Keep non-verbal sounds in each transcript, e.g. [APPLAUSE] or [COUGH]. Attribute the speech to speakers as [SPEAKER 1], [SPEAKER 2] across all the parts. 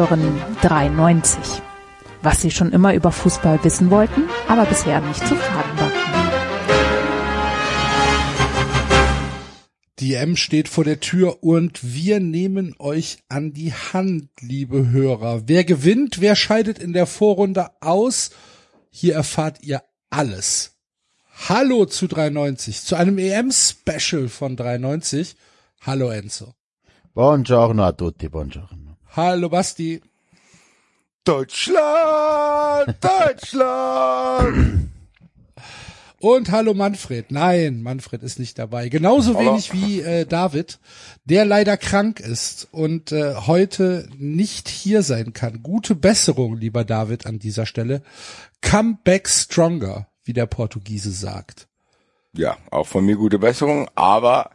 [SPEAKER 1] Hören 93. Was Sie schon immer über Fußball wissen wollten, aber bisher nicht zu fragen war.
[SPEAKER 2] Die M steht vor der Tür und wir nehmen euch an die Hand, liebe Hörer. Wer gewinnt, wer scheidet in der Vorrunde aus? Hier erfahrt ihr alles. Hallo zu 93, zu einem EM-Special von 93. Hallo Enzo.
[SPEAKER 3] Buongiorno a tutti, buongiorno.
[SPEAKER 2] Hallo Basti.
[SPEAKER 4] Deutschland, Deutschland.
[SPEAKER 2] Und hallo Manfred. Nein, Manfred ist nicht dabei. Genauso
[SPEAKER 4] Hallo.
[SPEAKER 2] wenig wie äh, David, der leider krank ist und äh, heute nicht hier sein kann. Gute Besserung, lieber David, an dieser Stelle. Come back stronger, wie der Portugiese sagt.
[SPEAKER 4] Ja, auch von mir gute Besserung, aber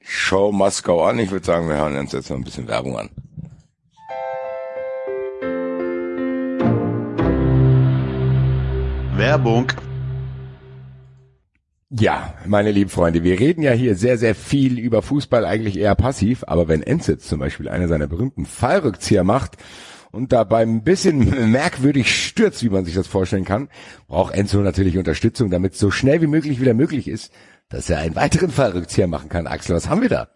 [SPEAKER 4] Show go on. Ich würde sagen, wir hören uns jetzt noch ein bisschen Werbung an.
[SPEAKER 3] Werbung.
[SPEAKER 4] Ja, meine lieben Freunde, wir reden ja hier sehr, sehr viel über Fußball, eigentlich eher passiv, aber wenn Enzo zum Beispiel einer seiner berühmten Fallrückzieher macht und dabei ein bisschen [LAUGHS] merkwürdig stürzt, wie man sich das vorstellen kann, braucht Enzo natürlich Unterstützung, damit es so schnell wie möglich wieder möglich ist, dass er einen weiteren Fallrückzieher machen kann. Axel, was haben wir da?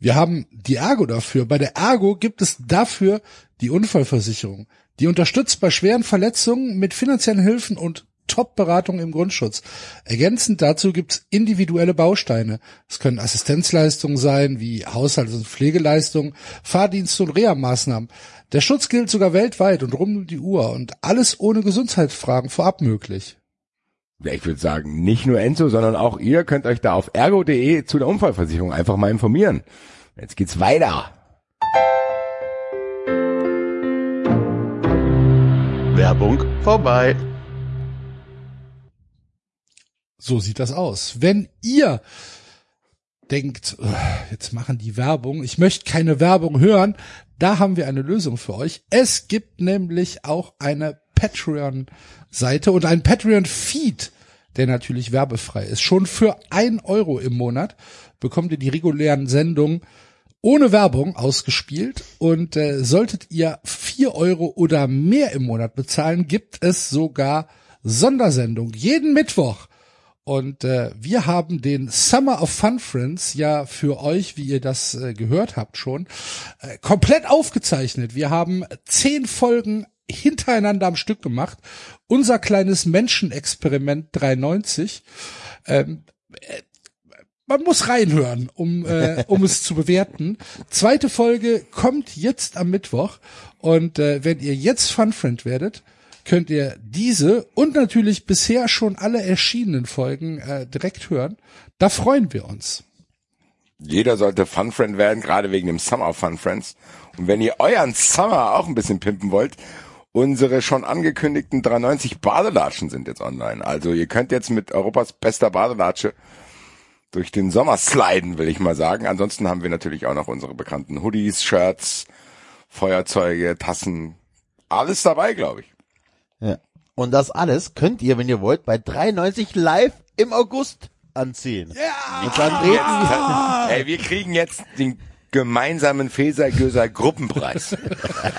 [SPEAKER 2] Wir haben die Ergo dafür. Bei der Ergo gibt es dafür die Unfallversicherung. Die unterstützt bei schweren Verletzungen mit finanziellen Hilfen und Top-Beratung im Grundschutz. Ergänzend dazu gibt's individuelle Bausteine. Es können Assistenzleistungen sein, wie Haushalts- und Pflegeleistungen, Fahrdienste und Reha-Maßnahmen. Der Schutz gilt sogar weltweit und rund um die Uhr und alles ohne Gesundheitsfragen vorab möglich.
[SPEAKER 4] Ja, ich würde sagen, nicht nur Enzo, sondern auch ihr könnt euch da auf ergo.de zu der Unfallversicherung einfach mal informieren. Jetzt geht's weiter.
[SPEAKER 3] Werbung vorbei.
[SPEAKER 2] So sieht das aus. Wenn ihr denkt, "Ugh, jetzt machen die Werbung, ich möchte keine Werbung hören, da haben wir eine Lösung für euch. Es gibt nämlich auch eine Patreon-Seite und ein Patreon-Feed, der natürlich werbefrei ist. Schon für ein Euro im Monat bekommt ihr die regulären Sendungen ohne Werbung ausgespielt und äh, solltet ihr vier Euro oder mehr im Monat bezahlen, gibt es sogar Sondersendung jeden Mittwoch. Und äh, wir haben den Summer of Fun Friends ja für euch, wie ihr das äh, gehört habt schon, äh, komplett aufgezeichnet. Wir haben zehn Folgen hintereinander am Stück gemacht. Unser kleines Menschenexperiment 93. Ähm, äh, man muss reinhören, um, äh, um es zu bewerten. Zweite Folge kommt jetzt am Mittwoch. Und äh, wenn ihr jetzt Fun Friend werdet, könnt ihr diese und natürlich bisher schon alle erschienenen Folgen äh, direkt hören. Da freuen wir uns.
[SPEAKER 4] Jeder sollte Fun Friend werden, gerade wegen dem Summer Fun Friends. Und wenn ihr euren Summer auch ein bisschen pimpen wollt, unsere schon angekündigten 93 Badelatschen sind jetzt online. Also ihr könnt jetzt mit Europas bester Badelatsche durch den Sommer sliden, will ich mal sagen. Ansonsten haben wir natürlich auch noch unsere bekannten Hoodies, Shirts, Feuerzeuge, Tassen. Alles dabei, glaube ich.
[SPEAKER 3] Ja. Und das alles könnt ihr, wenn ihr wollt, bei 93 live im August anziehen. Ja. Und dann treten wir,
[SPEAKER 4] Ey, wir kriegen jetzt den gemeinsamen Feser-Göser Gruppenpreis.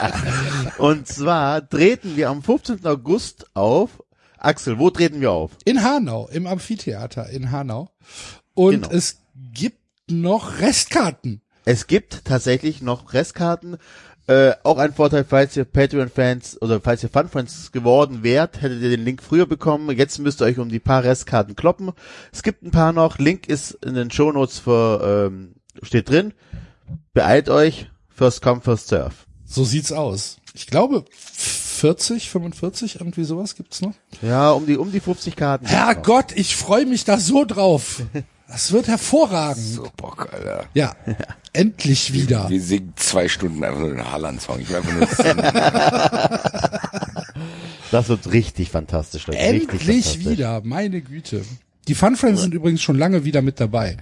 [SPEAKER 4] [LAUGHS]
[SPEAKER 3] und zwar treten wir am 15. August auf. Axel, wo treten wir auf?
[SPEAKER 2] In Hanau, im Amphitheater in Hanau. Und
[SPEAKER 3] Genau.
[SPEAKER 2] es gibt noch Restkarten.
[SPEAKER 3] Es gibt tatsächlich noch Restkarten. Äh, auch ein Vorteil, falls ihr Patreon-Fans oder falls ihr Fun-Friends geworden wärt, hättet ihr den Link früher bekommen. Jetzt müsst ihr euch um die paar Restkarten kloppen. Es gibt ein paar noch. Link ist in den Shownotes für, ähm, steht drin. Beeilt euch. First come, first serve.
[SPEAKER 2] So sieht's aus. Ich glaube 40, 45, irgendwie sowas gibt's noch.
[SPEAKER 3] Ja, um die, um die 50 Karten.
[SPEAKER 2] Herrgott, ich freue mich da so drauf. [LAUGHS] Das wird hervorragend.
[SPEAKER 4] So Bock, Alter.
[SPEAKER 2] Ja, [LAUGHS] endlich wieder.
[SPEAKER 4] Wir singen zwei Stunden einfach nur den Haaland-Song. Ich will einfach nur singen. [LAUGHS]
[SPEAKER 3] Das wird richtig fantastisch. Leute. richtig
[SPEAKER 2] Endlich
[SPEAKER 3] fantastisch.
[SPEAKER 2] wieder, meine Güte. Die Fun Friends sind übrigens schon lange wieder mit dabei.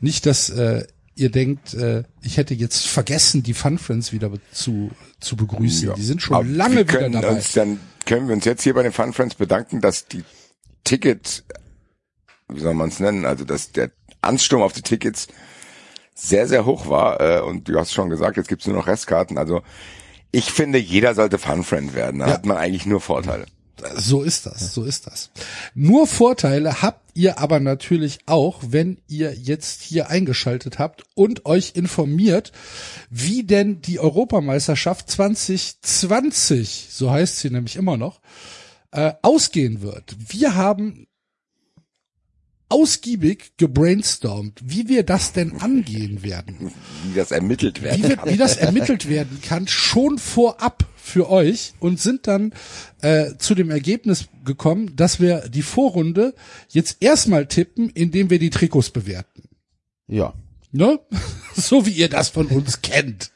[SPEAKER 2] Nicht, dass äh, ihr denkt, äh, ich hätte jetzt vergessen, die Fun Friends wieder zu, zu begrüßen.
[SPEAKER 4] Ja.
[SPEAKER 2] Die sind schon
[SPEAKER 4] Aber
[SPEAKER 2] lange
[SPEAKER 4] wir
[SPEAKER 2] wieder dabei.
[SPEAKER 4] Uns dann können wir uns jetzt hier bei den Fun Friends bedanken, dass die Ticket, wie soll man es nennen, also dass der Ansturm auf die Tickets sehr, sehr hoch war. Äh, und du hast schon gesagt, jetzt gibt's nur noch Restkarten. Also Ich finde, jeder sollte Fun-Friend werden. Da
[SPEAKER 2] Ja.
[SPEAKER 4] hat man eigentlich nur Vorteile.
[SPEAKER 2] So ist das, so ist das. Nur Vorteile habt ihr aber natürlich auch, wenn ihr jetzt hier eingeschaltet habt und euch informiert, wie denn die Europameisterschaft 2020, so heißt sie nämlich immer noch, äh, ausgehen wird. Wir haben ausgiebig gebrainstormt, wie wir das denn angehen werden.
[SPEAKER 4] Wie das ermittelt
[SPEAKER 2] wie,
[SPEAKER 4] werden
[SPEAKER 2] wir,
[SPEAKER 4] kann.
[SPEAKER 2] wie das ermittelt werden kann, schon vorab für euch und sind dann äh, zu dem Ergebnis gekommen, dass wir die Vorrunde jetzt erstmal tippen, indem wir die Trikots bewerten.
[SPEAKER 3] Ja.
[SPEAKER 2] Ne? [LAUGHS] So wie ihr das von uns kennt.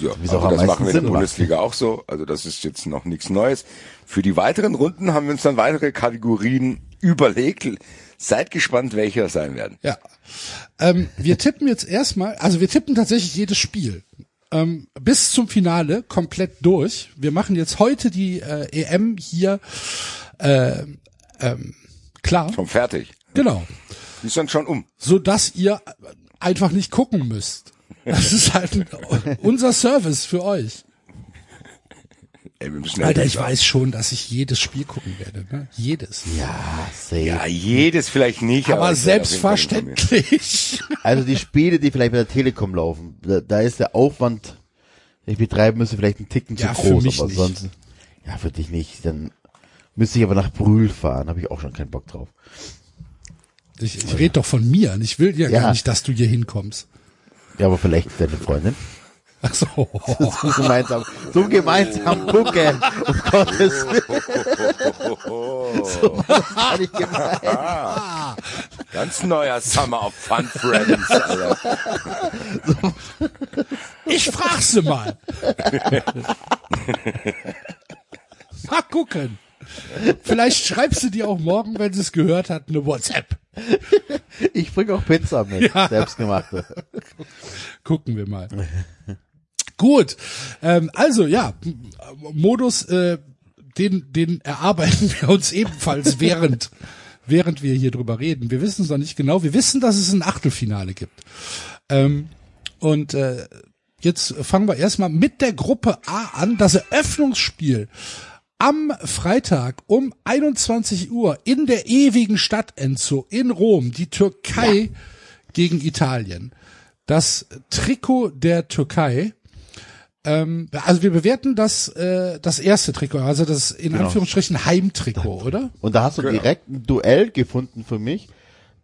[SPEAKER 4] Ja,
[SPEAKER 3] Wie
[SPEAKER 4] also das machen wir in
[SPEAKER 3] Sinn
[SPEAKER 4] der
[SPEAKER 3] macht.
[SPEAKER 4] Bundesliga auch so. Also das ist jetzt noch nichts Neues. Für die weiteren Runden haben wir uns dann weitere Kategorien überlegt. Seid gespannt, welche das sein werden.
[SPEAKER 2] Ja. Ähm, wir tippen jetzt erstmal, also wir tippen tatsächlich jedes Spiel. Ähm, bis zum Finale komplett durch. Wir machen jetzt heute die äh, EM hier äh, ähm, klar.
[SPEAKER 4] Schon fertig.
[SPEAKER 2] Genau.
[SPEAKER 4] Die dann schon um.
[SPEAKER 2] so dass ihr einfach nicht gucken müsst. Das ist halt [LAUGHS] unser Service für euch.
[SPEAKER 4] Ey, wir müssen
[SPEAKER 2] Alter, ich weiß schon, dass ich jedes Spiel gucken werde, ne? Jedes.
[SPEAKER 3] Ja, safe.
[SPEAKER 4] ja, jedes vielleicht nicht, aber,
[SPEAKER 2] Aber selbstverständlich. [LAUGHS]
[SPEAKER 3] Also die Spiele, die vielleicht bei der Telekom laufen, da, da ist der Aufwand, den ich betreiben müsste, vielleicht ein Ticken zu
[SPEAKER 2] Ja, für
[SPEAKER 3] groß,
[SPEAKER 2] mich
[SPEAKER 3] aber
[SPEAKER 2] nicht.
[SPEAKER 3] sonst, ja, für dich nicht. Dann müsste ich aber nach Brühl fahren, habe ich auch schon keinen Bock drauf.
[SPEAKER 2] Ich, ich rede doch von mir und ich will ja,
[SPEAKER 3] Ja.
[SPEAKER 2] gar nicht, dass du hier hinkommst.
[SPEAKER 3] Ja, aber vielleicht deine Freundin.
[SPEAKER 2] Ach so.
[SPEAKER 3] So gemeinsam, so gemeinsam gucken. Um Gottes Willen. So was kann ich gemeint.
[SPEAKER 4] Ah, ganz neuer Summer of Fun Friends. Alter.
[SPEAKER 2] Ich frag sie mal. Mal gucken. Vielleicht schreibst du dir auch morgen, wenn sie es gehört hat, eine WhatsApp.
[SPEAKER 3] Ich bringe auch Pizza mit, selbstgemachte.
[SPEAKER 2] Gucken wir mal. Gut. Ähm, also ja, Modus, äh, den, den erarbeiten [LAUGHS] wir uns ebenfalls während, während wir hier drüber reden. Wir wissen es noch nicht genau. Wir wissen, dass es ein Achtelfinale gibt. Ähm, und äh, jetzt fangen wir erstmal mit der Gruppe A an. Das Eröffnungsspiel am Freitag um 21 Uhr in der ewigen Stadt Enzo in Rom, die Türkei gegen Italien. Das Trikot der Türkei. Ähm, also wir bewerten das äh, das erste Trikot, also das in Anführungsstrichen Heimtrikot, oder?
[SPEAKER 3] Und da hast du
[SPEAKER 4] Genau.
[SPEAKER 3] direkt ein Duell gefunden für mich,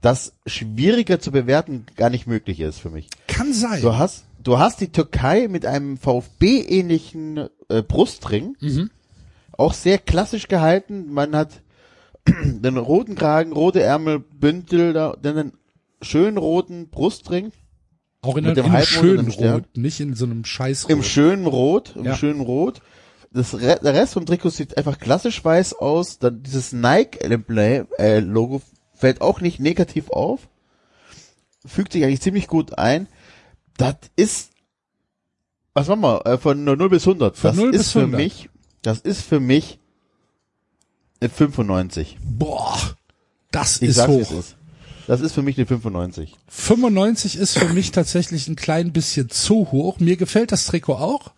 [SPEAKER 3] das schwieriger zu bewerten gar nicht möglich ist für mich.
[SPEAKER 2] Kann sein.
[SPEAKER 3] Du hast, du hast die Türkei mit einem VfB-ähnlichen äh, Brustring, auch sehr klassisch gehalten. Man hat [CLEARS THROAT] den roten Kragen, rote Ärmel, Bündel, da, dann einen schönen roten Brustring
[SPEAKER 2] Auch in,
[SPEAKER 3] mit dem
[SPEAKER 2] einem
[SPEAKER 3] Halbmond und
[SPEAKER 2] schönen
[SPEAKER 3] dem Stern.
[SPEAKER 2] Rot, nicht in so einem Scheißrot.
[SPEAKER 3] im schönen Rot, im
[SPEAKER 2] Ja.
[SPEAKER 3] schönen Rot. Das Re der Rest vom Trikot sieht einfach klassisch weiß aus. Dann dieses Nike-Logo äh, Logo fällt auch nicht negativ auf. Fügt sich eigentlich ziemlich gut ein. Das ist, was machen wir, äh, von 0 bis 100.
[SPEAKER 2] Von
[SPEAKER 3] das
[SPEAKER 2] 0
[SPEAKER 3] ist
[SPEAKER 2] bis
[SPEAKER 3] für
[SPEAKER 2] 100.
[SPEAKER 3] mich, das ist für mich eine 95.
[SPEAKER 2] Boah, das
[SPEAKER 3] Ich
[SPEAKER 2] ist
[SPEAKER 3] es
[SPEAKER 2] hoch.
[SPEAKER 3] ist. Das ist für mich eine 95.
[SPEAKER 2] 95 ist für mich tatsächlich ein klein bisschen zu hoch. Mir gefällt das Trikot auch.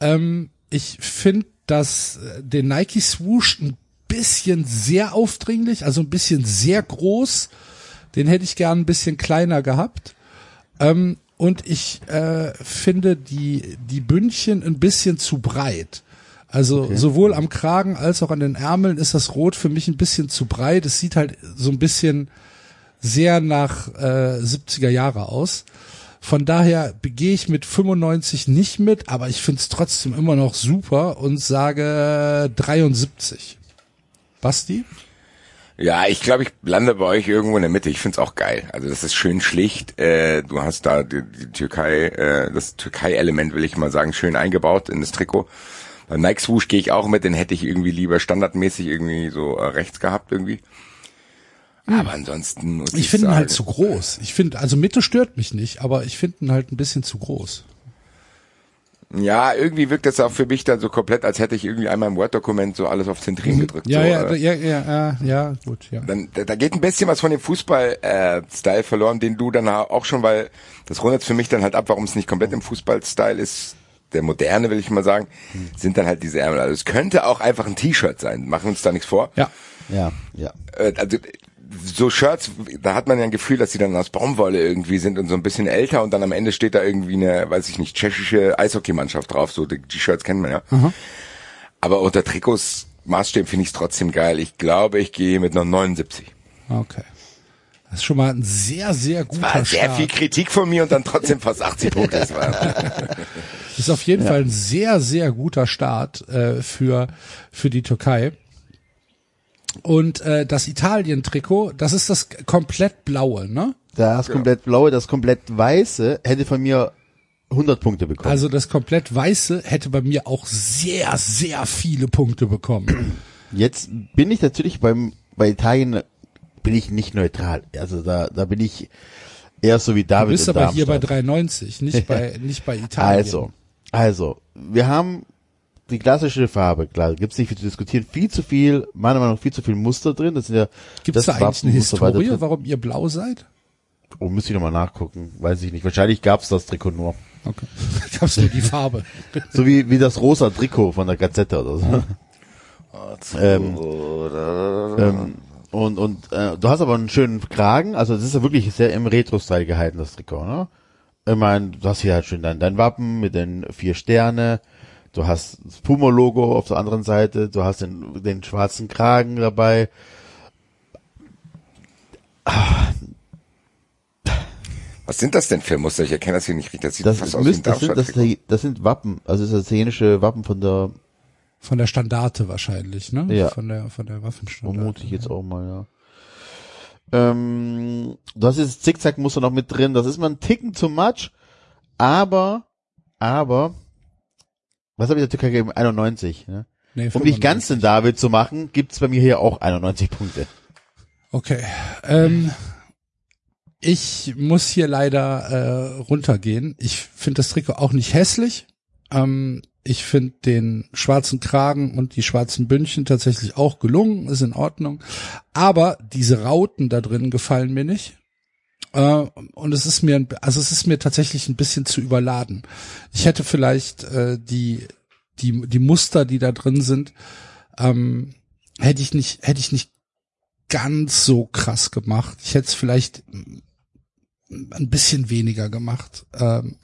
[SPEAKER 2] Ähm, ich finde das äh, den Nike Swoosh ein bisschen sehr aufdringlich, also ein bisschen sehr groß. Den hätte ich gern ein bisschen kleiner gehabt. Ähm, und ich äh, finde die die Bündchen ein bisschen zu breit. Also sowohl am Kragen als auch an den Ärmeln ist das Rot für mich ein bisschen zu breit. Es sieht halt so ein bisschen sehr nach äh, 70er Jahre aus. Von daher gehe ich mit 95 nicht mit, aber ich finde es trotzdem immer noch super und sage 73. Basti?
[SPEAKER 4] Ja, ich glaube, ich lande bei euch irgendwo in der Mitte. Ich find's auch geil. Also das ist schön schlicht. Äh, du hast da die, die Türkei, äh, das Türkei-Element, will ich mal sagen, schön eingebaut in das Trikot. Beim Nike Swoosh gehe ich auch mit, den hätte ich irgendwie lieber standardmäßig irgendwie so äh, rechts gehabt irgendwie. Aber ansonsten muss ich,
[SPEAKER 2] Ich finde ihn halt zu groß. Ich finde, also Mitte stört mich nicht, aber ich finde ihn halt ein bisschen zu groß.
[SPEAKER 4] Ja, irgendwie wirkt das auch für mich dann so komplett, als hätte ich irgendwie einmal im Word-Dokument so alles auf Zentrieren gedrückt.
[SPEAKER 2] Mhm. Ja,
[SPEAKER 4] so,
[SPEAKER 2] ja,
[SPEAKER 4] äh,
[SPEAKER 2] ja, ja, ja, ja, gut, ja.
[SPEAKER 4] dann, da, da geht ein bisschen was von dem Fußball-Style verloren, den du dann auch schon, weil das rundet für mich dann halt ab, warum es nicht komplett im Fußball-Style ist. der moderne, will ich mal sagen, sind dann halt diese Ärmel. Also es könnte auch einfach ein T-Shirt sein. Machen wir uns da nichts vor.
[SPEAKER 2] Ja.
[SPEAKER 3] Ja, ja.
[SPEAKER 4] Äh, also so Shirts, da hat man ja ein Gefühl, dass sie dann aus Baumwolle irgendwie sind und so ein bisschen älter und dann am Ende steht da irgendwie eine, weiß ich nicht, tschechische Eishockeymannschaft drauf. So die, die Shirts kennt man ja. Aber unter Trikots Maßstäben finde ich es trotzdem geil. Ich glaube, ich gehe mit einer 79.
[SPEAKER 2] Okay. Das ist schon mal ein sehr, sehr guter
[SPEAKER 4] War sehr
[SPEAKER 2] Start.
[SPEAKER 4] viel Kritik von mir und dann trotzdem fast 80 Punkte. Das war,
[SPEAKER 2] Das [LAUGHS] ist auf jeden Fall ein sehr, sehr guter Start äh, für, für die Türkei. Und äh, das Italien-Trikot, das ist das komplett blaue, ne?
[SPEAKER 3] Das komplett blaue, das komplett weiße hätte von mir 100 Punkte bekommen.
[SPEAKER 2] Also das komplett weiße hätte bei mir auch sehr, sehr viele Punkte bekommen.
[SPEAKER 3] Jetzt bin ich natürlich beim, bei Italien bin ich nicht neutral. Also da, da bin ich eher so wie
[SPEAKER 2] Du
[SPEAKER 3] David
[SPEAKER 2] bist
[SPEAKER 3] und
[SPEAKER 2] aber hier bei
[SPEAKER 3] Darmstadt.
[SPEAKER 2] 93, nicht bei, [LAUGHS] nicht bei Italien.
[SPEAKER 3] Also, also, wir haben die klassische Farbe, klar, gibt's nicht viel zu diskutieren, viel zu viel, meiner Meinung nach viel zu viel Muster drin, das sind ja,
[SPEAKER 2] Gibt es da eigentlich eine Historie, warum ihr blau seid?
[SPEAKER 3] Oh, müsste ich nochmal nachgucken, weiß ich nicht. Wahrscheinlich gab's das Trikot nur.
[SPEAKER 2] Okay. [LAUGHS] Gab's nur die Farbe.
[SPEAKER 3] So wie, wie das rosa Trikot von der Gazette oder so. ähm, ähm, und und äh, du hast aber einen schönen Kragen, also das ist ja wirklich sehr im Retro-Style gehalten, das Trikot, ne? Ich meine, du hast hier halt schön dein, dein Wappen mit den vier Sterne, du hast das Puma-Logo auf der anderen Seite, du hast den, den schwarzen Kragen dabei.
[SPEAKER 4] was sind das denn für Muster? Ich erkenne das hier nicht richtig. Das sieht
[SPEAKER 3] Das,
[SPEAKER 4] fast aus wie ein
[SPEAKER 3] das, sind, das, das sind Wappen, also das ist das italienische Wappen von der,
[SPEAKER 2] Von der Standarte wahrscheinlich, ne?
[SPEAKER 3] Ja.
[SPEAKER 2] Von der, von der Waffenstandarte.
[SPEAKER 3] vermute ich jetzt auch mal, ja. Ähm, du hast jetzt Zickzack-Muster noch mit drin, das ist mal ein Ticken too much, aber, aber, was habe ich der Türkei gegeben? 91, ne?
[SPEAKER 2] Nee,
[SPEAKER 3] Um dich ganz den David zu machen, gibt's bei mir hier auch 91 Punkte.
[SPEAKER 2] Okay. Ähm, ich muss hier leider äh, runtergehen. Ich finde das Trikot auch nicht hässlich. Ähm, ich finde den schwarzen Kragen und die schwarzen Bündchen tatsächlich auch gelungen, ist in Ordnung. Aber diese Rauten da drin gefallen mir nicht. Äh, und es ist mir, also es ist mir tatsächlich ein bisschen zu überladen. Ich hätte vielleicht äh, die, die, die Muster, die da drin sind, ähm, hätte ich nicht, hätte ich nicht ganz so krass gemacht. Ich hätte es vielleicht ein bisschen weniger gemacht. Ähm,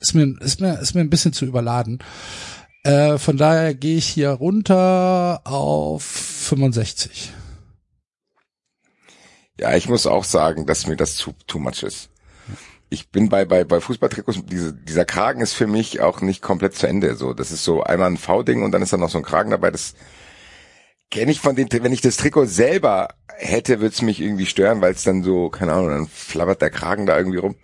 [SPEAKER 2] ist mir, ist mir, ist mir ein bisschen zu überladen. Äh, von daher gehe ich hier runter auf 65.
[SPEAKER 4] Ja, ich muss auch sagen, dass mir das zu too much ist. Ich bin bei bei bei Fußballtrikots diese, dieser Kragen ist für mich auch nicht komplett zu Ende. So, das ist so einmal ein V-Ding und dann ist da noch so ein Kragen dabei. Das kenne ich von den. Wenn ich das Trikot selber hätte, würde es mich irgendwie stören, weil es dann so keine Ahnung, dann flabbert der Kragen da irgendwie rum.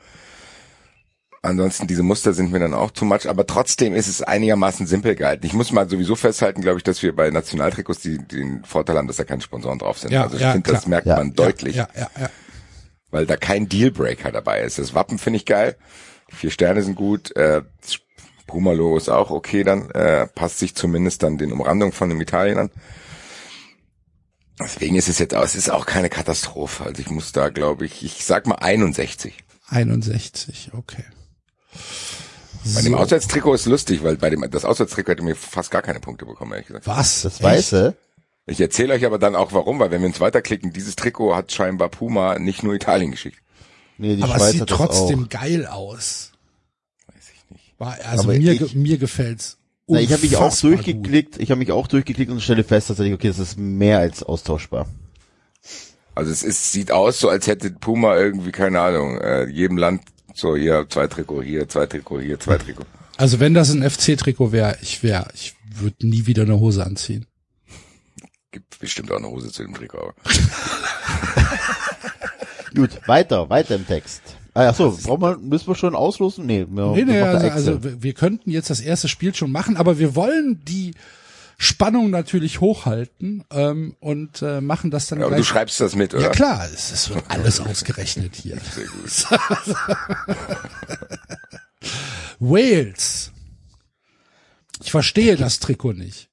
[SPEAKER 4] Ansonsten diese Muster sind mir dann auch too much, aber trotzdem ist es einigermaßen simpel gehalten. Ich muss mal sowieso festhalten, glaube ich, dass wir bei Nationaltrikots die, den Vorteil haben, dass da keine Sponsoren drauf sind.
[SPEAKER 2] Ja,
[SPEAKER 4] also ich
[SPEAKER 2] ja,
[SPEAKER 4] finde, das merkt
[SPEAKER 3] Ja.
[SPEAKER 4] man deutlich
[SPEAKER 2] Ja, ja, ja.
[SPEAKER 4] weil da kein Dealbreaker dabei ist. Das Wappen finde ich geil. Die vier Sterne sind gut. Äh, Puma-Logo ist auch okay dann. Äh, passt sich zumindest dann den Umrandungen von dem Italien an. Deswegen ist es jetzt auch, es ist auch keine Katastrophe. Also ich muss da, glaube ich, ich sag mal 61.
[SPEAKER 2] 61, okay.
[SPEAKER 4] Bei dem. Auswärtstrikot ist lustig, weil bei dem, das Auswärtstrikot hätte mir fast gar keine Punkte bekommen, ehrlich gesagt.
[SPEAKER 2] Was?
[SPEAKER 3] Das? Weiße,
[SPEAKER 4] Ich erzähle euch aber dann auch warum, weil wenn wir uns weiterklicken, dieses Trikot hat scheinbar Puma nicht nur Italien geschickt.
[SPEAKER 3] nee, die
[SPEAKER 2] Aber es
[SPEAKER 3] Schweiz
[SPEAKER 2] sieht
[SPEAKER 3] hat das
[SPEAKER 2] trotzdem
[SPEAKER 3] auch.
[SPEAKER 2] geil aus.
[SPEAKER 4] Weiß ich nicht.
[SPEAKER 2] War, also
[SPEAKER 3] Aber
[SPEAKER 2] mir,
[SPEAKER 3] ich-
[SPEAKER 2] ge- mir gefällt's.
[SPEAKER 3] Na, ich habe mich auch durchgeklickt, ich habe mich auch durchgeklickt und stelle fest, tatsächlich, okay, das ist mehr als austauschbar.
[SPEAKER 4] Also es ist, sieht aus, so als hätte Puma irgendwie, keine Ahnung, äh, jedem Land so hier zwei Trikot, hier zwei Trikot, hier zwei Trikot.
[SPEAKER 2] Also wenn das ein FC-Trikot wäre, ich wäre, ich würde nie wieder eine Hose anziehen.
[SPEAKER 4] Gibt bestimmt auch eine Hose zu dem Trikot. Aber. [LAUGHS]
[SPEAKER 3] Gut, weiter, weiter im Text. Ah, ach so, brauchen wir, müssen wir schon auslosen? Nee, wir,
[SPEAKER 2] Nee, nee, also, also wir- wir könnten jetzt das erste Spiel schon machen, aber wir wollen die Spannung natürlich hochhalten ähm, und äh, machen das dann
[SPEAKER 4] Ja, aber du
[SPEAKER 2] gleich.
[SPEAKER 4] schreibst das mit, oder?
[SPEAKER 2] ja klar, es ist alles ausgerechnet hier. [LAUGHS]
[SPEAKER 4] Sehr gut. [LAUGHS]
[SPEAKER 2] Wales. Ich verstehe das Trikot nicht.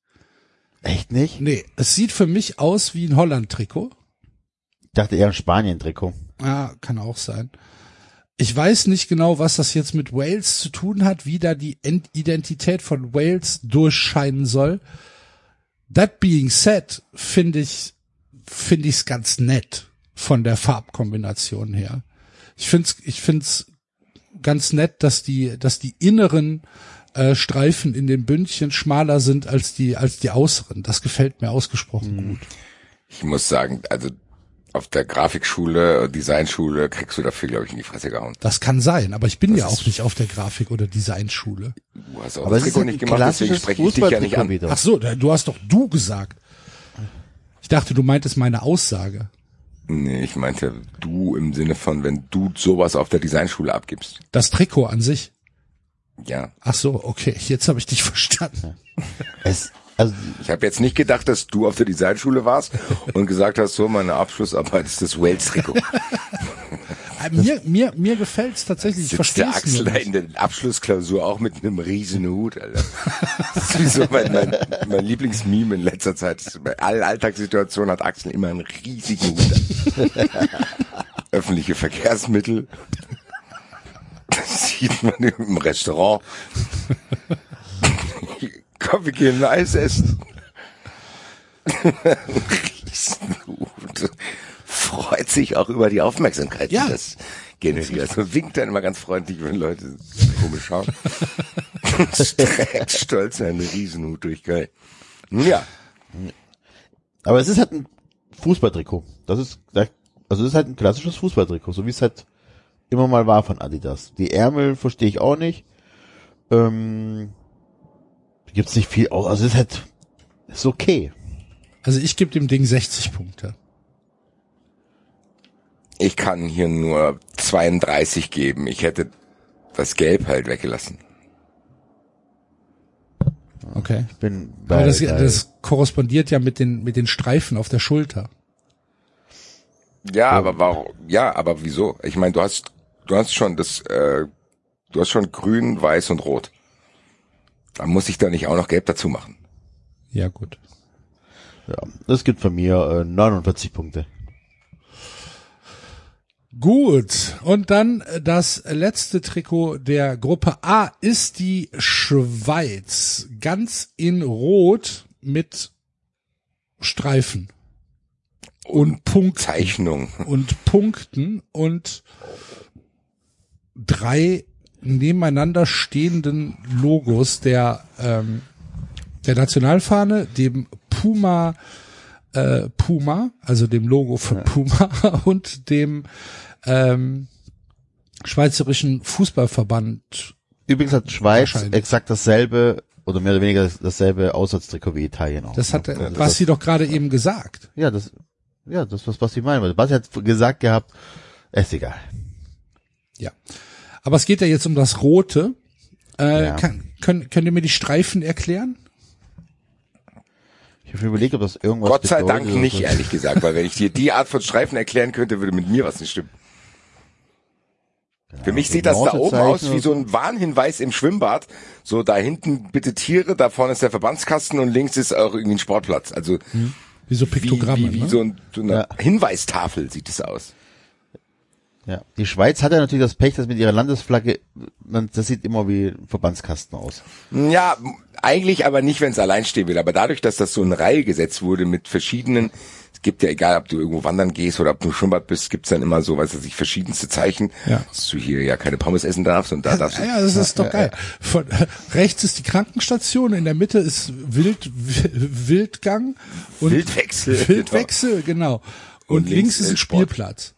[SPEAKER 3] Echt nicht?
[SPEAKER 2] Nee, es sieht für mich aus wie ein Holland-Trikot.
[SPEAKER 3] Ich dachte eher ein Spanien-Trikot.
[SPEAKER 2] Ja, kann auch sein. ich weiß nicht genau, was das jetzt mit Wales zu tun hat, wie da die Ent Identität von Wales durchscheinen soll. That being said, finde ich, finde ich es ganz nett von der Farbkombination her. Ich find's, ich find's ganz nett, dass die, dass die inneren äh, Streifen in den Bündchen schmaler sind als die, als die äußeren. Das gefällt mir ausgesprochen
[SPEAKER 3] Mhm.
[SPEAKER 2] gut.
[SPEAKER 4] Ich muss sagen, also auf der Grafikschule, Designschule kriegst du dafür, glaube ich, in die Fresse gehauen.
[SPEAKER 2] Das kann sein, aber ich bin ja
[SPEAKER 4] ist-
[SPEAKER 2] auch nicht auf der Grafik- oder Designschule.
[SPEAKER 4] Du hast auch
[SPEAKER 3] Aber
[SPEAKER 4] das Trikot nicht gemacht, deswegen spreche ich dich ja nicht an.
[SPEAKER 3] wieder.
[SPEAKER 2] Ach so, du hast doch du gesagt. Ich dachte, du meintest meine Aussage.
[SPEAKER 4] Nee, ich meinte du im Sinne von, wenn du sowas auf der Designschule abgibst.
[SPEAKER 2] Das Trikot an sich.
[SPEAKER 4] Ja.
[SPEAKER 2] Ach so, okay, jetzt habe ich dich [LAUGHS] verstanden.
[SPEAKER 3] Es, also,
[SPEAKER 4] Ich habe jetzt nicht gedacht, dass du auf der Designschule warst und gesagt hast, so meine Abschlussarbeit ist das Wales-Trikot. [LAUGHS]
[SPEAKER 2] Äh, Mir, mir, mir gefällt's tatsächlich. Ich
[SPEAKER 4] Sitzt
[SPEAKER 2] verstehe
[SPEAKER 4] der Axel da
[SPEAKER 2] nicht.
[SPEAKER 4] in der Abschlussklausur auch mit einem riesen Hut, Alter. Das ist so mein, mein, mein Lieblingsmeme in letzter Zeit. Bei allen Alltagssituationen hat Axel immer einen riesigen Hut. [LAUGHS] Öffentliche Verkehrsmittel. Das sieht man im Restaurant. Komm, wir gehen Eis essen. Riesenhut. Freut sich auch über die Aufmerksamkeit,
[SPEAKER 2] Ja.
[SPEAKER 4] die das generiert. Also winkt dann immer ganz freundlich, wenn Leute komisch schauen. [LAUGHS] Streckt stolz seinen Riesenhut durch, geil. Nun ja,
[SPEAKER 3] aber es ist halt ein Fußballtrikot. Das ist, also es ist halt ein klassisches Fußballtrikot, so wie es halt immer mal war von Adidas. Die Ärmel verstehe ich auch nicht. Ähm, gibt's nicht viel, aus. also es ist halt, ist okay.
[SPEAKER 2] Also ich gebe dem Ding 60 Punkte.
[SPEAKER 4] ich kann hier nur 32 geben. Ich hätte das Gelb halt weggelassen.
[SPEAKER 2] Okay.
[SPEAKER 3] Ich bin bei,
[SPEAKER 2] Aber das, das korrespondiert ja mit den, mit den Streifen auf der Schulter.
[SPEAKER 4] Ja, aber warum? Ja, aber wieso? Ich meine, du hast, du hast schon das, äh, du hast schon Grün, Weiß und Rot. Da muss ich da nicht auch noch Gelb dazu machen.
[SPEAKER 2] Ja, gut.
[SPEAKER 3] ja, das gibt von mir äh, 49 Punkte.
[SPEAKER 2] Gut. Und dann äh, das letzte Trikot der Gruppe A ist die Schweiz. Ganz in Rot mit Streifen. Und Punkten.
[SPEAKER 4] Zeichnung.
[SPEAKER 2] Und Punkten und drei nebeneinander stehenden Logos der, ähm, der Nationalfahne, dem Puma, äh, Puma, also dem Logo von Puma [LAUGHS] und dem ähm, Schweizerischen Fußballverband.
[SPEAKER 3] Übrigens hat Schweiz exakt dasselbe oder mehr oder weniger das- dasselbe Auswärtstrikot wie Italien auch.
[SPEAKER 2] Das hat
[SPEAKER 3] ja,
[SPEAKER 2] der
[SPEAKER 3] das-
[SPEAKER 2] Basti doch gerade eben gesagt.
[SPEAKER 3] ja, das, ja, das was Basti meinen Basti hat gesagt gehabt, ist egal.
[SPEAKER 2] Ja. Aber es geht ja jetzt um das Rote. Äh,
[SPEAKER 3] Ja.
[SPEAKER 2] kann, können, könnt ihr mir die Streifen erklären?
[SPEAKER 3] Ich habe überlegt, ob das irgendwas
[SPEAKER 4] Gott sei Dank nicht,
[SPEAKER 3] so.
[SPEAKER 4] ehrlich gesagt, weil wenn ich dir die Art von Streifen erklären könnte, würde mit mir was nicht stimmen. Für mich sieht das da oben aus wie so ein Warnhinweis im Schwimmbad. So da hinten bitte Tiere, da vorne ist der Verbandskasten und links ist auch irgendwie ein Sportplatz. Also
[SPEAKER 2] Wie so
[SPEAKER 4] wie,
[SPEAKER 2] Piktogramme,
[SPEAKER 4] wie, wie
[SPEAKER 2] ne?
[SPEAKER 4] so, ein, so eine
[SPEAKER 3] Ja.
[SPEAKER 4] Hinweistafel sieht es aus.
[SPEAKER 3] Ja, die Schweiz hat ja natürlich das Pech, dass mit ihrer Landesflagge, man, das sieht immer wie ein Verbandskasten aus.
[SPEAKER 4] Ja, eigentlich aber nicht, wenn es allein stehen will. Aber dadurch, dass das so in Reihe gesetzt wurde mit verschiedenen, es gibt ja egal, ob du irgendwo wandern gehst oder ob du im Schwimmbad bist, gibt's dann immer so, weiß ich, nicht, verschiedenste Zeichen,
[SPEAKER 2] Ja.
[SPEAKER 4] dass du hier ja keine Pommes essen darfst und da darfst du.
[SPEAKER 2] Ja, das ist doch geil. Von, [LAUGHS] rechts ist die Krankenstation, in der Mitte ist Wild, [LAUGHS] Wildgang und
[SPEAKER 4] Wildwechsel.
[SPEAKER 2] Wildwechsel, genau. Und,
[SPEAKER 4] Und
[SPEAKER 2] links
[SPEAKER 4] links
[SPEAKER 2] ist ein
[SPEAKER 4] Sport.
[SPEAKER 2] Spielplatz.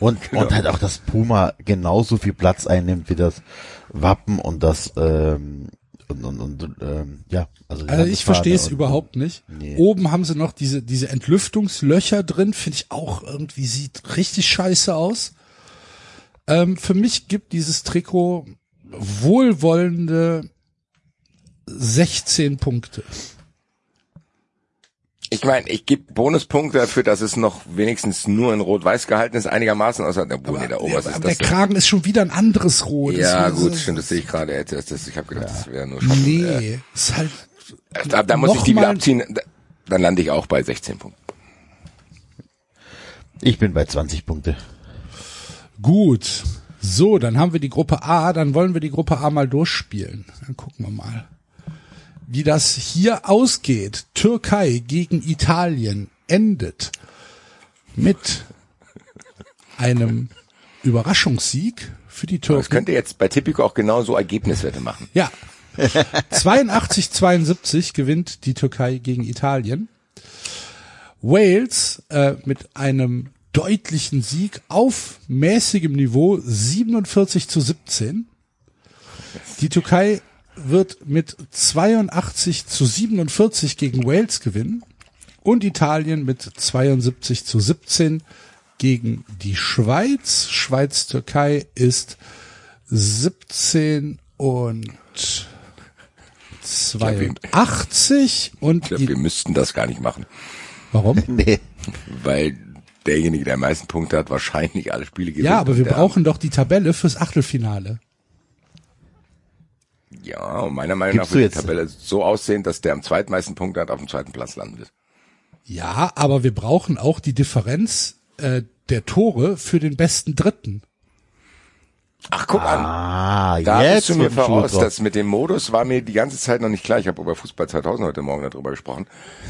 [SPEAKER 3] Und, [LAUGHS] und halt auch das Puma genauso viel Platz einnimmt wie das Wappen und das, ähm, und, und, und ähm, ja, also,
[SPEAKER 2] Also ich verstehe es überhaupt nicht.
[SPEAKER 3] Nee.
[SPEAKER 2] Oben haben sie noch diese, diese Entlüftungslöcher drin, finde ich auch irgendwie sieht richtig scheiße aus. Ähm, für mich gibt dieses Trikot wohlwollende 16 Punkte.
[SPEAKER 4] Ich meine, ich gebe Bonuspunkte dafür, dass es noch wenigstens nur in Rot-Weiß gehalten ist, einigermaßen, außer der Boden nee, da oben, was
[SPEAKER 2] Aber
[SPEAKER 4] ist
[SPEAKER 2] der
[SPEAKER 4] das?
[SPEAKER 2] Kragen ist schon wieder ein anderes Rot.
[SPEAKER 4] Ja,
[SPEAKER 2] Das-
[SPEAKER 4] gut,
[SPEAKER 2] das-
[SPEAKER 4] stimmt, das sehe ich gerade. erst. Das, ich habe gedacht, das wäre nur Schatten. Äh,
[SPEAKER 2] Nee, ist halt.
[SPEAKER 4] da, da muss ich die wieder abziehen. Da- Dann lande ich auch bei 16 Punkten.
[SPEAKER 3] Ich bin bei 20 Punkte.
[SPEAKER 2] Gut. So, dann haben wir die Gruppe A, dann wollen wir die Gruppe A mal durchspielen. Dann gucken wir mal, wie das hier ausgeht. Türkei gegen Italien endet mit einem Überraschungssieg für die
[SPEAKER 4] Das
[SPEAKER 2] Türken.
[SPEAKER 4] könnte jetzt bei Tipico auch genauso Ergebniswerte machen.
[SPEAKER 2] Ja. 82, 72 gewinnt die Türkei gegen Italien. Wales äh, mit einem deutlichen Sieg auf mäßigem Niveau 47 zu 17. Die Türkei wird mit 82 zu 47 gegen Wales gewinnen und Italien mit 72 zu 17 gegen die Schweiz. Schweiz-Türkei ist 17 und 82 und
[SPEAKER 4] Ich glaube, wir müssten das gar nicht machen,
[SPEAKER 2] warum? [LAUGHS]
[SPEAKER 3] Nee.
[SPEAKER 4] weil derjenige, der am meisten Punkte hat, wahrscheinlich alle Spiele gewinnt.
[SPEAKER 2] Ja, aber wir brauchen doch die Tabelle fürs Achtelfinale.
[SPEAKER 4] Ja, und meiner Meinung
[SPEAKER 3] Gibst
[SPEAKER 4] nach wird die Tabelle so aussehen, dass der am zweitmeisten Punkte hat, auf dem zweiten Platz landen wird.
[SPEAKER 2] Ja, aber wir brauchen auch die Differenz äh, der Tore für den besten Dritten.
[SPEAKER 4] Ach, guck an.
[SPEAKER 3] Ah,
[SPEAKER 4] Da
[SPEAKER 3] jetzt
[SPEAKER 4] bist du mir voraus, das mit dem Modus war mir die ganze Zeit noch nicht klar. Ich habe über Fußball 2000 heute Morgen darüber gesprochen.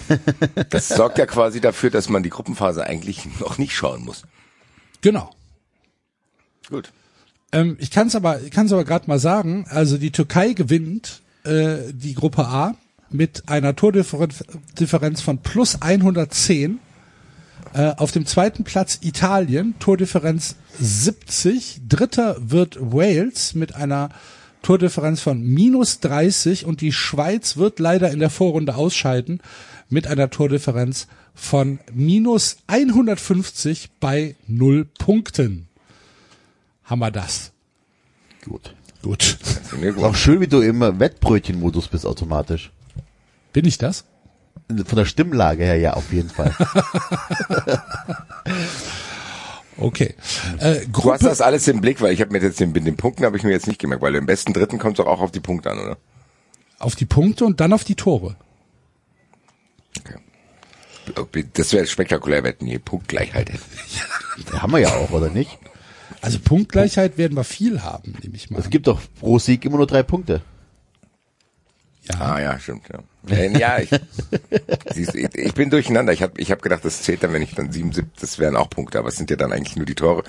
[SPEAKER 4] [LAUGHS] Das sorgt ja quasi dafür, dass man die Gruppenphase eigentlich noch nicht schauen muss.
[SPEAKER 2] Genau.
[SPEAKER 4] Gut.
[SPEAKER 2] Ähm, ich kann es aber, ich kann's aber gerade mal sagen. Also die Türkei gewinnt äh, die Gruppe A mit einer Tordifferenz Differenz von plus 110. Äh, auf dem zweiten Platz Italien, Tordifferenz 70. Dritter wird Wales mit einer Tordifferenz von minus 30 und die Schweiz wird leider in der Vorrunde ausscheiden mit einer Tordifferenz von minus 150 bei null Punkten. Haben wir das.
[SPEAKER 3] Gut.
[SPEAKER 2] Gut.
[SPEAKER 3] Ist auch schön, wie du im Wettbrötchen-Modus bist automatisch.
[SPEAKER 2] Bin ich das?
[SPEAKER 3] Von der Stimmlage her ja, auf jeden Fall. [LAUGHS]
[SPEAKER 2] Okay. Äh,
[SPEAKER 4] Du
[SPEAKER 2] Gruppe,
[SPEAKER 4] hast das alles im Blick, weil ich habe mir jetzt den, den Punkten habe ich mir jetzt nicht gemerkt, weil im besten Dritten kommt es doch auch auf die Punkte an, oder?
[SPEAKER 2] auf die Punkte und dann auf die Tore.
[SPEAKER 4] Okay. Das wäre spektakulär, wenn wir Punktgleichheit hätten. [LAUGHS]
[SPEAKER 3] haben wir ja auch, oder nicht?
[SPEAKER 2] Also Punktgleichheit werden wir viel haben, nehme ich mal.
[SPEAKER 3] Es gibt doch pro Sieg immer nur drei Punkte.
[SPEAKER 2] Ja.
[SPEAKER 4] Ah ja, stimmt. Ja, ja ich, [LAUGHS] siehst, ich, ich bin durcheinander. Ich habe ich hab gedacht, das zählt dann, wenn ich dann 77, das wären auch Punkte, aber es sind ja dann eigentlich nur die Tore.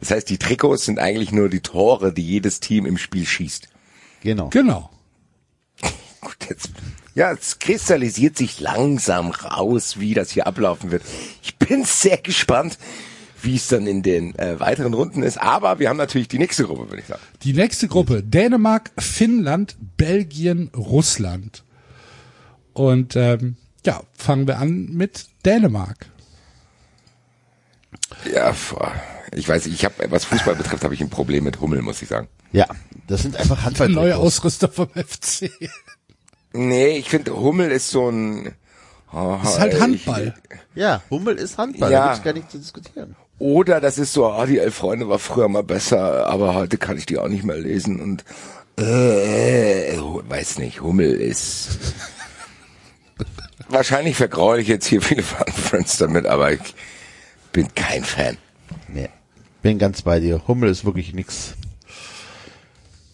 [SPEAKER 4] Das heißt, die Trikots sind eigentlich nur die Tore, die jedes Team im Spiel schießt.
[SPEAKER 3] Genau.
[SPEAKER 2] Genau. [LAUGHS]
[SPEAKER 4] Gut, jetzt, ja, es kristallisiert sich langsam raus, wie das hier ablaufen wird. Ich bin sehr gespannt, wie es dann in den äh, weiteren Runden ist. Aber wir haben natürlich die nächste Gruppe, würde ich sagen.
[SPEAKER 2] Die nächste Gruppe, Dänemark, Finnland, Belgien, Russland. Und ähm, ja, fangen wir an mit Dänemark.
[SPEAKER 4] Ja, ich weiß, ich habe, was Fußball betrifft, habe ich ein Problem mit Hummel, muss ich sagen.
[SPEAKER 3] Ja, das sind einfach Handball.
[SPEAKER 2] neue Ausrüster vom FC.
[SPEAKER 4] Nee, ich finde, Hummel ist so ein. Oh,
[SPEAKER 2] Das ist halt
[SPEAKER 4] ich-
[SPEAKER 2] Handball.
[SPEAKER 3] Ja, Hummel ist Handball,
[SPEAKER 4] Ja.
[SPEAKER 3] da gibt's gar nicht zu diskutieren.
[SPEAKER 4] Oder das ist so, ah, die elf Freunde war früher mal besser, aber heute kann ich die auch nicht mehr lesen und äh, äh, weiß nicht, Hummel ist. [LAUGHS] Wahrscheinlich vergraule ich jetzt hier viele Friends damit, aber ich bin kein Fan.
[SPEAKER 3] Nee, bin ganz bei dir. Hummel ist wirklich nix.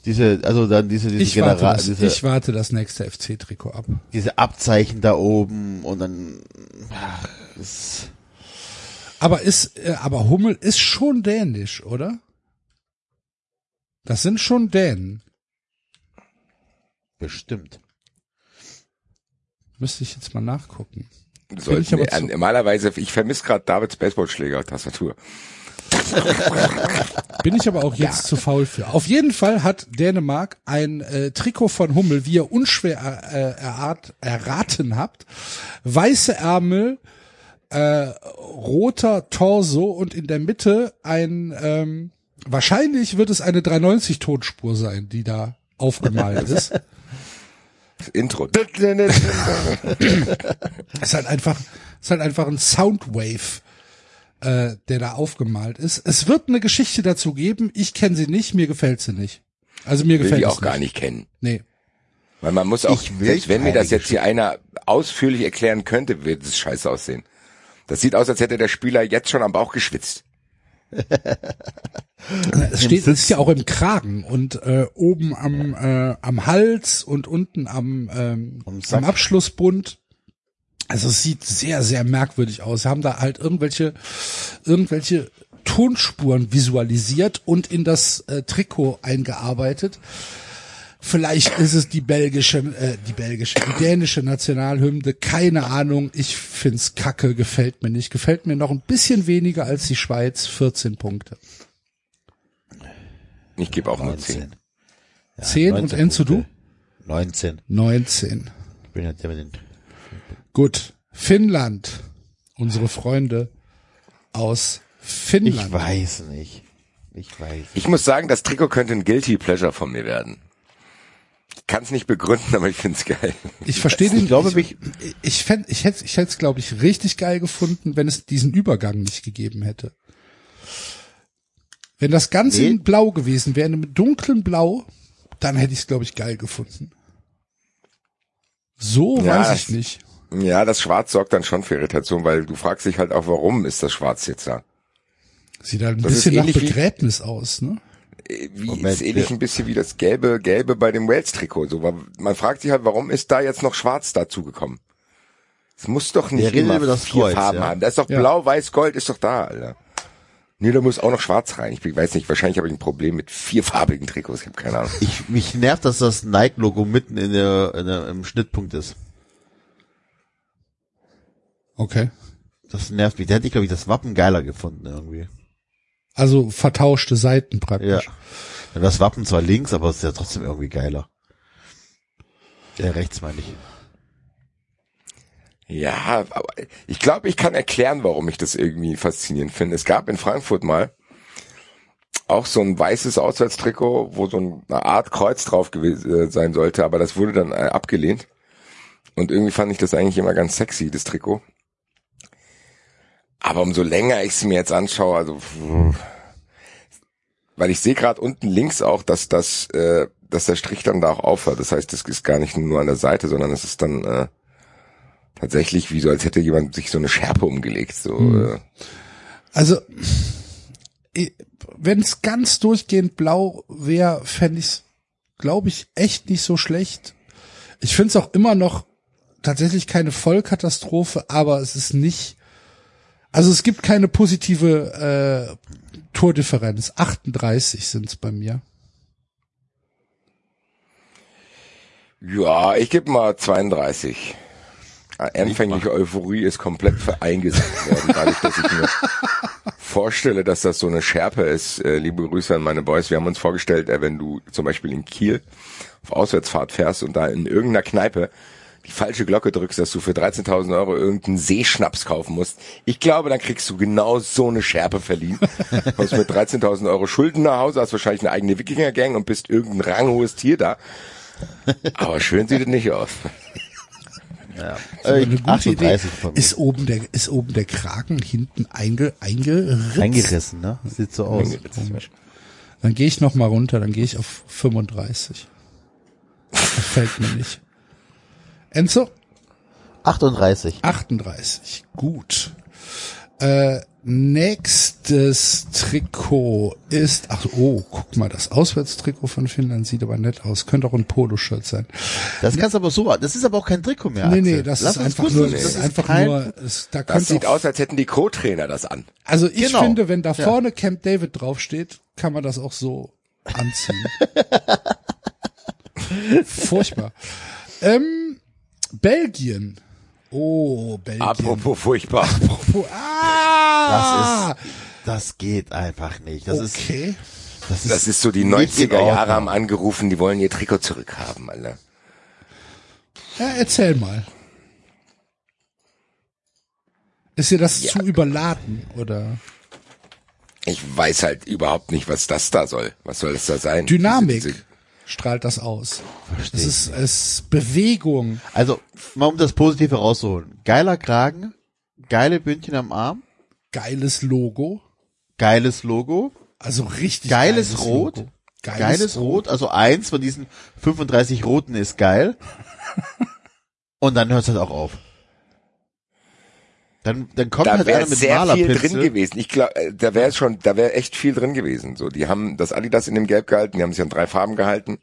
[SPEAKER 3] Diese, also dann diese, diese
[SPEAKER 2] Ich warte,
[SPEAKER 3] General,
[SPEAKER 2] das,
[SPEAKER 3] diese,
[SPEAKER 2] ich warte das nächste FC-Trikot ab.
[SPEAKER 3] diese Abzeichen da oben und dann, ach, das,
[SPEAKER 2] Aber ist, äh, aber Hummel ist schon dänisch, oder? Das sind schon Dänen.
[SPEAKER 3] bestimmt.
[SPEAKER 2] Müsste ich jetzt mal nachgucken.
[SPEAKER 4] Sollten
[SPEAKER 2] ich aber
[SPEAKER 4] wir,
[SPEAKER 2] zu-
[SPEAKER 4] normalerweise, ich vermisse gerade Davids Baseballschläger-Tastatur. [LAUGHS]
[SPEAKER 2] Bin ich aber auch jetzt zu faul für. Auf jeden Fall hat Dänemark ein äh, Trikot von Hummel, wie ihr unschwer äh, errat, erraten habt. Weiße Ärmel, äh, roter Torso und in der Mitte ein, ähm, wahrscheinlich wird es eine 390 Tonspur sein, die da aufgemalt [LAUGHS] ist.
[SPEAKER 4] Intro. [LAUGHS]
[SPEAKER 2] Es ist halt einfach, es ist halt einfach ein Soundwave, äh, der da aufgemalt ist. Es wird eine Geschichte dazu geben. Ich kenne sie nicht, mir gefällt sie nicht. Also mir
[SPEAKER 4] Will
[SPEAKER 2] gefällt
[SPEAKER 4] die
[SPEAKER 2] es
[SPEAKER 4] auch gar nicht kennen.
[SPEAKER 2] Nee.
[SPEAKER 4] Weil man muss auch, selbst wenn mir das jetzt hier einer ausführlich erklären könnte, wird es scheiße aussehen. Das sieht aus, als hätte der Spieler jetzt schon am Bauch geschwitzt. [LAUGHS]
[SPEAKER 2] Es steht, es ist ja auch im Kragen und äh, oben am, äh, am Hals und unten am, ähm,
[SPEAKER 3] Am
[SPEAKER 2] Abschlussbund. Also es sieht sehr, sehr merkwürdig aus. Sie haben da halt irgendwelche, irgendwelche Tonspuren visualisiert und in das äh, Trikot eingearbeitet. Vielleicht ist es die belgische, äh, die belgische, die dänische Nationalhymne, keine Ahnung. Ich find's kacke, gefällt mir nicht. Gefällt mir noch ein bisschen weniger als die Schweiz, 14 Punkte.
[SPEAKER 4] Ich gebe auch nur 10.
[SPEAKER 3] 19. Ja,
[SPEAKER 2] 10 und
[SPEAKER 3] 19
[SPEAKER 2] Enzo, du?
[SPEAKER 3] Punkte. 19.
[SPEAKER 2] 19.
[SPEAKER 3] Ich bin ja der mit den
[SPEAKER 2] Gut. Finnland. Unsere Freunde aus Finnland.
[SPEAKER 3] Ich weiß nicht. Ich weiß.
[SPEAKER 4] Ich muss sagen, das Trikot könnte ein Guilty Pleasure von mir werden. Ich kann es nicht begründen, aber ich find's geil.
[SPEAKER 2] Ich verstehe [LAUGHS] den.
[SPEAKER 3] Ich glaube,
[SPEAKER 2] ich, ich fänd, ich hätte, ich hätte es, glaube ich, richtig geil gefunden, wenn es diesen Übergang nicht gegeben hätte. Wenn das Ganze
[SPEAKER 3] Nee.
[SPEAKER 2] in Blau gewesen wäre, mit dunklem Blau, dann hätte ich es, glaube ich, geil gefunden. So
[SPEAKER 4] Ja,
[SPEAKER 2] weiß
[SPEAKER 4] das-
[SPEAKER 2] ich nicht.
[SPEAKER 4] Ja, das Schwarz sorgt dann schon für Irritation, weil du fragst dich halt auch, warum ist das Schwarz jetzt da?
[SPEAKER 2] Sieht halt ein
[SPEAKER 4] Das
[SPEAKER 2] bisschen nach
[SPEAKER 4] wie-
[SPEAKER 2] Begräbnis aus, ne?
[SPEAKER 4] Äh, Wie
[SPEAKER 3] Moment,
[SPEAKER 4] ist ähnlich ein bisschen wie das gelbe, gelbe bei dem Wales-Trikot. So, weil man fragt sich halt, warum ist da jetzt noch Schwarz dazugekommen? Es muss doch nicht
[SPEAKER 3] Wir
[SPEAKER 4] immer
[SPEAKER 3] das
[SPEAKER 4] vier
[SPEAKER 3] Kreuz,
[SPEAKER 4] Farben
[SPEAKER 3] ja.
[SPEAKER 4] haben. Da ist doch
[SPEAKER 2] Ja.
[SPEAKER 4] blau, weiß, gold, ist doch da, Alter. Nee, da muss auch noch schwarz rein. Ich weiß nicht, wahrscheinlich habe ich ein Problem mit vierfarbigen Trikots. Ich habe keine Ahnung.
[SPEAKER 3] ich, mich nervt, dass das Nike-Logo mitten in der, in der, im Schnittpunkt ist.
[SPEAKER 2] Okay.
[SPEAKER 3] Das nervt mich. Da hätte ich, glaube ich, das Wappen geiler gefunden irgendwie.
[SPEAKER 2] Also vertauschte Seiten
[SPEAKER 3] Ja.
[SPEAKER 2] praktisch.
[SPEAKER 3] Ja, Das Wappen zwar links, aber es ist ja trotzdem irgendwie geiler. Ja, rechts meine ich.
[SPEAKER 4] Ja, aber ich glaube, ich kann erklären, warum ich das irgendwie faszinierend finde. Es gab in Frankfurt mal auch so ein weißes Auswärtstrikot, wo so eine Art Kreuz drauf gewesen äh, sein sollte, aber das wurde dann äh, abgelehnt. Und irgendwie fand ich das eigentlich immer ganz sexy, das Trikot. Aber umso länger ich es mir jetzt anschaue, also weil ich sehe gerade unten links auch, dass das, äh, dass der Strich dann da auch aufhört. Das heißt, es ist gar nicht nur an der Seite, sondern es ist dann äh, tatsächlich wie so, als hätte jemand sich so eine Schärpe umgelegt. So, äh,
[SPEAKER 2] Also, wenn es ganz durchgehend blau wäre, fände ich glaube ich, echt nicht so schlecht. Ich finde es auch immer noch tatsächlich keine Vollkatastrophe, aber es ist nicht, also es gibt keine positive äh, Tordifferenz. 38 sind es bei mir.
[SPEAKER 4] Ja, ich gebe mal 32. Anfängliche Euphorie ist komplett vereingesetzt worden, dadurch, dass ich mir [LAUGHS] vorstelle, dass das so eine Schärpe ist. Äh, liebe Grüße an meine Boys. Wir haben uns vorgestellt, äh, wenn du zum Beispiel in Kiel auf Auswärtsfahrt fährst und da in irgendeiner Kneipe die falsche Glocke drückst, dass du für 13.000 Euro irgendeinen Seeschnaps kaufen musst. Ich glaube, dann kriegst du genau so eine Schärpe verliehen. [LAUGHS] Kommst mit 13.000 Euro Schulden nach Hause, hast wahrscheinlich eine eigene Wikinger-Gang und bist irgendein ranghohes Tier da. [LAUGHS] Aber schön sieht es nicht aus.
[SPEAKER 3] Ja.
[SPEAKER 2] Eine gute
[SPEAKER 3] 38
[SPEAKER 2] Idee.
[SPEAKER 3] von mir.
[SPEAKER 2] Ist oben der, ist oben der Kragen hinten einge, eingeritzt?
[SPEAKER 3] Eingerissen, ne? Sieht so aus.
[SPEAKER 2] Dann gehe ich noch mal runter, dann gehe ich auf 35. Gefällt mir nicht. Enzo?
[SPEAKER 3] 38.
[SPEAKER 2] 38. Gut. Äh, nächstes Trikot ist, ach oh, guck mal, das Auswärtstrikot von Finnland sieht aber nett aus. Könnte auch ein Poloshirt sein.
[SPEAKER 3] Das kannst du aber so, das ist aber auch kein Trikot mehr.
[SPEAKER 2] nee,
[SPEAKER 3] Axel.
[SPEAKER 2] nee, das
[SPEAKER 3] Lass
[SPEAKER 2] ist einfach nur,
[SPEAKER 3] das
[SPEAKER 2] das ist einfach
[SPEAKER 3] kein-
[SPEAKER 2] nur, es, da
[SPEAKER 4] Das sieht
[SPEAKER 2] auch,
[SPEAKER 4] aus, als hätten die Co-Trainer das an.
[SPEAKER 2] also ich
[SPEAKER 3] Genau.
[SPEAKER 2] finde, wenn da
[SPEAKER 3] Ja.
[SPEAKER 2] vorne Camp David draufsteht, kann man das auch so anziehen. [LAUGHS] Furchtbar. Ähm, Belgien. Oh, Belgien.
[SPEAKER 4] Apropos furchtbar.
[SPEAKER 2] Apropos, ah,
[SPEAKER 3] Das ist, das geht einfach nicht. Das ist,
[SPEAKER 2] okay.
[SPEAKER 3] das ist,
[SPEAKER 4] Das ist so die
[SPEAKER 3] nicht in
[SPEAKER 4] 90er Jahre haben angerufen, die wollen ihr Trikot zurückhaben, Alter.
[SPEAKER 2] Ja, erzähl mal. Ist dir das
[SPEAKER 4] Ja.
[SPEAKER 2] zu überladen oder
[SPEAKER 4] Ich weiß halt überhaupt nicht, was das da soll. Was soll das da sein?
[SPEAKER 2] Dynamik
[SPEAKER 4] Diese- diese-
[SPEAKER 2] strahlt das aus?
[SPEAKER 3] Versteh
[SPEAKER 2] Es ist, es ist Bewegung.
[SPEAKER 3] Also, mal um das Positive rauszuholen. Geiler Kragen, geile Bündchen am Arm,
[SPEAKER 2] Geiles Logo.
[SPEAKER 3] geiles Logo,
[SPEAKER 2] Also richtig
[SPEAKER 3] geiles, Rot,
[SPEAKER 2] Logo.
[SPEAKER 3] geiles, Rot. Also eins von diesen 35 Roten ist geil. [LAUGHS] Und dann hört es halt auch auf. Dann, dann kommt
[SPEAKER 4] Da
[SPEAKER 3] halt einer mit
[SPEAKER 4] sehr viel
[SPEAKER 3] Malerpinsel.
[SPEAKER 4] drin gewesen. Ich glaube, da wäre schon, da wäre echt viel drin gewesen. So, die haben das Adidas in dem Gelb gehalten, die haben sich an drei Farben gehalten.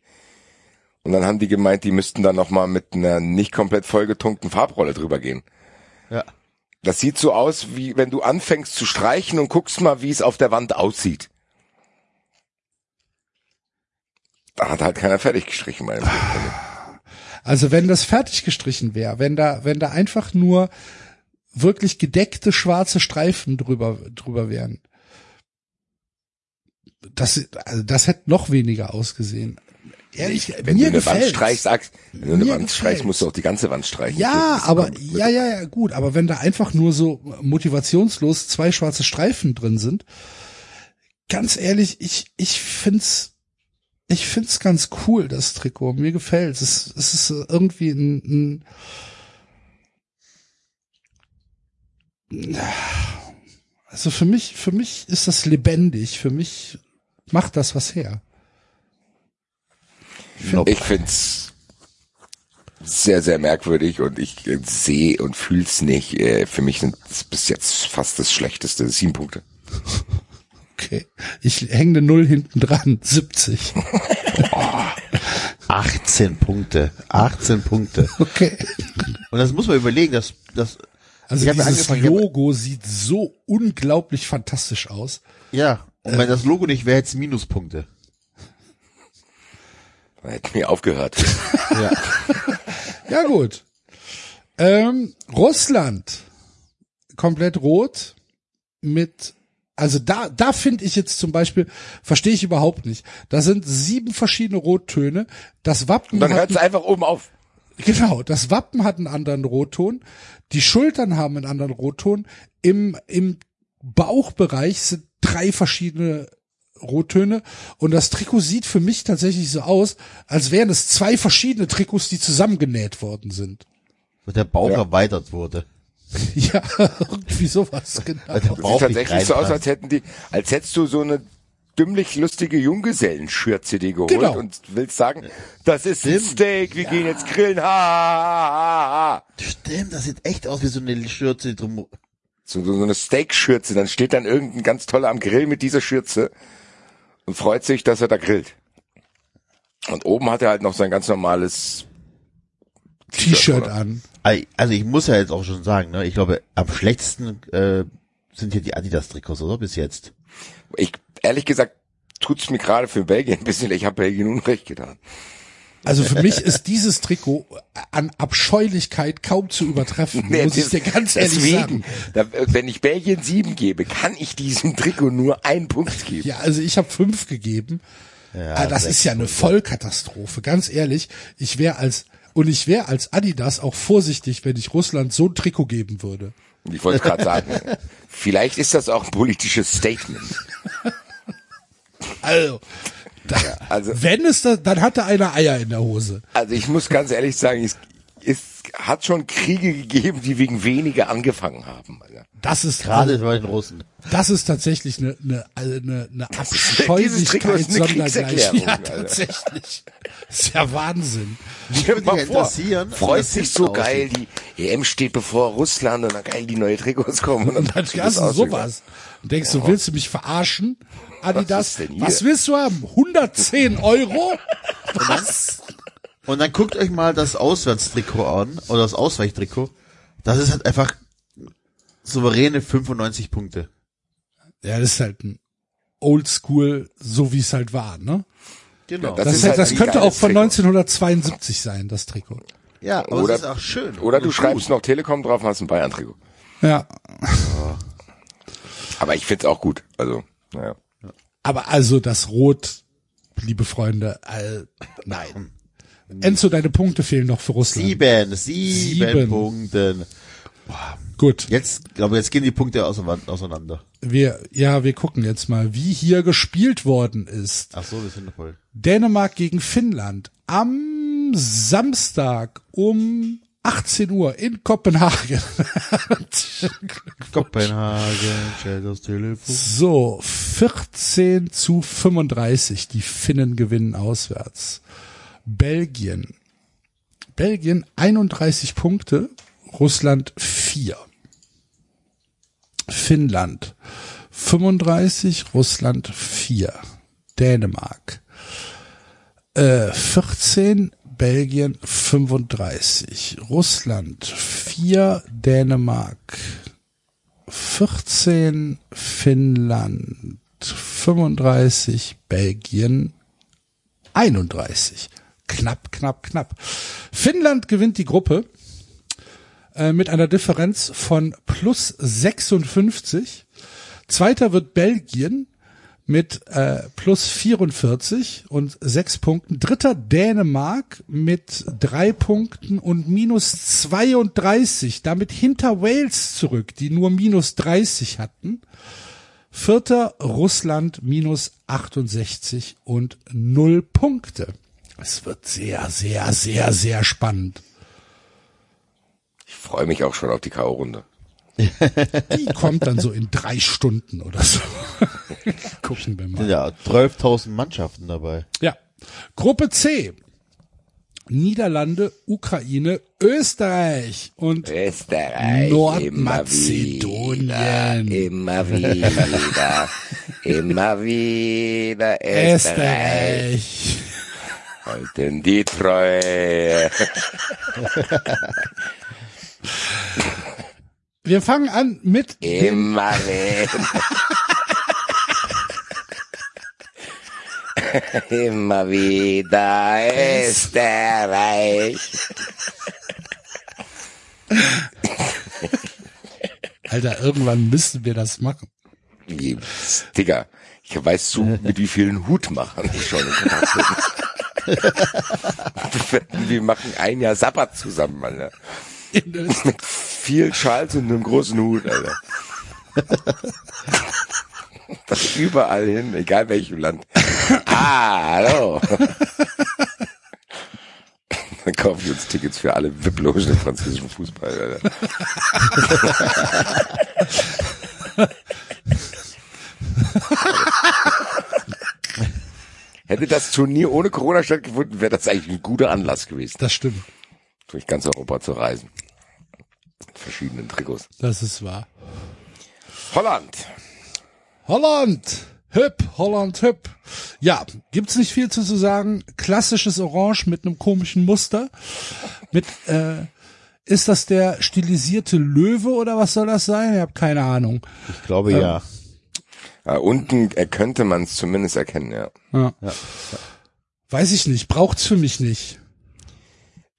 [SPEAKER 4] Und dann haben die gemeint, die müssten dann noch mal mit einer nicht komplett vollgetunkten Farbrolle drüber gehen.
[SPEAKER 3] Ja.
[SPEAKER 4] Das sieht so aus, wie wenn du anfängst zu streichen und guckst mal, wie es auf der Wand aussieht. Da hat halt keiner fertig gestrichen Film.
[SPEAKER 2] Also wenn das fertig gestrichen wäre, wenn da, wenn da einfach nur wirklich gedeckte schwarze Streifen drüber, drüber wären, das, also das hätte noch weniger ausgesehen. Ehrlich,
[SPEAKER 4] Wenn
[SPEAKER 2] mir
[SPEAKER 4] du eine Wand
[SPEAKER 2] gefällt's.
[SPEAKER 4] streichst, sagst, wenn du eine
[SPEAKER 2] Mir
[SPEAKER 4] Wand
[SPEAKER 2] gefällt's.
[SPEAKER 4] streichst, musst du auch die ganze Wand streichen.
[SPEAKER 2] Ja,
[SPEAKER 4] Das
[SPEAKER 2] aber, ja, ja, ja, gut, aber wenn da einfach nur so motivationslos zwei schwarze Streifen drin sind, ganz ehrlich, ich, ich find's, ich find's ganz cool, das Trikot. Mir gefällt's. Es, es ist irgendwie ein, ein also für mich, für mich ist das lebendig. Für mich macht das was her.
[SPEAKER 4] Ich find's sehr, sehr merkwürdig und ich sehe und fühl's nicht. Äh, Für mich sind es bis jetzt fast das Schlechteste. Sieben Punkte.
[SPEAKER 2] Okay. Ich hänge eine Null hinten dran. [LAUGHS] 70.
[SPEAKER 3] 18 Punkte. 18 Punkte.
[SPEAKER 2] Okay.
[SPEAKER 3] Und das muss man überlegen, dass, dass,
[SPEAKER 2] Also dieses Logo sieht so unglaublich fantastisch aus.
[SPEAKER 3] ja. Und wenn das Logo nicht wäre, hätte es Minuspunkte.
[SPEAKER 4] Da hätten wir aufgehört. [LAUGHS]
[SPEAKER 3] Ja.
[SPEAKER 2] Ja gut. Ähm, Russland komplett rot mit also da da finde ich jetzt zum Beispiel verstehe ich überhaupt nicht. Da sind sieben verschiedene Rottöne. Das Wappen
[SPEAKER 4] Und dann
[SPEAKER 2] hat
[SPEAKER 4] hört's einfach oben auf.
[SPEAKER 2] Genau, das Wappen hat einen anderen Rotton, die Schultern haben einen anderen Rotton, im, im Bauchbereich sind drei verschiedene Rottöne und das Trikot sieht für mich tatsächlich so aus, als wären es zwei verschiedene Trikots, die zusammengenäht worden sind.
[SPEAKER 3] Und der Bauch
[SPEAKER 4] Ja.
[SPEAKER 3] erweitert wurde. [LAUGHS]
[SPEAKER 2] Ja, irgendwie sowas, genau.
[SPEAKER 4] Das
[SPEAKER 3] Bauch
[SPEAKER 4] sieht tatsächlich so aus, als hätten die, als hättest du so eine dümmlich lustige Junggesellenschürze dir geholt
[SPEAKER 2] Genau.
[SPEAKER 4] und willst sagen, das ist ein
[SPEAKER 3] Stimmt.
[SPEAKER 4] Steak, wir gehen jetzt grillen. Ha, ha, ha, ha.
[SPEAKER 3] Stimmt, das sieht echt aus wie so eine Schürze drum.
[SPEAKER 4] So, so eine Steakschürze, dann steht dann irgendein ganz toller am Grill mit dieser Schürze und freut sich, dass er da grillt. Und oben hat er halt noch sein ganz normales
[SPEAKER 2] T-Shirt an.
[SPEAKER 3] Also ich muss ja jetzt auch schon sagen, ne, ich glaube, am schlechtesten äh, sind hier die Adidas-Trikots, oder? Bis jetzt.
[SPEAKER 4] Ich, ehrlich gesagt, tut's mir gerade für Belgien ein bisschen, ich habe Belgien Unrecht getan.
[SPEAKER 2] Also für mich ist dieses Trikot an Abscheulichkeit kaum zu übertreffen, [LAUGHS]
[SPEAKER 4] Nee,
[SPEAKER 2] muss ich dir ganz ehrlich sagen.
[SPEAKER 4] Da, wenn ich Belgien sieben gebe, kann ich diesem Trikot nur einen Punkt geben.
[SPEAKER 2] Ja, also ich habe fünf gegeben.
[SPEAKER 3] Ja,
[SPEAKER 2] Ah, das ist ja eine Vollkatastrophe, ganz ehrlich. Ich wäre als und ich wäre als Adidas auch vorsichtig, wenn ich Russland so ein Trikot geben würde.
[SPEAKER 4] Ich wollte gerade sagen, [LAUGHS] vielleicht ist das auch ein politisches Statement. [LAUGHS]
[SPEAKER 2] Also, da,
[SPEAKER 4] Also,
[SPEAKER 2] wenn es da, dann hatte einer Eier in der Hose.
[SPEAKER 4] also ich muss ganz ehrlich sagen, es, es hat schon Kriege gegeben, die wegen weniger angefangen haben. Alter.
[SPEAKER 2] Das ist
[SPEAKER 3] Gerade bei den Russen.
[SPEAKER 2] das ist tatsächlich eine eine eine, eine
[SPEAKER 4] Trikot
[SPEAKER 2] Abscheulichkeit
[SPEAKER 4] eine
[SPEAKER 2] sondergleichen.
[SPEAKER 4] Kriegserklärung,
[SPEAKER 2] Ja,
[SPEAKER 4] Alter.
[SPEAKER 2] tatsächlich. Das ist ja Wahnsinn. [LAUGHS]
[SPEAKER 4] Stell dir
[SPEAKER 3] mich
[SPEAKER 4] mal
[SPEAKER 3] ja
[SPEAKER 4] vor,
[SPEAKER 3] interessieren,
[SPEAKER 4] freut
[SPEAKER 3] das
[SPEAKER 4] sich so geil, die EM steht bevor Russland und dann geil die neue Trikots kommen. Und dann
[SPEAKER 2] Und [LAUGHS] dann
[SPEAKER 4] das
[SPEAKER 2] sowas. Und denkst du, willst du mich verarschen? Adidas,
[SPEAKER 4] hier?
[SPEAKER 2] was willst du haben? 110 Euro? Was?
[SPEAKER 3] Und dann guckt euch mal das Auswärtstrikot an, oder das Ausweichtrikot. Das ist halt einfach souveräne 95 Punkte.
[SPEAKER 2] Ja, das ist halt ein Oldschool, so wie es halt war, ne?
[SPEAKER 3] Genau.
[SPEAKER 4] das
[SPEAKER 2] Das,
[SPEAKER 4] ist halt
[SPEAKER 2] das könnte auch von
[SPEAKER 4] Trikot.
[SPEAKER 2] 1972 sein, das Trikot.
[SPEAKER 3] ja, aber
[SPEAKER 4] Oder-
[SPEAKER 3] es ist auch schön.
[SPEAKER 4] Oder du
[SPEAKER 3] gut.
[SPEAKER 4] schreibst noch Telekom drauf und hast ein Bayern-Trikot.
[SPEAKER 2] Ja.
[SPEAKER 4] Aber ich find's auch gut. Also, naja.
[SPEAKER 2] Aber also das Rot, liebe Freunde, äh, nein. Enzo, deine Punkte fehlen noch für Russland.
[SPEAKER 3] Sieben, sieben,
[SPEAKER 2] Sieben.
[SPEAKER 3] Punkten.
[SPEAKER 2] Gut,
[SPEAKER 3] Jetzt, glaube jetzt gehen die Punkte auseinander.
[SPEAKER 2] wir, ja, wir gucken jetzt mal, wie hier gespielt worden ist.
[SPEAKER 3] Ach so, wir sind voll.
[SPEAKER 2] Dänemark gegen Finnland am Samstag um 18 Uhr in Kopenhagen. [LAUGHS]
[SPEAKER 3] Kopenhagen, das Telefon.
[SPEAKER 2] so, 14 zu 35. Die Finnen gewinnen auswärts. Belgien. Belgien 31 Punkte, Russland 4. Finnland 35, Russland 4, Dänemark äh, 14, Belgien 35, Russland 4, Dänemark 14, Finnland 35, Belgien 31. Knapp, knapp, knapp. Finnland gewinnt die Gruppe äh, mit einer Differenz von plus 56. Zweiter wird Belgien mit äh, plus 44 und sechs Punkten. Dritter Dänemark mit drei Punkten und minus 32, damit hinter Wales zurück, die nur minus 30 hatten. Vierter Russland minus 68 und null Punkte. Es wird sehr, sehr, sehr, sehr spannend.
[SPEAKER 4] Ich freue mich auch schon auf die K.O.-Runde. [LAUGHS]
[SPEAKER 2] Die kommt dann so in drei Stunden oder so. [LAUGHS] Gucken wir mal.
[SPEAKER 3] Ja, 12.000 Mannschaften dabei.
[SPEAKER 2] Ja. Gruppe C. Niederlande, Ukraine, Österreich und
[SPEAKER 4] Österreich.
[SPEAKER 2] Nordmazedonien.
[SPEAKER 4] Immer wieder, immer wieder, immer wieder Österreich.
[SPEAKER 2] Österreich.
[SPEAKER 4] Halten die Treue. [LAUGHS]
[SPEAKER 2] Wir fangen an mit [LAUGHS] [LAUGHS]
[SPEAKER 4] Immer wieder. Immer wieder Österreich.
[SPEAKER 2] Alter, irgendwann müssen wir das machen.
[SPEAKER 4] Digga, ich weiß du, mit wie vielen Hutmachern ich schon in Kontakt bin. Wir machen ein Jahr Sabbat zusammen, Alter. Mit viel Schals und einem großen Hut, Alter. Das überall hin, egal welchem Land. Ah, hallo. Dann kaufe ich uns Tickets für alle VIP-Logen im französischen Fußball, Alter. Hätte das Turnier ohne Corona stattgefunden, wäre das eigentlich ein guter Anlass gewesen,
[SPEAKER 2] Das stimmt.
[SPEAKER 4] Durch ganz Europa zu reisen. Mit verschiedenen Trikots.
[SPEAKER 2] Das ist wahr.
[SPEAKER 4] Holland.
[SPEAKER 2] Holland. Hüpp, Holland, hüpp. Ja, gibt's nicht viel zu sagen. Klassisches Orange mit einem komischen Muster. Mit, äh, ist das der stilisierte Löwe oder was soll das sein? Ich habe keine Ahnung.
[SPEAKER 3] Ich glaube ja.
[SPEAKER 4] Ja, unten äh, könnte man es zumindest erkennen, ja.
[SPEAKER 2] Ja. Weiß ich nicht, braucht's für mich nicht.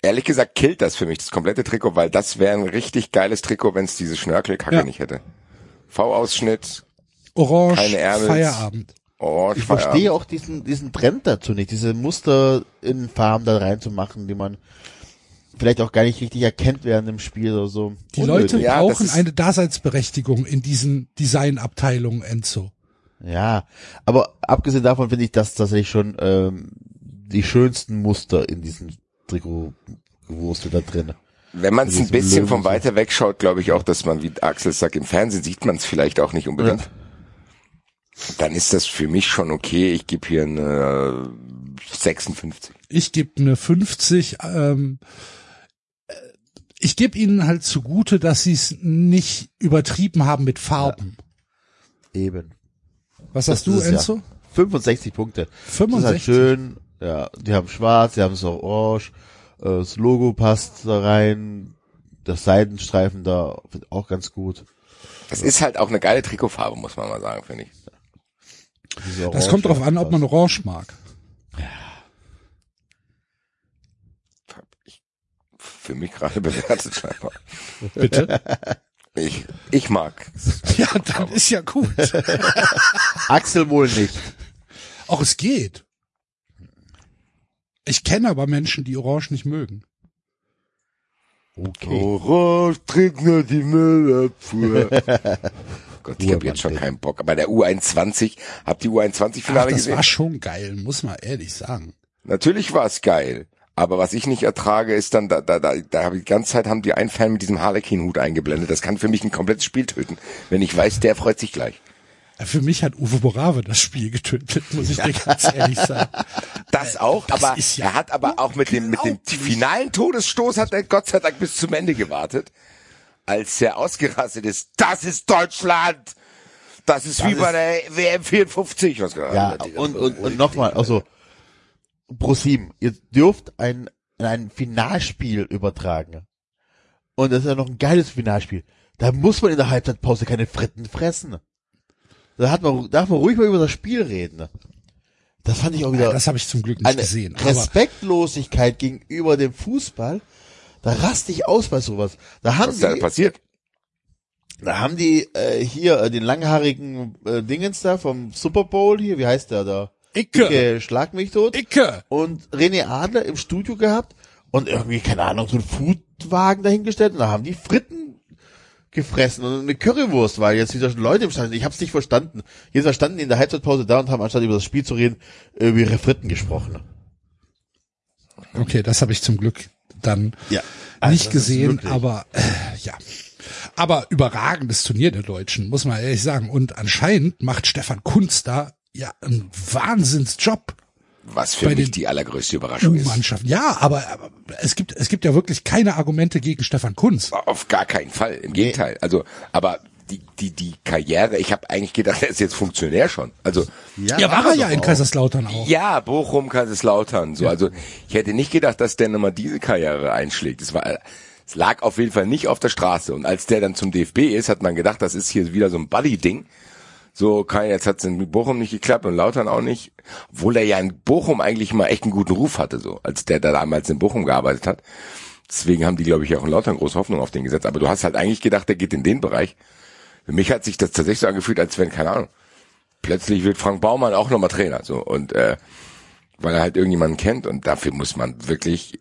[SPEAKER 4] Ehrlich gesagt killt das für mich, das komplette Trikot, weil das wäre ein richtig geiles Trikot, wenn es diese Schnörkelkacke
[SPEAKER 2] Ja.
[SPEAKER 4] nicht hätte. V-Ausschnitt,
[SPEAKER 2] Orange,
[SPEAKER 4] Keine Ärmel.
[SPEAKER 2] Feierabend.
[SPEAKER 4] Orange,
[SPEAKER 3] Ich verstehe auch diesen, diesen Trend dazu nicht, diese Muster in Farben da reinzumachen, die man vielleicht auch gar nicht richtig erkennt während dem Spiel oder so.
[SPEAKER 2] Die
[SPEAKER 3] Unnötig.
[SPEAKER 2] Leute
[SPEAKER 4] Ja,
[SPEAKER 2] brauchen
[SPEAKER 4] ist-
[SPEAKER 2] eine Daseinsberechtigung in diesen Designabteilungen, Enzo.
[SPEAKER 3] Ja, aber abgesehen davon finde ich das tatsächlich schon ähm, die schönsten Muster in Trikotwurst da drin.
[SPEAKER 4] Wenn man es ein bisschen von weiter weg schaut, glaube ich auch, dass man, wie Axel sagt, im Fernsehen sieht man es vielleicht auch nicht unbedingt.
[SPEAKER 3] Ja.
[SPEAKER 4] Dann ist das für mich schon okay. Ich gebe hier eine äh, 56.
[SPEAKER 2] Ich gebe eine 50. Ähm, äh, ich gebe ihnen halt zugute, dass sie es nicht übertrieben haben mit Farben.
[SPEAKER 3] Eben.
[SPEAKER 2] Was
[SPEAKER 3] Das
[SPEAKER 2] sagst du,
[SPEAKER 3] es ja.
[SPEAKER 2] Enzo?
[SPEAKER 3] 65 Punkte. Das ist halt
[SPEAKER 2] 65.
[SPEAKER 3] schön. Ja, die haben schwarz, die haben es auch orange. Äh, Das Logo passt da rein. Das Seitenstreifen da wird auch ganz gut.
[SPEAKER 4] Das ist halt auch eine geile Trikotfarbe, muss man mal sagen, finde ich.
[SPEAKER 2] Das kommt drauf an, ob man Orange mag.
[SPEAKER 4] Hab ich für mich gerade [LAUGHS] bewertet scheinbar.
[SPEAKER 2] Bitte?
[SPEAKER 4] Ich, ich mag.
[SPEAKER 2] ja, dann ist ja gut.
[SPEAKER 3] Axel wohl nicht.
[SPEAKER 2] Auch es geht. Ich kenne aber Menschen, die Orange nicht mögen.
[SPEAKER 3] Okay.
[SPEAKER 4] Orange trinkt nur die Müllabfuhr. Gott, ich habe jetzt schon keinen Bock. Aber der U21, habt ihr
[SPEAKER 2] Ach,
[SPEAKER 4] U21-Finale
[SPEAKER 2] das
[SPEAKER 4] gesehen?
[SPEAKER 2] war schon geil, muss man ehrlich sagen.
[SPEAKER 4] Natürlich war es geil. Aber was ich nicht ertrage, ist dann, da, da, da, da habe ich die ganze Zeit haben die einen Fan mit diesem Harlequin-Hut eingeblendet. Das kann für mich ein komplettes Spiel töten. Wenn ich weiß, der freut sich gleich.
[SPEAKER 2] Für mich hat Uwe Borave das Spiel getötet, muss ich dir ganz ehrlich sagen.
[SPEAKER 4] Das auch,
[SPEAKER 2] das
[SPEAKER 4] aber
[SPEAKER 2] ist ja
[SPEAKER 4] er hat aber auch mit dem, mit dem finalen Todesstoß hat er Gott sei Dank bis zum Ende gewartet. als er ausgerastet ist. Das ist Deutschland! Das ist
[SPEAKER 3] Das
[SPEAKER 4] wie bei
[SPEAKER 3] ist-
[SPEAKER 4] der WM 54. Was
[SPEAKER 3] Ja, und, und, und nochmal, also ProSieben, ihr dürft ein, ein Finalspiel übertragen. Und das ist ja noch ein geiles Finalspiel. Da muss man in der Halbzeitpause keine Fritten fressen. Da hat man, darf man ruhig mal über das Spiel reden. Das fand ich auch wieder
[SPEAKER 2] Das habe ich zum Glück nicht
[SPEAKER 3] eine
[SPEAKER 2] gesehen. Aber
[SPEAKER 3] Respektlosigkeit gegenüber dem Fußball. Da raste ich aus bei sowas. Da haben
[SPEAKER 4] was ist da
[SPEAKER 3] die,
[SPEAKER 4] passiert?
[SPEAKER 3] da haben die äh, hier äh, den langhaarigen äh, Dingens da vom Super Bowl hier, wie heißt der da?
[SPEAKER 2] Icke,
[SPEAKER 3] Icke, schlag mich tot.
[SPEAKER 2] Icke.
[SPEAKER 3] Und René Adler im Studio gehabt und irgendwie, keine Ahnung, so einen Foodwagen dahingestellt und da haben die Fritten gefressen und eine Currywurst, weil jetzt wieder Leute im Stand sind. Ich hab's nicht verstanden. Jetzt Mal standen die in der Halbzeitpause da und haben anstatt über das Spiel zu reden, über ihre Fritten gesprochen.
[SPEAKER 2] Okay, das habe ich zum Glück dann
[SPEAKER 3] Ja.
[SPEAKER 2] nicht
[SPEAKER 3] Also ist
[SPEAKER 2] gesehen, aber äh, ja. Aber überragendes Turnier der Deutschen, muss man ehrlich sagen. Und anscheinend macht Stefan Kunz da ja einen Wahnsinnsjob.
[SPEAKER 4] Was für
[SPEAKER 2] bei
[SPEAKER 4] mich die allergrößte Überraschung ist.
[SPEAKER 2] U-Mannschaften. Ja, aber, aber es gibt es gibt ja wirklich keine Argumente gegen Stefan Kunz.
[SPEAKER 4] Auf gar keinen Fall. Im Gegenteil. Also, aber die, die, die Karriere, ich habe eigentlich gedacht, er ist jetzt Funktionär schon. Also,
[SPEAKER 2] Ja, war er ja
[SPEAKER 3] doch
[SPEAKER 2] in
[SPEAKER 3] auch.
[SPEAKER 2] Kaiserslautern auch.
[SPEAKER 4] ja, Bochum, Kaiserslautern, so. Also, ich hätte nicht gedacht, dass der nochmal diese Karriere einschlägt. Es war, es lag auf jeden Fall nicht auf der Straße. Und als der dann zum DFB ist, hat man gedacht, das ist hier wieder so ein Buddy-Ding. So, kein, jetzt hat's in Bochum nicht geklappt und Lautern auch nicht. Obwohl er ja in Bochum eigentlich mal echt einen guten Ruf hatte, so, als der da damals in Bochum gearbeitet hat. Deswegen haben die, glaube ich, auch in Lautern große Hoffnung auf den gesetzt. Aber du hast halt eigentlich gedacht, der geht in den Bereich. Für mich hat sich das tatsächlich so angefühlt, als wenn, keine Ahnung, plötzlich wird Frank Baumann auch nochmal Trainer, so. Und, äh, weil er halt irgendjemanden kennt und dafür muss man wirklich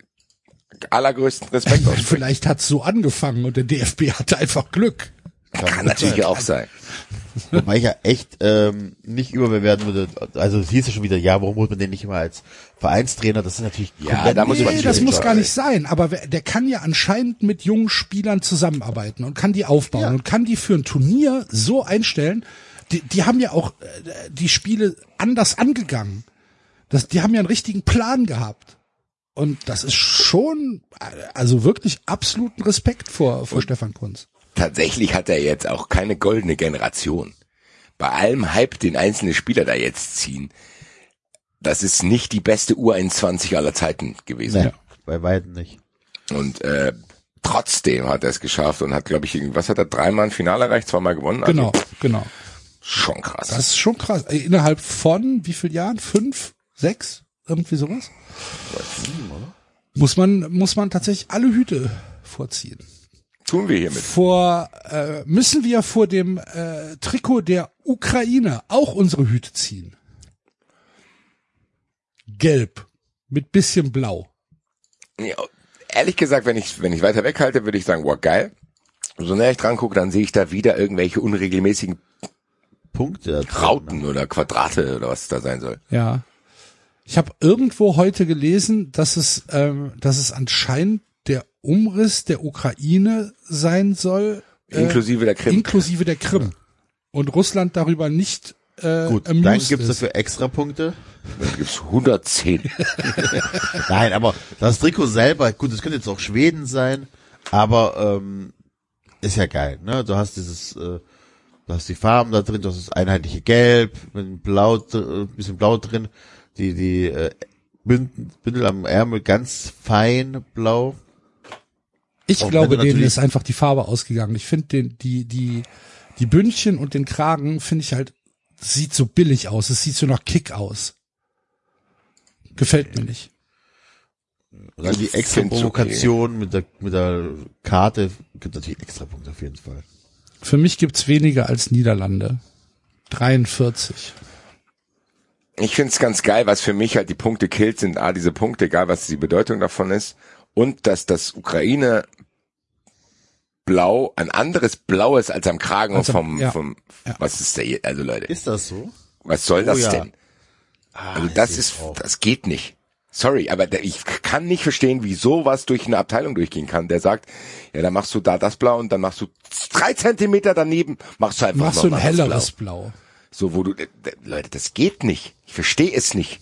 [SPEAKER 4] allergrößten Respekt [LAUGHS] aussprechen.
[SPEAKER 2] Vielleicht hat's so angefangen und der DFB hatte einfach Glück.
[SPEAKER 4] Kann natürlich auch sein. [LAUGHS]
[SPEAKER 3] Wobei ich ja echt ähm, nicht überbewerten würde. Also es hieß ja schon wieder, ja, warum holt man den nicht immer als Vereinstrainer? Das ist natürlich
[SPEAKER 4] Ja,
[SPEAKER 3] komplett
[SPEAKER 4] da muss man
[SPEAKER 2] Nee, das muss gar nicht sein, aber wer- der kann ja anscheinend mit jungen Spielern zusammenarbeiten und kann die aufbauen
[SPEAKER 3] Ja.
[SPEAKER 2] und kann die für ein Turnier so einstellen. Die, die haben ja auch äh, die Spiele anders angegangen. Das, die haben ja einen richtigen Plan gehabt. Und das ist schon, äh, also wirklich absoluten Respekt vor, vor Stefan Kunz.
[SPEAKER 4] Tatsächlich hat er jetzt auch keine goldene Generation. Bei allem Hype, den einzelne Spieler da jetzt ziehen, das ist nicht die beste U21 aller Zeiten gewesen.
[SPEAKER 3] Nee, bei weitem nicht.
[SPEAKER 4] Und äh, trotzdem hat er es geschafft und hat, glaube ich, was hat er dreimal ein Finale erreicht, zweimal gewonnen. Also
[SPEAKER 2] Genau, genau.
[SPEAKER 4] Schon krass.
[SPEAKER 2] Das ist schon krass. Äh, Innerhalb von wie viel Jahren? Fünf? Sechs? Irgendwie sowas? Muss man, muss man tatsächlich alle Hüte vorziehen.
[SPEAKER 4] Tun wir hiermit.
[SPEAKER 2] Vor, äh, müssen wir vor dem äh, Trikot der Ukraine auch unsere Hüte ziehen. Gelb. Mit bisschen blau.
[SPEAKER 4] Ja, ehrlich gesagt, wenn ich wenn ich weiter weghalte, würde ich sagen, wow, geil. So näher ich dran gucke, dann sehe ich da wieder irgendwelche unregelmäßigen
[SPEAKER 3] Punkte. drin,
[SPEAKER 4] Rauten oder Quadrate oder was es da sein soll.
[SPEAKER 2] Ja. Ich habe irgendwo heute gelesen, dass es, ähm, dass es anscheinend Umriss der Ukraine sein soll. äh,
[SPEAKER 4] Inklusive der Krim.
[SPEAKER 2] Inklusive der Krim. Und Russland darüber nicht äh,
[SPEAKER 3] Gut, dann gibt's dafür extra Punkte.
[SPEAKER 4] Da gibt's 110. [LAUGHS]
[SPEAKER 3] Nein, aber das Trikot selber, gut, das könnte jetzt auch Schweden sein, aber ähm, ist ja geil, ne? Du hast dieses, äh, du hast die Farben da drin, du hast das einheitliche Gelb, mit einem Blau, äh, bisschen Blau drin, die die äh, Bündel am Ärmel ganz fein blau.
[SPEAKER 2] Ich
[SPEAKER 3] Auch
[SPEAKER 2] glaube, denen ist einfach die Farbe ausgegangen. Ich finde den, die, die, die Bündchen und den Kragen finde ich halt, sieht so billig aus. Es sieht so nach Kick aus. Gefällt mir nicht.
[SPEAKER 3] Und dann die extra Provokation mit der mit der Karte gibt natürlich extra Punkte auf jeden Fall.
[SPEAKER 2] Für mich gibt's weniger als Niederlande. 43.
[SPEAKER 4] Ich find's ganz geil, was für mich halt die Punkte killt, sind A, diese Punkte, egal was die Bedeutung davon ist, und dass das Ukraine Blau ein anderes Blau ist als am Kragen
[SPEAKER 2] Als am-
[SPEAKER 4] vom,
[SPEAKER 2] ja.
[SPEAKER 4] vom
[SPEAKER 2] Ja.
[SPEAKER 4] was ist der, hier- also Leute,
[SPEAKER 3] Ist das so?
[SPEAKER 4] was soll das
[SPEAKER 3] Oh ja.
[SPEAKER 4] denn? Also das ist, das geht nicht. Sorry, aber der, ich kann nicht verstehen, wie sowas durch eine Abteilung durchgehen kann. Der sagt, ja, dann machst du da das Blau und dann machst du drei Zentimeter daneben, machst du einfach
[SPEAKER 2] Machst
[SPEAKER 4] noch
[SPEAKER 2] du ein
[SPEAKER 4] mal das
[SPEAKER 2] helleres
[SPEAKER 4] Blau.
[SPEAKER 2] Blau.
[SPEAKER 4] So, wo du, Leute, das geht nicht. Ich verstehe es nicht.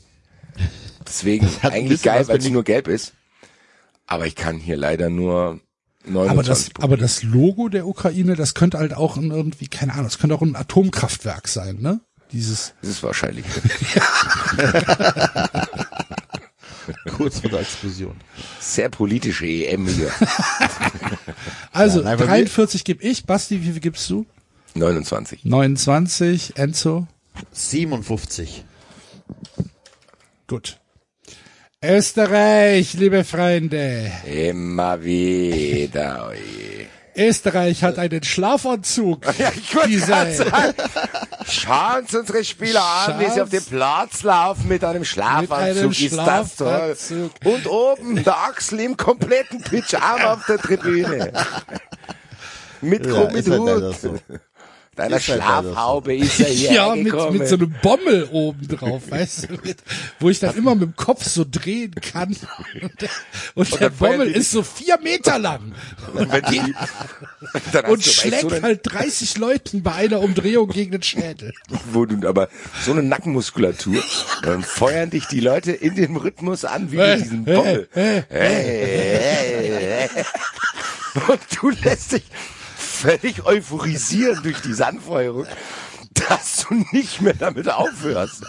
[SPEAKER 4] Deswegen [LAUGHS] eigentlich geil, weil es nur gelb ist. Aber ich kann hier leider nur
[SPEAKER 2] Aber das,
[SPEAKER 4] 29
[SPEAKER 2] aber das Logo der Ukraine, das könnte halt auch ein irgendwie, keine Ahnung, das könnte auch ein Atomkraftwerk sein, ne? Dieses,
[SPEAKER 4] Das ist wahrscheinlich. [LAUGHS] [LAUGHS]
[SPEAKER 3] Kurz vor der Explosion.
[SPEAKER 4] Sehr politische EM hier. [LAUGHS]
[SPEAKER 2] also
[SPEAKER 3] Ja, nein, bei mir-
[SPEAKER 2] 43 gebe ich, Basti, wie viel gibst du?
[SPEAKER 4] 29.
[SPEAKER 2] 29, Enzo,
[SPEAKER 3] 57.
[SPEAKER 2] gut. Österreich, liebe Freunde.
[SPEAKER 4] Immer wieder. oje.
[SPEAKER 2] Österreich hat einen Schlafanzug. [LAUGHS]
[SPEAKER 4] Ja, Schauen Sie unsere Spieler an, wie sie auf den Platz laufen mit einem Schlafanzug.
[SPEAKER 2] einem
[SPEAKER 4] ist das toll.
[SPEAKER 2] Schlafanzug.
[SPEAKER 4] Und oben der Axel im kompletten Pyjama auf der Tribüne. [LAUGHS] Mit
[SPEAKER 3] Ja,
[SPEAKER 4] mit
[SPEAKER 3] ist halt
[SPEAKER 4] Hut.
[SPEAKER 3] so.
[SPEAKER 4] Deiner
[SPEAKER 3] halt.
[SPEAKER 4] Schlafhaube ist er hier [LAUGHS]
[SPEAKER 2] Ja, mit, mit so einem Bommel oben drauf, weißt du, mit, wo ich dann immer mit dem Kopf so drehen kann. Und der, und der
[SPEAKER 4] dann feuern
[SPEAKER 2] Bommel ist so vier Meter lang
[SPEAKER 4] Und, die, [LAUGHS]
[SPEAKER 2] und schlägt
[SPEAKER 4] so
[SPEAKER 2] halt 30 Leuten bei einer Umdrehung gegen den Schädel.
[SPEAKER 4] wo du aber so eine Nackenmuskulatur, dann feuern dich die Leute in dem Rhythmus an wie mit diesem Bommel. Hey, hey, hey. Und du lässt dich völlig euphorisieren durch diese Anfeuerung, dass du nicht mehr damit aufhörst.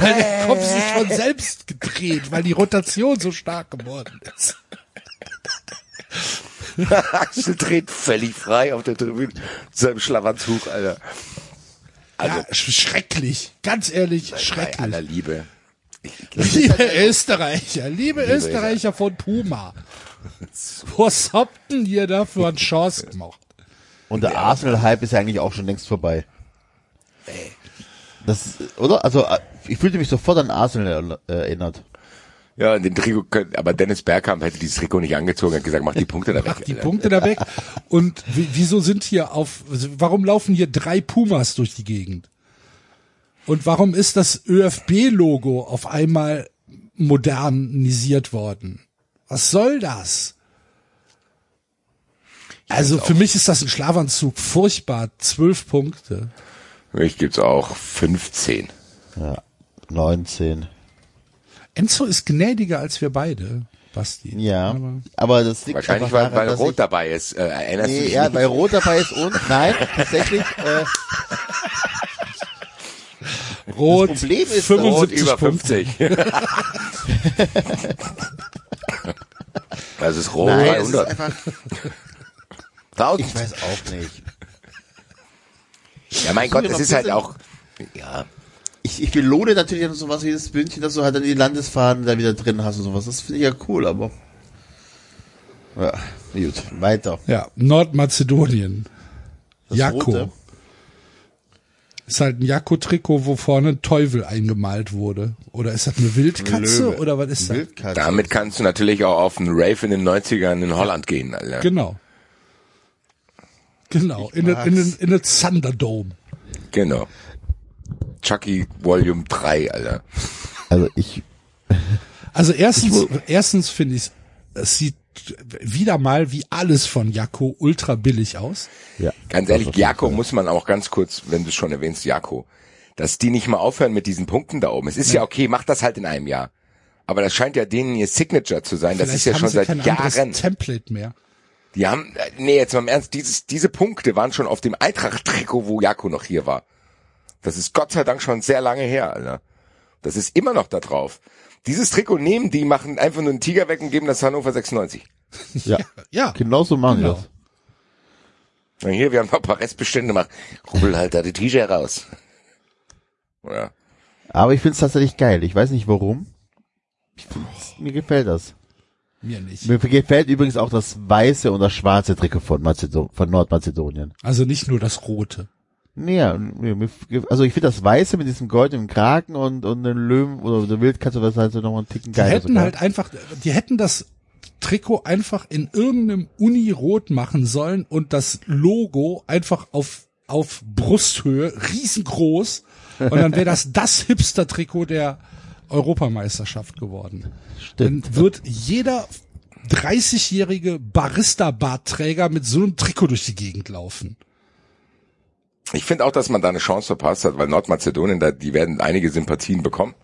[SPEAKER 2] Weil der Kopf sich von selbst gedreht, weil die Rotation so stark geworden ist. [LAUGHS]
[SPEAKER 4] Axel dreht völlig frei auf der Tribüne zu seinem Schlafanzug, Alter. Also,
[SPEAKER 2] Ja, sch- schrecklich. Ganz ehrlich,
[SPEAKER 4] bei
[SPEAKER 2] schrecklich.
[SPEAKER 4] aller Liebe.
[SPEAKER 2] Liebe Österreicher, liebe Österreicher von Puma. Was habt denn ihr da für eine Chance gemacht?
[SPEAKER 3] Und der Arsenal-Hype ist ja eigentlich auch schon längst vorbei. Das, oder? Also, äh, ich fühlte mich sofort an Arsenal äh, erinnert.
[SPEAKER 4] Ja, dem Trikot, aber Dennis Bergkamp hätte dieses Trikot nicht angezogen, hat gesagt, mach die Punkte da weg.
[SPEAKER 2] Mach die. Punkte da weg. Und wie- wieso sind hier auf, warum laufen hier drei Pumas durch die Gegend? Und warum ist das ÖFB-Logo auf einmal modernisiert worden? Was soll das? Also für mich ist das ein Schlafanzug. Furchtbar. Zwölf Punkte.
[SPEAKER 4] Ich gibt's auch 15.
[SPEAKER 3] Ja. 19.
[SPEAKER 2] Enzo ist gnädiger als wir beide, Basti.
[SPEAKER 3] Ja.
[SPEAKER 2] Aber
[SPEAKER 3] Aber das liegt
[SPEAKER 4] Wahrscheinlich, weil,
[SPEAKER 3] daran,
[SPEAKER 4] weil
[SPEAKER 3] dass
[SPEAKER 4] Rot
[SPEAKER 3] ich,
[SPEAKER 4] dabei ist. Äh, erinnerst du
[SPEAKER 3] Nee,
[SPEAKER 4] dich
[SPEAKER 3] ja,
[SPEAKER 4] nicht?
[SPEAKER 3] weil Rot dabei ist und, nein, tatsächlich, äh,
[SPEAKER 2] Rot,
[SPEAKER 3] Das Problem ist,
[SPEAKER 2] 75
[SPEAKER 4] Rot über
[SPEAKER 2] Punkte.
[SPEAKER 4] 50. [LAUGHS] Das ist Rot
[SPEAKER 3] nein, es ist
[SPEAKER 4] 300. 1000.
[SPEAKER 3] ich weiß auch nicht.
[SPEAKER 4] Ja, mein Gott,
[SPEAKER 3] noch
[SPEAKER 4] ist halt auch, ja,
[SPEAKER 3] Ich, ich belohne natürlich noch sowas wie das Bündchen, dass du halt dann die Landesfahnen da wieder drin hast und sowas. Das finde ich ja cool, aber, ja, gut, weiter.
[SPEAKER 2] Ja, Nordmazedonien.
[SPEAKER 3] Das
[SPEAKER 2] Jako.
[SPEAKER 3] Rote.
[SPEAKER 2] Ist halt ein Jako-Trikot, wo vorne ein Teufel eingemalt wurde. Oder ist das eine Wildkatze
[SPEAKER 3] Löwe.
[SPEAKER 2] oder was ist das?
[SPEAKER 3] Wildkatze.
[SPEAKER 4] damit kannst du natürlich auch auf einen Rave in den 90ern in Holland gehen, Alter.
[SPEAKER 2] Genau. Genau, in, in, in, in eine Thunderdome.
[SPEAKER 4] Genau. Chucky Volume 3, Alter.
[SPEAKER 3] Also ich,
[SPEAKER 2] Also erstens, erstens finde ich, es sieht wieder mal wie alles von Jako ultra billig aus.
[SPEAKER 3] ja.
[SPEAKER 4] Ganz ehrlich, Jako muss man auch ganz kurz, wenn du es schon erwähnst, Jako, dass die nicht mal aufhören mit diesen Punkten da oben. Es ist ja, okay, mach das halt in einem Jahr. Aber das scheint ja denen ihr Signature zu sein. Das ist ja
[SPEAKER 2] haben
[SPEAKER 4] schon
[SPEAKER 2] sie
[SPEAKER 4] seit
[SPEAKER 2] kein
[SPEAKER 4] Jahren.
[SPEAKER 2] anderes Template mehr.
[SPEAKER 4] Die haben, äh, nee, jetzt mal im Ernst, dieses, diese Punkte waren schon auf dem Eintracht-Trikot, wo Jako noch hier war. Das ist Gott sei Dank schon sehr lange her, Alter. Das ist immer noch da drauf. Dieses Trikot nehmen die, machen einfach nur einen Tiger weg und geben das Hannover 96.
[SPEAKER 3] Ja, [LAUGHS]
[SPEAKER 2] Ja,
[SPEAKER 3] genau so machen
[SPEAKER 2] Genau.
[SPEAKER 3] wir das.
[SPEAKER 4] Na hier, wir haben noch ein paar Restbestände gemacht. Rubbel halt da die T-Shirt raus. Ja.
[SPEAKER 3] Aber ich finde es tatsächlich geil. Ich weiß nicht warum. Ich find's, mir gefällt das.
[SPEAKER 2] Mir nicht.
[SPEAKER 3] Mir gefällt übrigens auch das weiße und das schwarze Trikot von, Mazedo von Nordmazedonien.
[SPEAKER 2] Also nicht nur das Rote.
[SPEAKER 3] Nee, ja, mir, mir, also ich finde das weiße mit diesem goldenen Kraken und, und den Löwen oder der Wildkatze, was halt so noch einen Ticken
[SPEAKER 2] Die
[SPEAKER 3] geiler
[SPEAKER 2] hätten
[SPEAKER 3] sogar.
[SPEAKER 2] halt einfach, die hätten das Trikot einfach in irgendeinem Uni-Rot machen sollen und das Logo einfach auf, auf Brusthöhe, riesengroß. Und dann wäre das das Hipster-Trikot der Europameisterschaft geworden.
[SPEAKER 3] Stimmt.
[SPEAKER 2] Dann wird jeder 30-jährige Barista-Bartträger mit so einem Trikot durch die Gegend laufen.
[SPEAKER 4] Ich finde auch, dass man da eine Chance verpasst hat, weil Nordmazedonien, da, die werden einige Sympathien bekommen.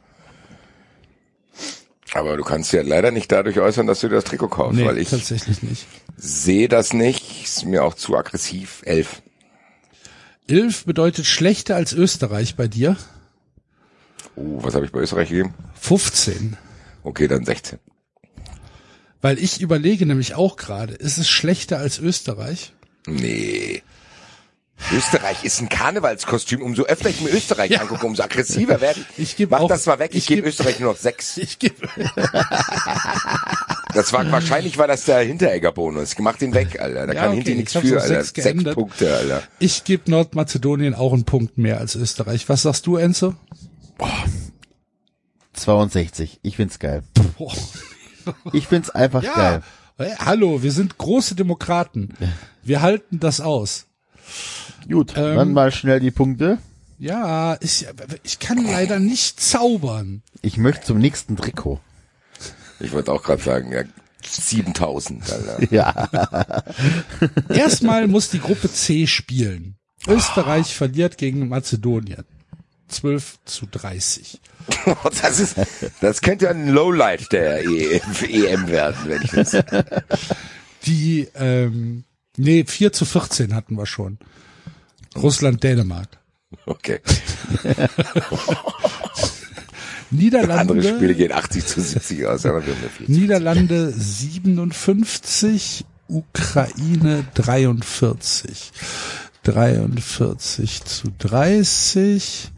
[SPEAKER 4] Aber du kannst ja leider nicht dadurch äußern, dass du dir das Trikot kaufst,
[SPEAKER 2] Nee,
[SPEAKER 4] weil ich
[SPEAKER 2] tatsächlich nicht.
[SPEAKER 4] sehe das nicht. Ist mir auch zu aggressiv. Elf.
[SPEAKER 2] Elf bedeutet schlechter als Österreich bei dir.
[SPEAKER 4] Uh, was habe ich bei Österreich gegeben?
[SPEAKER 2] 15.
[SPEAKER 4] Okay, dann 16.
[SPEAKER 2] Weil ich überlege nämlich auch gerade, ist es schlechter als Österreich?
[SPEAKER 4] Nee. Österreich ist ein Karnevalskostüm. Umso öfter ich mir Österreich
[SPEAKER 2] Ja.
[SPEAKER 4] angucke, umso aggressiver werde ich.
[SPEAKER 2] Ich geb
[SPEAKER 4] Mach
[SPEAKER 2] auch-
[SPEAKER 4] das mal weg. Ich,
[SPEAKER 2] ich
[SPEAKER 4] gebe
[SPEAKER 2] geb-
[SPEAKER 4] Österreich nur noch sechs. [LAUGHS]
[SPEAKER 2] Ich gebe
[SPEAKER 4] Das war wahrscheinlich war das der Hinteregger-Bonus. Mach den weg, Alter. Da
[SPEAKER 2] Ja,
[SPEAKER 4] kann
[SPEAKER 2] okay,
[SPEAKER 4] Hinti nichts für, Alter.
[SPEAKER 2] sechs
[SPEAKER 4] Sechs. Punkte, Alter.
[SPEAKER 2] ich gebe Nordmazedonien auch einen Punkt mehr als Österreich. Was sagst du, Enzo?
[SPEAKER 3] 62. Ich find's geil.
[SPEAKER 2] Boah.
[SPEAKER 3] Ich find's einfach
[SPEAKER 2] Ja.
[SPEAKER 3] geil.
[SPEAKER 2] Hey, hallo, wir sind große Demokraten. Wir halten das aus.
[SPEAKER 3] Gut,
[SPEAKER 2] Ähm,
[SPEAKER 3] dann mal schnell die Punkte.
[SPEAKER 2] Ja, ich, ich kann leider nicht zaubern.
[SPEAKER 3] Ich möchte zum nächsten Trikot.
[SPEAKER 4] Ich wollte auch gerade sagen, ja, 7000, Alter. [LAUGHS]
[SPEAKER 3] Ja.
[SPEAKER 2] Erstmal muss die Gruppe C spielen. Österreich verliert gegen Mazedonien. 12 zu 30. [LAUGHS]
[SPEAKER 4] Das ist, das könnte ein Lowlight der E- EM werden, wenn ich das.
[SPEAKER 2] Die, ähm, nee, 4 zu 14 hatten wir schon. Russland, Dänemark.
[SPEAKER 4] Okay. [LAUGHS]
[SPEAKER 2] Niederlande,
[SPEAKER 4] Andere Spiele gehen 80 zu 70 aus, aber wir haben ja.
[SPEAKER 2] Niederlande 57, Ukraine 43. 43 zu 30,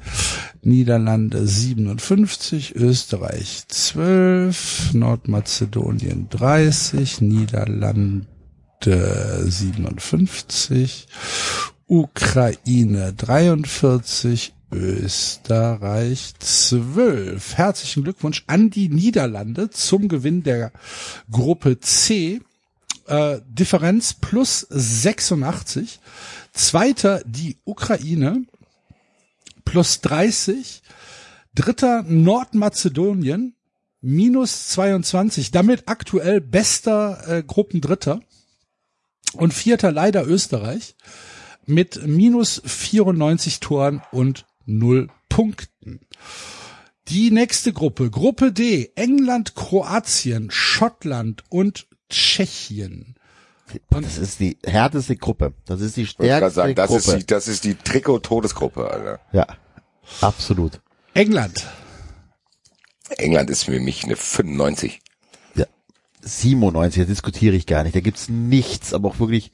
[SPEAKER 2] Niederlande 57, Österreich 12, Nordmazedonien 30, Niederlande 57, Ukraine 43, Österreich 12. Herzlichen Glückwunsch an die Niederlande zum Gewinn der Gruppe C. Äh, Differenz plus 86. Zweiter die Ukraine plus 30. Dritter Nordmazedonien minus 22. Damit aktuell bester äh, Gruppendritter. Und vierter leider Österreich mit minus 94 Toren und 0 Punkten. Die nächste Gruppe, Gruppe D, England, Kroatien, Schottland und Tschechien.
[SPEAKER 3] Das ist die härteste Gruppe. Das ist die stärkste
[SPEAKER 4] sagen, das ist
[SPEAKER 3] Gruppe.
[SPEAKER 4] die, das ist die Trikot-Todesgruppe, Alter.
[SPEAKER 3] ja, absolut.
[SPEAKER 2] England,
[SPEAKER 4] England ist für mich eine 95.
[SPEAKER 3] Ja. 97, da diskutiere ich gar nicht. Da gibt's nichts, aber auch wirklich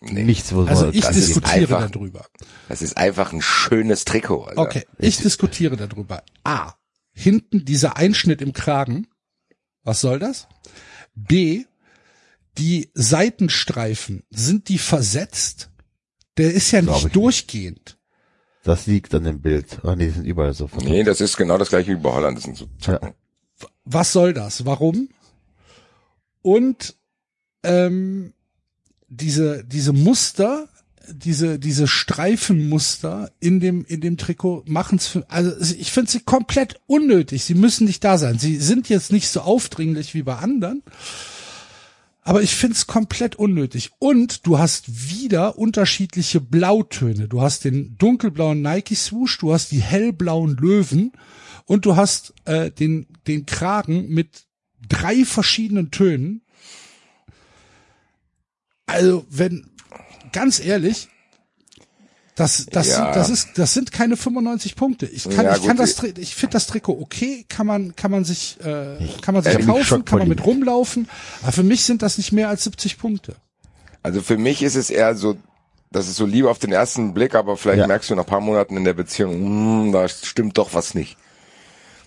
[SPEAKER 3] nichts, wo
[SPEAKER 2] also ich
[SPEAKER 4] das ist
[SPEAKER 2] diskutiere
[SPEAKER 4] einfach-
[SPEAKER 2] darüber.
[SPEAKER 4] Das ist einfach ein schönes Trikot, Alter.
[SPEAKER 2] Okay, ich diskutiere darüber. A, hinten dieser Einschnitt im Kragen. Was soll das? B, die Seitenstreifen, sind die versetzt? Der ist ja
[SPEAKER 3] Glaub
[SPEAKER 2] nicht
[SPEAKER 3] nicht.
[SPEAKER 2] durchgehend.
[SPEAKER 3] das liegt an dem Bild. Oh nee, die sind überall so.
[SPEAKER 4] Nee, das ist genau das gleiche wie bei Holland. Das sind so Zacken.
[SPEAKER 2] was soll das? Warum? Und ähm, diese diese Muster, diese diese Streifenmuster in dem in dem Trikot machen es für also ich finde sie komplett unnötig. Sie müssen nicht da sein. Sie sind jetzt nicht so aufdringlich wie bei anderen. Aber ich finde es komplett unnötig. Und du hast wieder unterschiedliche Blautöne. Du hast den dunkelblauen Nike Swoosh, du hast die hellblauen Löwen und du hast äh, den, den Kragen mit drei verschiedenen Tönen. Also, wenn, ganz ehrlich, das, das,
[SPEAKER 4] Ja.
[SPEAKER 2] sind, das ist, das sind keine 95 Punkte. Ich kann,
[SPEAKER 4] Ja,
[SPEAKER 2] ich kann das, ich finde das Trikot okay, kann man, kann man sich, äh, kann man
[SPEAKER 3] Ich
[SPEAKER 2] sich kaufen, kann man mit rumlaufen. Aber für mich sind das nicht mehr als 70 Punkte.
[SPEAKER 4] Also für mich ist es eher so, das ist so lieber auf den ersten Blick, aber vielleicht
[SPEAKER 3] Ja.
[SPEAKER 4] merkst du nach ein paar Monaten in der Beziehung, hm, da stimmt doch was nicht.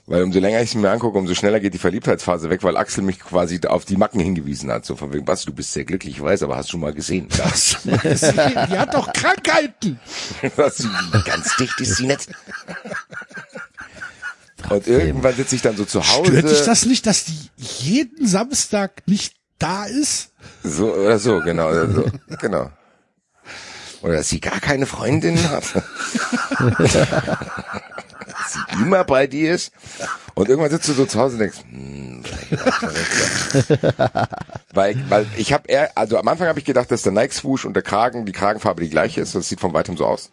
[SPEAKER 4] Weil umso länger ich es mir angucke, umso schneller geht die Verliebtheitsphase weg, weil Axel mich quasi auf die Macken hingewiesen hat. So von wegen, was, du bist sehr glücklich, ich weiß, aber hast schon mal gesehen.
[SPEAKER 2] Hast du mal gesehen? [LAUGHS] [LAUGHS] Die hat doch Krankheiten.
[SPEAKER 4] Das, ganz dicht ist sie nicht. Und irgendwann sitze ich dann so zu Hause.
[SPEAKER 2] Stört dich das nicht, dass die jeden Samstag nicht da ist?
[SPEAKER 4] So oder so, genau. Oder so, genau. Oder dass sie gar keine Freundin hat. [LAUGHS] [LAUGHS] immer bei dir ist. Und irgendwann sitzt du so zu Hause und denkst, hm, [LAUGHS] weil, weil ich habe eher, also am Anfang habe ich gedacht, dass der Nike Swoosh und der Kragen, die Kragenfarbe die gleiche ist. Das sieht von weitem so aus.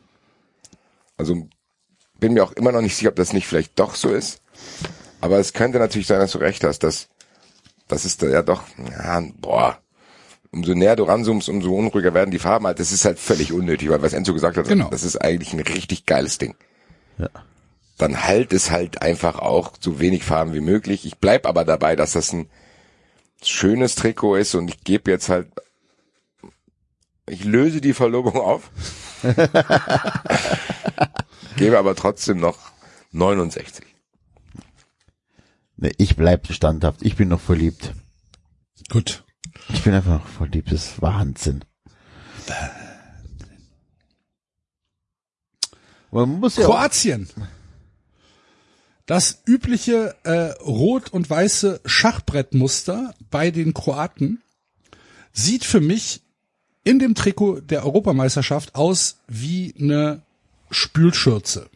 [SPEAKER 4] Also bin mir auch immer noch nicht sicher, ob das nicht vielleicht doch so ist. Aber es könnte natürlich sein, dass du recht hast, dass das ist ja doch, ja, boah, umso näher du ranzoomst, umso unruhiger werden die Farben halt. Das ist halt völlig unnötig, weil was Enzo gesagt hat,
[SPEAKER 2] Genau.
[SPEAKER 4] das ist eigentlich ein richtig geiles Ding.
[SPEAKER 3] Ja.
[SPEAKER 4] Dann halt es halt einfach auch so wenig Farben wie möglich. Ich bleib aber dabei, dass das ein schönes Trikot ist und ich gebe jetzt halt, ich löse die Verlobung auf, [LAUGHS] gebe aber trotzdem noch 69.
[SPEAKER 3] Nee, ich bleib standhaft. Ich bin noch verliebt.
[SPEAKER 2] Gut.
[SPEAKER 3] Ich bin einfach noch verliebt. Das ist Wahnsinn. Man muss ja auch,
[SPEAKER 2] Kroatien. Das übliche äh, rot und weiße Schachbrettmuster bei den Kroaten sieht für mich in dem Trikot der Europameisterschaft aus wie eine Spülschürze.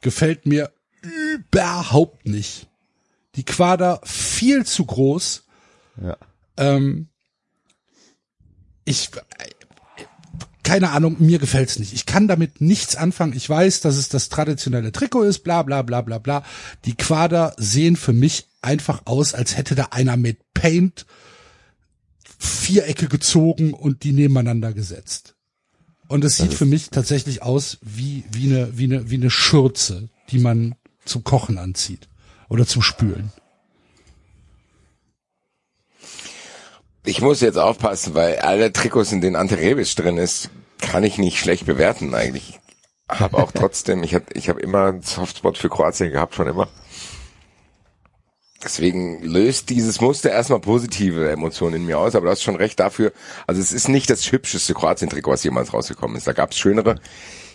[SPEAKER 2] Gefällt mir überhaupt nicht. Die Quader viel zu groß.
[SPEAKER 3] ja.
[SPEAKER 2] Ähm, ich keine Ahnung, mir gefällt's nicht. Ich kann damit nichts anfangen. Ich weiß, dass es das traditionelle Trikot ist, bla bla bla bla bla. Die Quader sehen für mich einfach aus, als hätte da einer mit Paint Vierecke gezogen und die nebeneinander gesetzt. Und es sieht für mich tatsächlich aus wie, wie eine, wie eine, wie eine Schürze, die man zum Kochen anzieht. Oder zum Spülen.
[SPEAKER 4] Ich muss jetzt aufpassen, weil alle Trikots, in denen Ante Rebic drin ist, kann ich nicht schlecht bewerten eigentlich. Hab auch trotzdem, ich hab, ich hab immer einen Softspot für Kroatien gehabt, schon immer. Deswegen löst dieses Muster erstmal positive Emotionen in mir aus, aber du hast schon recht dafür. Also es ist nicht das hübscheste Kroatien-Trikot, was jemals rausgekommen ist. Da gab's schönere.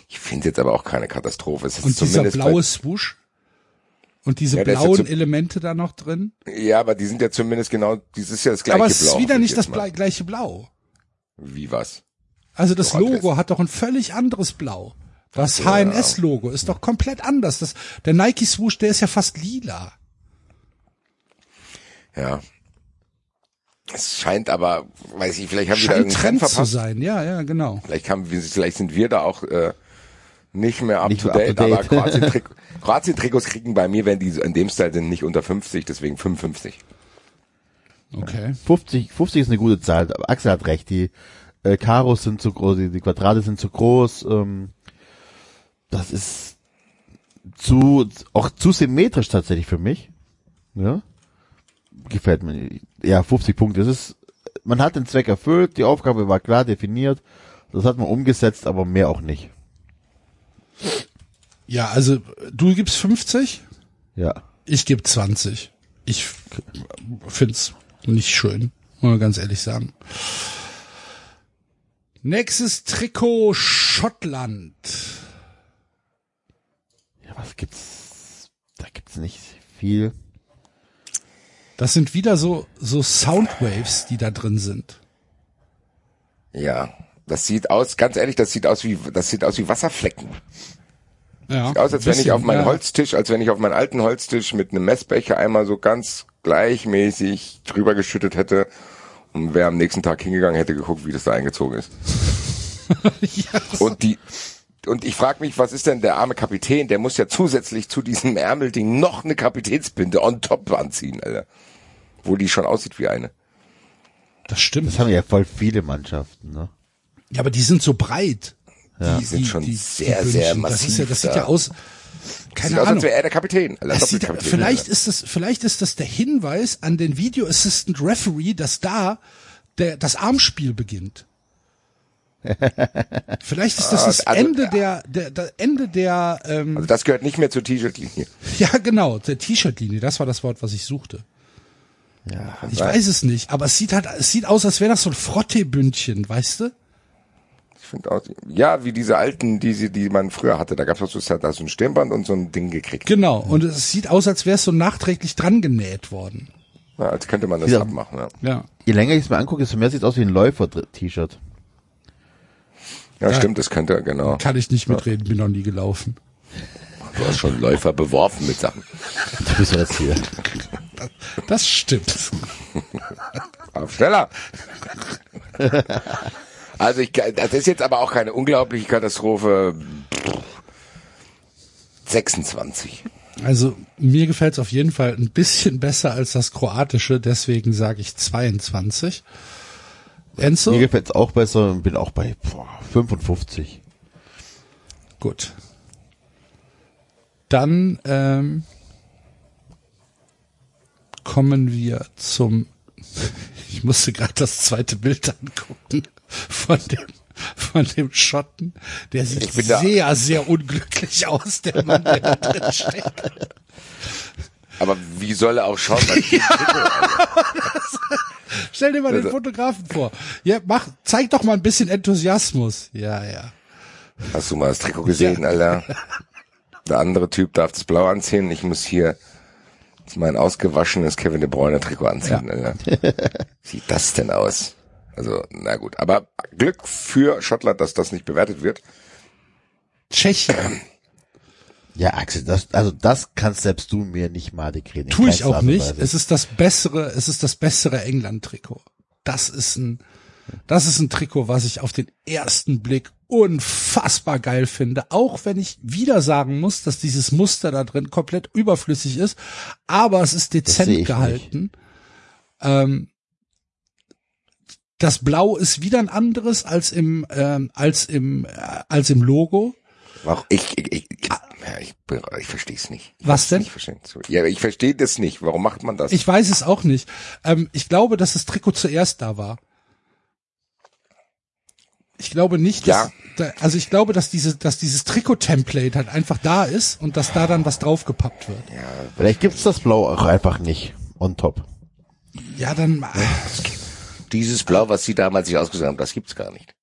[SPEAKER 4] Ich finde jetzt aber auch keine Katastrophe. Es ist
[SPEAKER 2] Und dieser blaue Swoosh und diese
[SPEAKER 4] Ja, ja
[SPEAKER 2] blauen
[SPEAKER 4] zum-
[SPEAKER 2] Elemente da noch drin.
[SPEAKER 4] Ja, aber die sind ja zumindest genau, dieses ist ja das gleiche
[SPEAKER 2] Aber es
[SPEAKER 4] Blau.
[SPEAKER 2] ist wieder nicht das
[SPEAKER 4] mal-
[SPEAKER 2] gleiche Blau.
[SPEAKER 4] Wie was?
[SPEAKER 2] Also das
[SPEAKER 4] Doch,
[SPEAKER 2] Logo
[SPEAKER 4] das-
[SPEAKER 2] hat doch ein völlig anderes Blau. Das HNS-Logo ist doch komplett anders. Das, der Nike Swoosh, der ist ja fast lila.
[SPEAKER 4] Ja. Es scheint aber, weiß ich, vielleicht haben wir da
[SPEAKER 2] Scheint
[SPEAKER 4] irgendeinen
[SPEAKER 2] Trend zu
[SPEAKER 4] verpasst.
[SPEAKER 2] sein. Ja, ja, genau.
[SPEAKER 4] Vielleicht haben wir, vielleicht sind wir da auch äh, nicht mehr up
[SPEAKER 3] Nicht
[SPEAKER 4] to
[SPEAKER 3] mehr up
[SPEAKER 4] date,
[SPEAKER 3] to date.
[SPEAKER 4] aber Kroatien [LAUGHS] -Trikots kriegen bei mir, wenn die in dem Style sind, nicht unter 50, deswegen 55.
[SPEAKER 2] Okay.
[SPEAKER 3] 50, 50 ist eine gute Zahl. Aber Axel hat recht. Die äh, Karos sind zu groß, die, die Quadrate sind zu groß. Ähm, das ist zu auch zu symmetrisch tatsächlich für mich. Ja. Gefällt mir. Ja, 50 Punkte. Es ist, man hat den Zweck erfüllt, die Aufgabe war klar definiert. Das hat man umgesetzt, aber mehr auch nicht.
[SPEAKER 2] Ja, also du gibst 50,
[SPEAKER 3] Ja.
[SPEAKER 2] ich gebe 20. Ich find's nicht schön, muss man ganz ehrlich sagen. Nächstes Trikot Schottland.
[SPEAKER 3] Ja, was gibt's? Da gibt's nicht viel.
[SPEAKER 2] Das sind wieder so so Soundwaves, die da drin sind.
[SPEAKER 4] Ja. Das sieht aus, ganz ehrlich, das sieht aus wie, das sieht aus wie Wasserflecken.
[SPEAKER 2] Ja,
[SPEAKER 4] Sieht aus, als wenn ich auf meinen
[SPEAKER 2] ja.
[SPEAKER 4] Holztisch, als wenn ich auf meinen alten Holztisch mit einem Messbecher einmal so ganz gleichmäßig drüber geschüttet hätte und wer am nächsten Tag hingegangen hätte geguckt, wie das da eingezogen ist. [LAUGHS]
[SPEAKER 2] ja,
[SPEAKER 4] Und die und ich frage mich, was ist denn der arme Kapitän? Der muss ja zusätzlich zu diesem Ärmelding noch eine Kapitänsbinde on top anziehen, Alter. Wo die schon aussieht wie eine.
[SPEAKER 2] das stimmt.
[SPEAKER 3] Das haben ja voll viele Mannschaften, ne?
[SPEAKER 2] Ja, aber die sind so breit.
[SPEAKER 4] Die sind schon sehr, sehr
[SPEAKER 2] Bündchen.
[SPEAKER 4] massiv.
[SPEAKER 2] Das, ist ja, das sieht ja aus. Keine
[SPEAKER 4] Sieht aus, als
[SPEAKER 2] Ahnung.
[SPEAKER 4] wäre er der Kapitän.
[SPEAKER 2] Es sieht,
[SPEAKER 4] Doppelkapitän.
[SPEAKER 2] vielleicht ist das, vielleicht ist das der Hinweis an den Video Assistant Referee, dass da der, das Armspiel beginnt. [LAUGHS] Vielleicht ist das das
[SPEAKER 4] Also,
[SPEAKER 2] Ende der, der, der Ende der, ähm,
[SPEAKER 4] Also das gehört nicht mehr zur T-Shirt-Linie. [LAUGHS]
[SPEAKER 2] ja genau, der T-Shirt-Linie. Das war das Wort, was ich suchte.
[SPEAKER 3] Ja.
[SPEAKER 2] Ich weiß es nicht, aber es sieht halt, es sieht aus, als wäre das so ein Frottee-Bündchen, weißt du?
[SPEAKER 4] Ich finde auch, ja, wie diese alten, die, sie- die man früher hatte. Da gab's auch so, da so ein Stirnband und so ein Ding gekriegt.
[SPEAKER 2] Genau. Und es sieht aus, als wäre es so nachträglich dran genäht worden.
[SPEAKER 4] Ja, als könnte man das
[SPEAKER 3] Ja.
[SPEAKER 4] abmachen. Ja,
[SPEAKER 2] Ja.
[SPEAKER 3] Je länger ich es mir angucke, desto mehr sieht es aus wie ein Läufer-T-Shirt.
[SPEAKER 4] ja stimmt, das könnte, genau.
[SPEAKER 2] Kann ich nicht mitreden, bin noch nie gelaufen.
[SPEAKER 4] Du hast schon Läufer beworfen mit Sachen.
[SPEAKER 3] Du bist ja jetzt hier.
[SPEAKER 2] Das stimmt.
[SPEAKER 4] Auf schneller. Also ich, das ist jetzt aber auch keine unglaubliche Katastrophe. 26.
[SPEAKER 2] Also mir gefällt es auf jeden Fall ein bisschen besser als das kroatische, deswegen sage ich 22. Enzo?
[SPEAKER 3] Mir gefällt's auch besser und bin auch bei boah, 55.
[SPEAKER 2] Gut. Dann ähm, kommen wir zum. [LAUGHS] Ich musste gerade das zweite Bild angucken von dem von dem Schotten. Der sieht sehr, sehr unglücklich aus, der Mann, der da drin steckt.
[SPEAKER 4] Aber wie soll er auch schauen? Weil [LAUGHS] [LAUGHS]
[SPEAKER 2] Stell dir mal den
[SPEAKER 4] Also-
[SPEAKER 2] Fotografen vor. Ja, mach, zeig doch mal ein bisschen Enthusiasmus. Ja, ja.
[SPEAKER 4] Hast du mal das Trikot gesehen, Alter? [LAUGHS] Der andere Typ darf das Blau anziehen. Ich muss hier mein ausgewaschenes Kevin De Bruyne Trikot anziehen, Alter. Sieht das denn aus? Also, na gut. Aber Glück für Schottland, dass das nicht bewertet wird.
[SPEAKER 2] Tschechien.
[SPEAKER 3] Ja, Axel, das, also das kannst selbst du mir nicht mal degradieren.
[SPEAKER 2] Tue ich auch nicht. Es ist das bessere, es ist das bessere England-Trikot. Das ist ein, das ist ein Trikot, was ich auf den ersten Blick unfassbar geil finde. Auch wenn ich wieder sagen muss, dass dieses Muster da drin komplett überflüssig ist. Aber es ist dezent gehalten. Ähm, das Blau ist wieder ein anderes als im, ähm, als im, äh, als im Logo.
[SPEAKER 4] Auch ich, ich, ich, ich, ja, ich, ich verstehe es nicht. Ich
[SPEAKER 2] Was denn?
[SPEAKER 4] Ich verstehe ja, ich verstehe das nicht. Warum macht man das?
[SPEAKER 2] Ich weiß es auch nicht. Ähm, ich glaube, dass das Trikot zuerst da war. Ich glaube nicht, dass,
[SPEAKER 4] Ja.
[SPEAKER 2] da, also ich glaube, dass diese, dass dieses Trikot-Template halt einfach da ist und dass da dann was draufgepappt wird.
[SPEAKER 3] Vielleicht gibt's das Blau auch einfach nicht on top.
[SPEAKER 2] Ja, dann,
[SPEAKER 4] Dieses Blau, was sie damals sich ausgesucht haben, das gibt's gar nicht.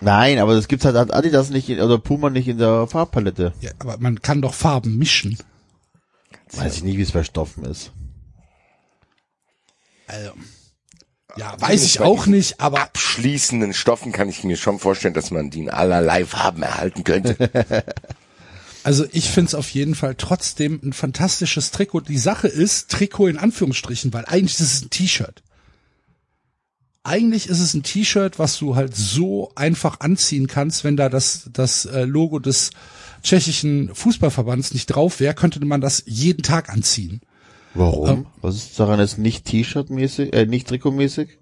[SPEAKER 3] Nein, aber das gibt's halt hat Adidas nicht in, oder Puma nicht in der Farbpalette.
[SPEAKER 2] ja, aber man kann doch Farben mischen.
[SPEAKER 3] Weiß ich nicht, wie es bei Stoffen ist.
[SPEAKER 2] Also, ja, weiß ich auch nicht, aber
[SPEAKER 4] Abschließenden Stoffen kann ich mir schon vorstellen, dass man die in allerlei Farben erhalten könnte. [LAUGHS]
[SPEAKER 2] Also ich find's auf jeden Fall trotzdem ein fantastisches Trikot. Die Sache ist, Trikot in Anführungsstrichen, weil eigentlich ist es ein T-Shirt. Eigentlich ist es ein T-Shirt, was du halt so einfach anziehen kannst, wenn da das, das äh, Logo des tschechischen Fußballverbands nicht drauf wäre, könnte man das jeden Tag anziehen.
[SPEAKER 3] Warum?
[SPEAKER 2] Ähm.
[SPEAKER 3] Was ist daran jetzt nicht T-Shirt-mäßig, äh, nicht Trikotmäßig?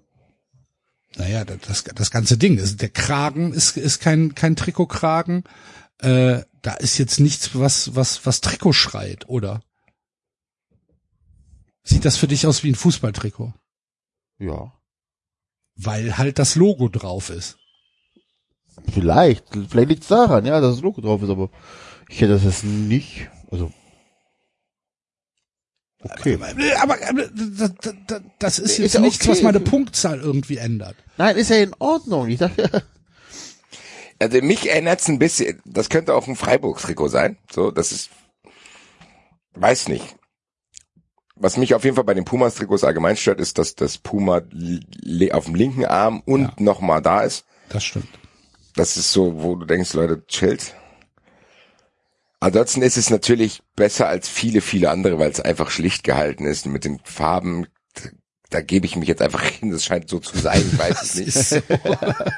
[SPEAKER 2] Naja, das, das ganze Ding ist, der Kragen ist, ist kein, kein Trikotkragen. Äh, da ist jetzt nichts, was, was, was Trikot schreit, oder? Sieht das für dich aus wie ein Fußballtrikot?
[SPEAKER 3] Ja.
[SPEAKER 2] Weil halt das Logo drauf ist.
[SPEAKER 3] Vielleicht. Vielleicht liegt's daran, ja, dass das Logo drauf ist, aber ich hätte das jetzt nicht, also. Okay.
[SPEAKER 2] Aber, aber das, das, das ist
[SPEAKER 3] Ist
[SPEAKER 2] jetzt
[SPEAKER 3] ja
[SPEAKER 2] nichts,
[SPEAKER 3] okay.
[SPEAKER 2] was meine Punktzahl irgendwie ändert.
[SPEAKER 3] Nein, ist ja in Ordnung. Ich dachte, [LAUGHS]
[SPEAKER 4] Also mich erinnert's ein bisschen, das könnte auch ein Freiburg-Trikot sein. So, das ist, weiß nicht. Was mich auf jeden Fall bei den Pumas-Trikots allgemein stört, ist, dass das Puma auf dem linken Arm und
[SPEAKER 2] Ja.
[SPEAKER 4] noch mal da ist.
[SPEAKER 2] Das stimmt.
[SPEAKER 4] Das ist so, wo du denkst, Leute, chillt. Ansonsten ist es natürlich besser als viele, viele andere, weil es einfach schlicht gehalten ist mit den Farben. Da gebe ich mich jetzt einfach hin. Das scheint so zu sein, [LAUGHS] ich weiß es nicht.
[SPEAKER 2] So.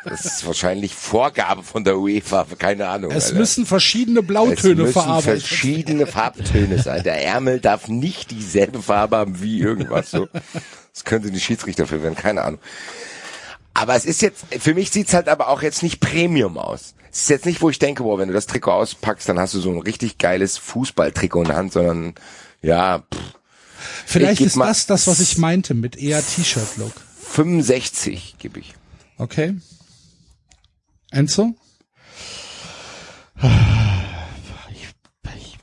[SPEAKER 4] Das ist wahrscheinlich Vorgabe von der UEFA, keine Ahnung.
[SPEAKER 2] Es
[SPEAKER 4] Alter.
[SPEAKER 2] müssen verschiedene
[SPEAKER 4] Es
[SPEAKER 2] Blautöne
[SPEAKER 4] müssen
[SPEAKER 2] verarbeitet
[SPEAKER 4] verschiedene Farbtöne sein. Der Ärmel darf nicht dieselbe Farbe haben wie irgendwas. So. Das könnte die Schiedsrichter für werden, keine Ahnung. Aber es ist jetzt, für mich sieht's halt aber auch jetzt nicht Premium aus. Es ist jetzt nicht, wo ich denke, boah, wenn du das Trikot auspackst, dann hast du so ein richtig geiles Fußballtrikot in der Hand, sondern ja, pff,
[SPEAKER 2] Vielleicht ist das das, was ich meinte mit eher T-Shirt-Look.
[SPEAKER 4] 65 gebe ich.
[SPEAKER 2] Okay. Enzo?
[SPEAKER 3] ich, ich,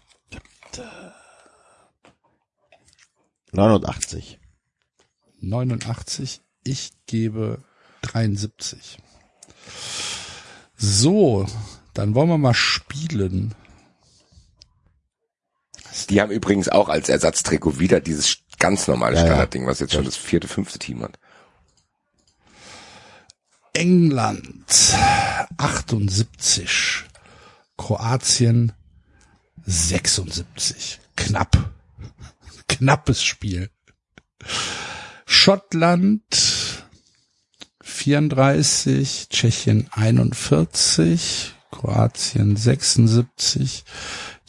[SPEAKER 3] 89.
[SPEAKER 2] 89. Ich gebe 73. So, dann wollen wir mal spielen.
[SPEAKER 4] Die haben übrigens auch als Ersatztrikot wieder dieses ganz normale
[SPEAKER 3] Ja.
[SPEAKER 4] Standardding, was jetzt schon das vierte, fünfte Team hat.
[SPEAKER 2] England 78. Kroatien 76. Knapp. [LAUGHS] Knappes Spiel. Schottland 34, Tschechien 41, Kroatien 76,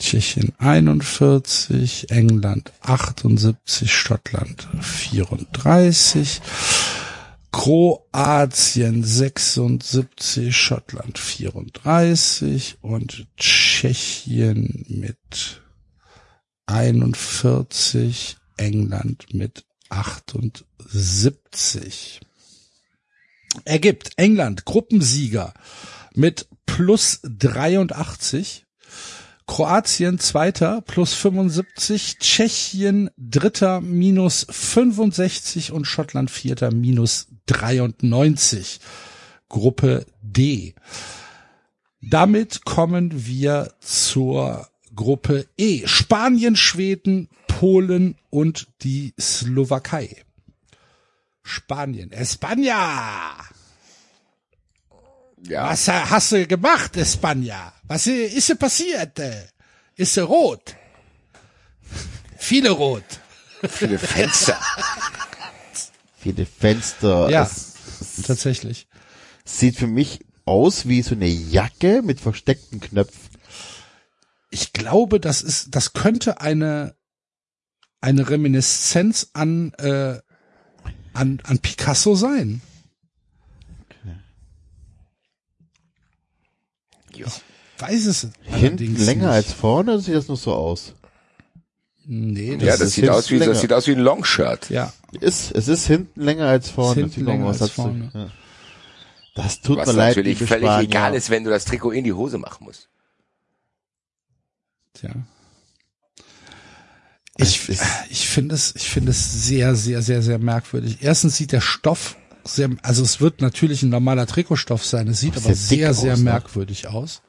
[SPEAKER 2] Tschechien 41, England 78, Schottland 34, Kroatien 76, Schottland 34 und Tschechien mit 41, England mit 78. Ergibt England Gruppensieger mit plus 83, Kroatien Zweiter plus 75, Tschechien Dritter minus 65 und Schottland Vierter minus 93. Gruppe D. Damit kommen wir zur Gruppe E. Spanien, Schweden, Polen und die Slowakei. Spanien. España!
[SPEAKER 4] Ja.
[SPEAKER 2] Was hast du gemacht, España? Was ist passiert? Ist er rot? Viele rot.
[SPEAKER 4] Viele Fenster. [LAUGHS]
[SPEAKER 3] Viele Fenster.
[SPEAKER 2] Ja.
[SPEAKER 3] Es
[SPEAKER 2] Tatsächlich.
[SPEAKER 3] sieht für mich aus wie so eine Jacke mit versteckten Knöpfen.
[SPEAKER 2] Ich glaube, das ist, das könnte eine, eine Reminiszenz an, äh, an, an Picasso sein.
[SPEAKER 4] Ja.
[SPEAKER 2] Weiß es
[SPEAKER 3] Hinten
[SPEAKER 2] allerdings
[SPEAKER 3] länger
[SPEAKER 2] nicht.
[SPEAKER 3] als vorne, oder sieht das nur so aus?
[SPEAKER 2] Nee,
[SPEAKER 4] Ja, das
[SPEAKER 3] ist
[SPEAKER 4] sieht aus wie,
[SPEAKER 3] länger.
[SPEAKER 4] das sieht aus wie ein Longshirt.
[SPEAKER 2] ja.
[SPEAKER 3] Ist, es ist hinten länger als vorne.
[SPEAKER 2] hinten länger als vorne.
[SPEAKER 3] Ja. Das tut
[SPEAKER 4] Was
[SPEAKER 3] mir leid,
[SPEAKER 4] natürlich völlig
[SPEAKER 3] Spanier.
[SPEAKER 4] egal ist, wenn du das Trikot in die Hose machen musst.
[SPEAKER 2] Tja. Ich, ich finde es, ich finde es sehr, sehr, sehr, sehr merkwürdig. Erstens sieht der Stoff sehr, also es wird natürlich ein normaler Trikotstoff sein. Es sieht aber
[SPEAKER 3] dick
[SPEAKER 2] sehr, sehr
[SPEAKER 3] aus, ne?
[SPEAKER 2] merkwürdig aus.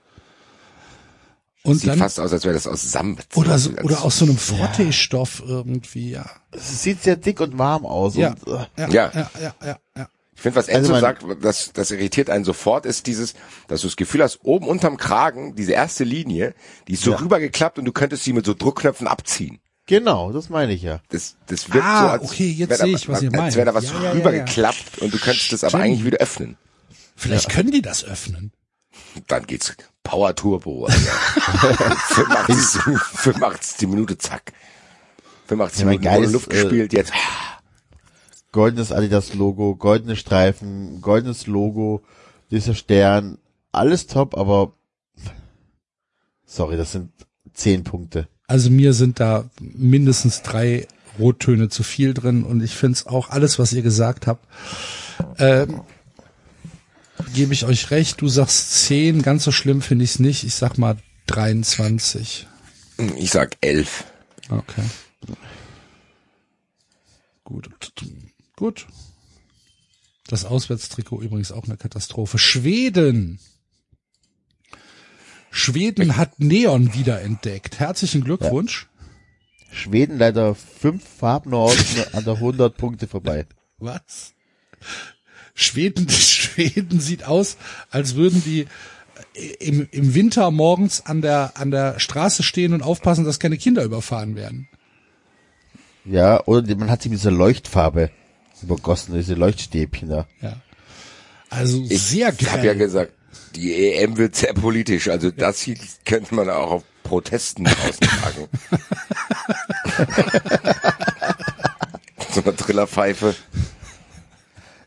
[SPEAKER 2] Und
[SPEAKER 4] Sieht
[SPEAKER 2] dann,
[SPEAKER 4] fast aus, als wäre das aus Sammet.
[SPEAKER 2] oder so, oder aus so einem Frotteestoff irgendwie, ja.
[SPEAKER 3] Es sieht sehr dick und warm aus.
[SPEAKER 2] Ja.
[SPEAKER 3] Und, äh,
[SPEAKER 2] Ja,
[SPEAKER 4] Ja.
[SPEAKER 2] ja, ja, ja, ja.
[SPEAKER 4] Ich finde, was
[SPEAKER 3] Also
[SPEAKER 4] Enzo
[SPEAKER 3] man-
[SPEAKER 4] sagt, das, das irritiert einen sofort, ist dieses, dass du das Gefühl hast, oben unterm Kragen, diese erste Linie, die ist so
[SPEAKER 3] Ja.
[SPEAKER 4] rübergeklappt und du könntest sie mit so Druckknöpfen abziehen.
[SPEAKER 3] Genau, das meine ich ja.
[SPEAKER 4] Das, das wirkt
[SPEAKER 2] Ah,
[SPEAKER 4] so, als
[SPEAKER 2] okay, jetzt sehe ich, was ihr
[SPEAKER 4] Als
[SPEAKER 2] meint.
[SPEAKER 4] wäre da was
[SPEAKER 2] Ja, ja, ja,
[SPEAKER 4] rübergeklappt und du könntest das aber
[SPEAKER 2] Stimmt.
[SPEAKER 4] eigentlich wieder öffnen.
[SPEAKER 2] Vielleicht können die das öffnen.
[SPEAKER 4] Dann geht's Power Turbo. Also. [LAUGHS] 85, 85 die Minute, zack. 85
[SPEAKER 3] Ja, mein
[SPEAKER 4] Minuten ohne
[SPEAKER 3] geiles,
[SPEAKER 4] Luft
[SPEAKER 3] äh,
[SPEAKER 4] gespielt, jetzt.
[SPEAKER 3] Goldenes Adidas-Logo, goldene Streifen, goldenes Logo, dieser Stern, alles top, aber sorry, das sind zehn Punkte.
[SPEAKER 2] Also mir sind da mindestens drei Rottöne zu viel drin und ich finde es auch alles, was ihr gesagt habt, ähm, gebe ich euch recht. Du sagst zehn, ganz so schlimm finde ich es nicht. Ich sag mal 23.
[SPEAKER 4] Ich sag 11.
[SPEAKER 2] Okay. Gut. Gut. Das Auswärtstrikot übrigens auch eine Katastrophe. Schweden. Schweden hat Neon wiederentdeckt. Herzlichen Glückwunsch.
[SPEAKER 3] Schweden leider fünf Farben aus an der 100 Punkte vorbei. [LAUGHS]
[SPEAKER 2] Was? Schweden, [LAUGHS] Schweden sieht aus, als würden die im, im Winter morgens an der, an der Straße stehen und aufpassen, dass keine Kinder überfahren werden.
[SPEAKER 3] Ja, oder man hat sie mit dieser Leuchtfarbe übergossen, diese Leuchtstäbchen da.
[SPEAKER 2] Ja. Also
[SPEAKER 4] Ich
[SPEAKER 2] sehr
[SPEAKER 4] habe ja gesagt, die EM wird sehr politisch. Also das hier könnte man auch auf Protesten austragen. [LAUGHS] so eine Trillerpfeife.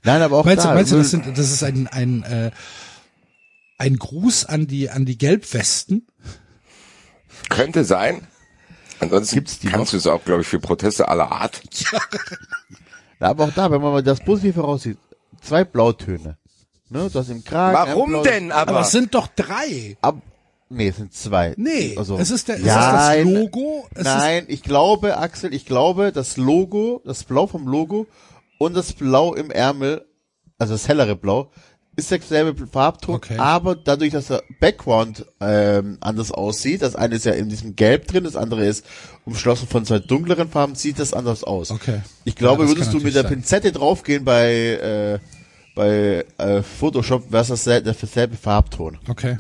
[SPEAKER 3] Nein, aber auch
[SPEAKER 2] meinst du,
[SPEAKER 3] da.
[SPEAKER 2] meinst du, das, sind, das ist ein, ein, äh, ein Gruß an die, an die Gelbwesten?
[SPEAKER 4] Könnte sein. Ansonsten
[SPEAKER 3] Gibt's die
[SPEAKER 4] kannst du es auch, glaube ich, für Proteste aller Art. [LAUGHS]
[SPEAKER 3] Na, aber auch da, wenn man mal das Positive raussieht, zwei Blautöne. Ne, du hast im Kragen.
[SPEAKER 4] Warum denn aber?
[SPEAKER 2] Aber es sind doch drei.
[SPEAKER 3] Ab, nee, es sind zwei.
[SPEAKER 2] Nee,
[SPEAKER 3] also,
[SPEAKER 2] es ist der, es
[SPEAKER 3] ja,
[SPEAKER 2] ist das Logo. Es
[SPEAKER 3] Nein, ich glaube, Axel, ich glaube, das Logo, das Blau vom Logo und das Blau im Ärmel, also das hellere Blau, ist derselbe Farbton,
[SPEAKER 2] Okay.
[SPEAKER 3] aber dadurch, dass der Background ähm, anders aussieht, das eine ist ja in diesem Gelb drin, das andere ist umschlossen von zwei dunkleren Farben, sieht das anders aus.
[SPEAKER 2] Okay.
[SPEAKER 3] Ich glaube,
[SPEAKER 2] Ja,
[SPEAKER 3] würdest du mit der
[SPEAKER 2] natürlich
[SPEAKER 3] Pinzette draufgehen bei äh, bei äh, Photoshop, wäre das der derselbe Farbton.
[SPEAKER 2] Okay.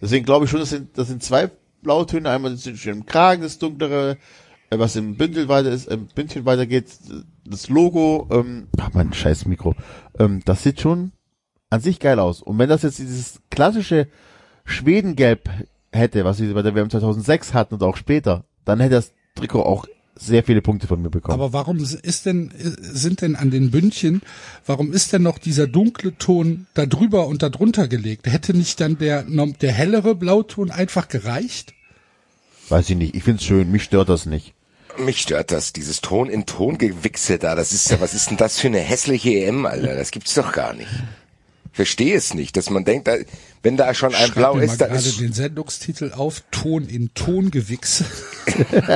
[SPEAKER 3] Deswegen glaube ich schon, das sind, das sind zwei Blautöne. Einmal das ist im Kragen das dunklere, äh, was im Bündel weiter ist, im Bündchen weitergeht, das Logo, ähm, ach mein scheiß Mikro, ähm, das sieht schon an sich geil aus. Und wenn das jetzt dieses klassische Schwedengelb hätte, was sie bei der WM 2006 hatten und auch später, dann hätte das Trikot auch sehr viele Punkte von mir bekommen.
[SPEAKER 2] Aber warum ist denn, sind denn an den Bündchen, warum ist denn noch dieser dunkle Ton da drüber und da drunter gelegt? Hätte nicht dann der, der hellere Blauton einfach gereicht?
[SPEAKER 3] Weiß ich nicht. Ich find's schön. Mich stört das nicht.
[SPEAKER 4] Mich stört das, dieses Ton in Ton gewichse da. Das ist ja, was ist denn das für eine hässliche EM, Alter? Das gibt's doch gar nicht. Ich verstehe es nicht, dass man denkt, wenn da schon ein
[SPEAKER 2] Schreib
[SPEAKER 4] Blau ist, dann
[SPEAKER 2] gerade
[SPEAKER 4] ist
[SPEAKER 2] den Sendungstitel auf Ton in Ton gewichse. [LAUGHS]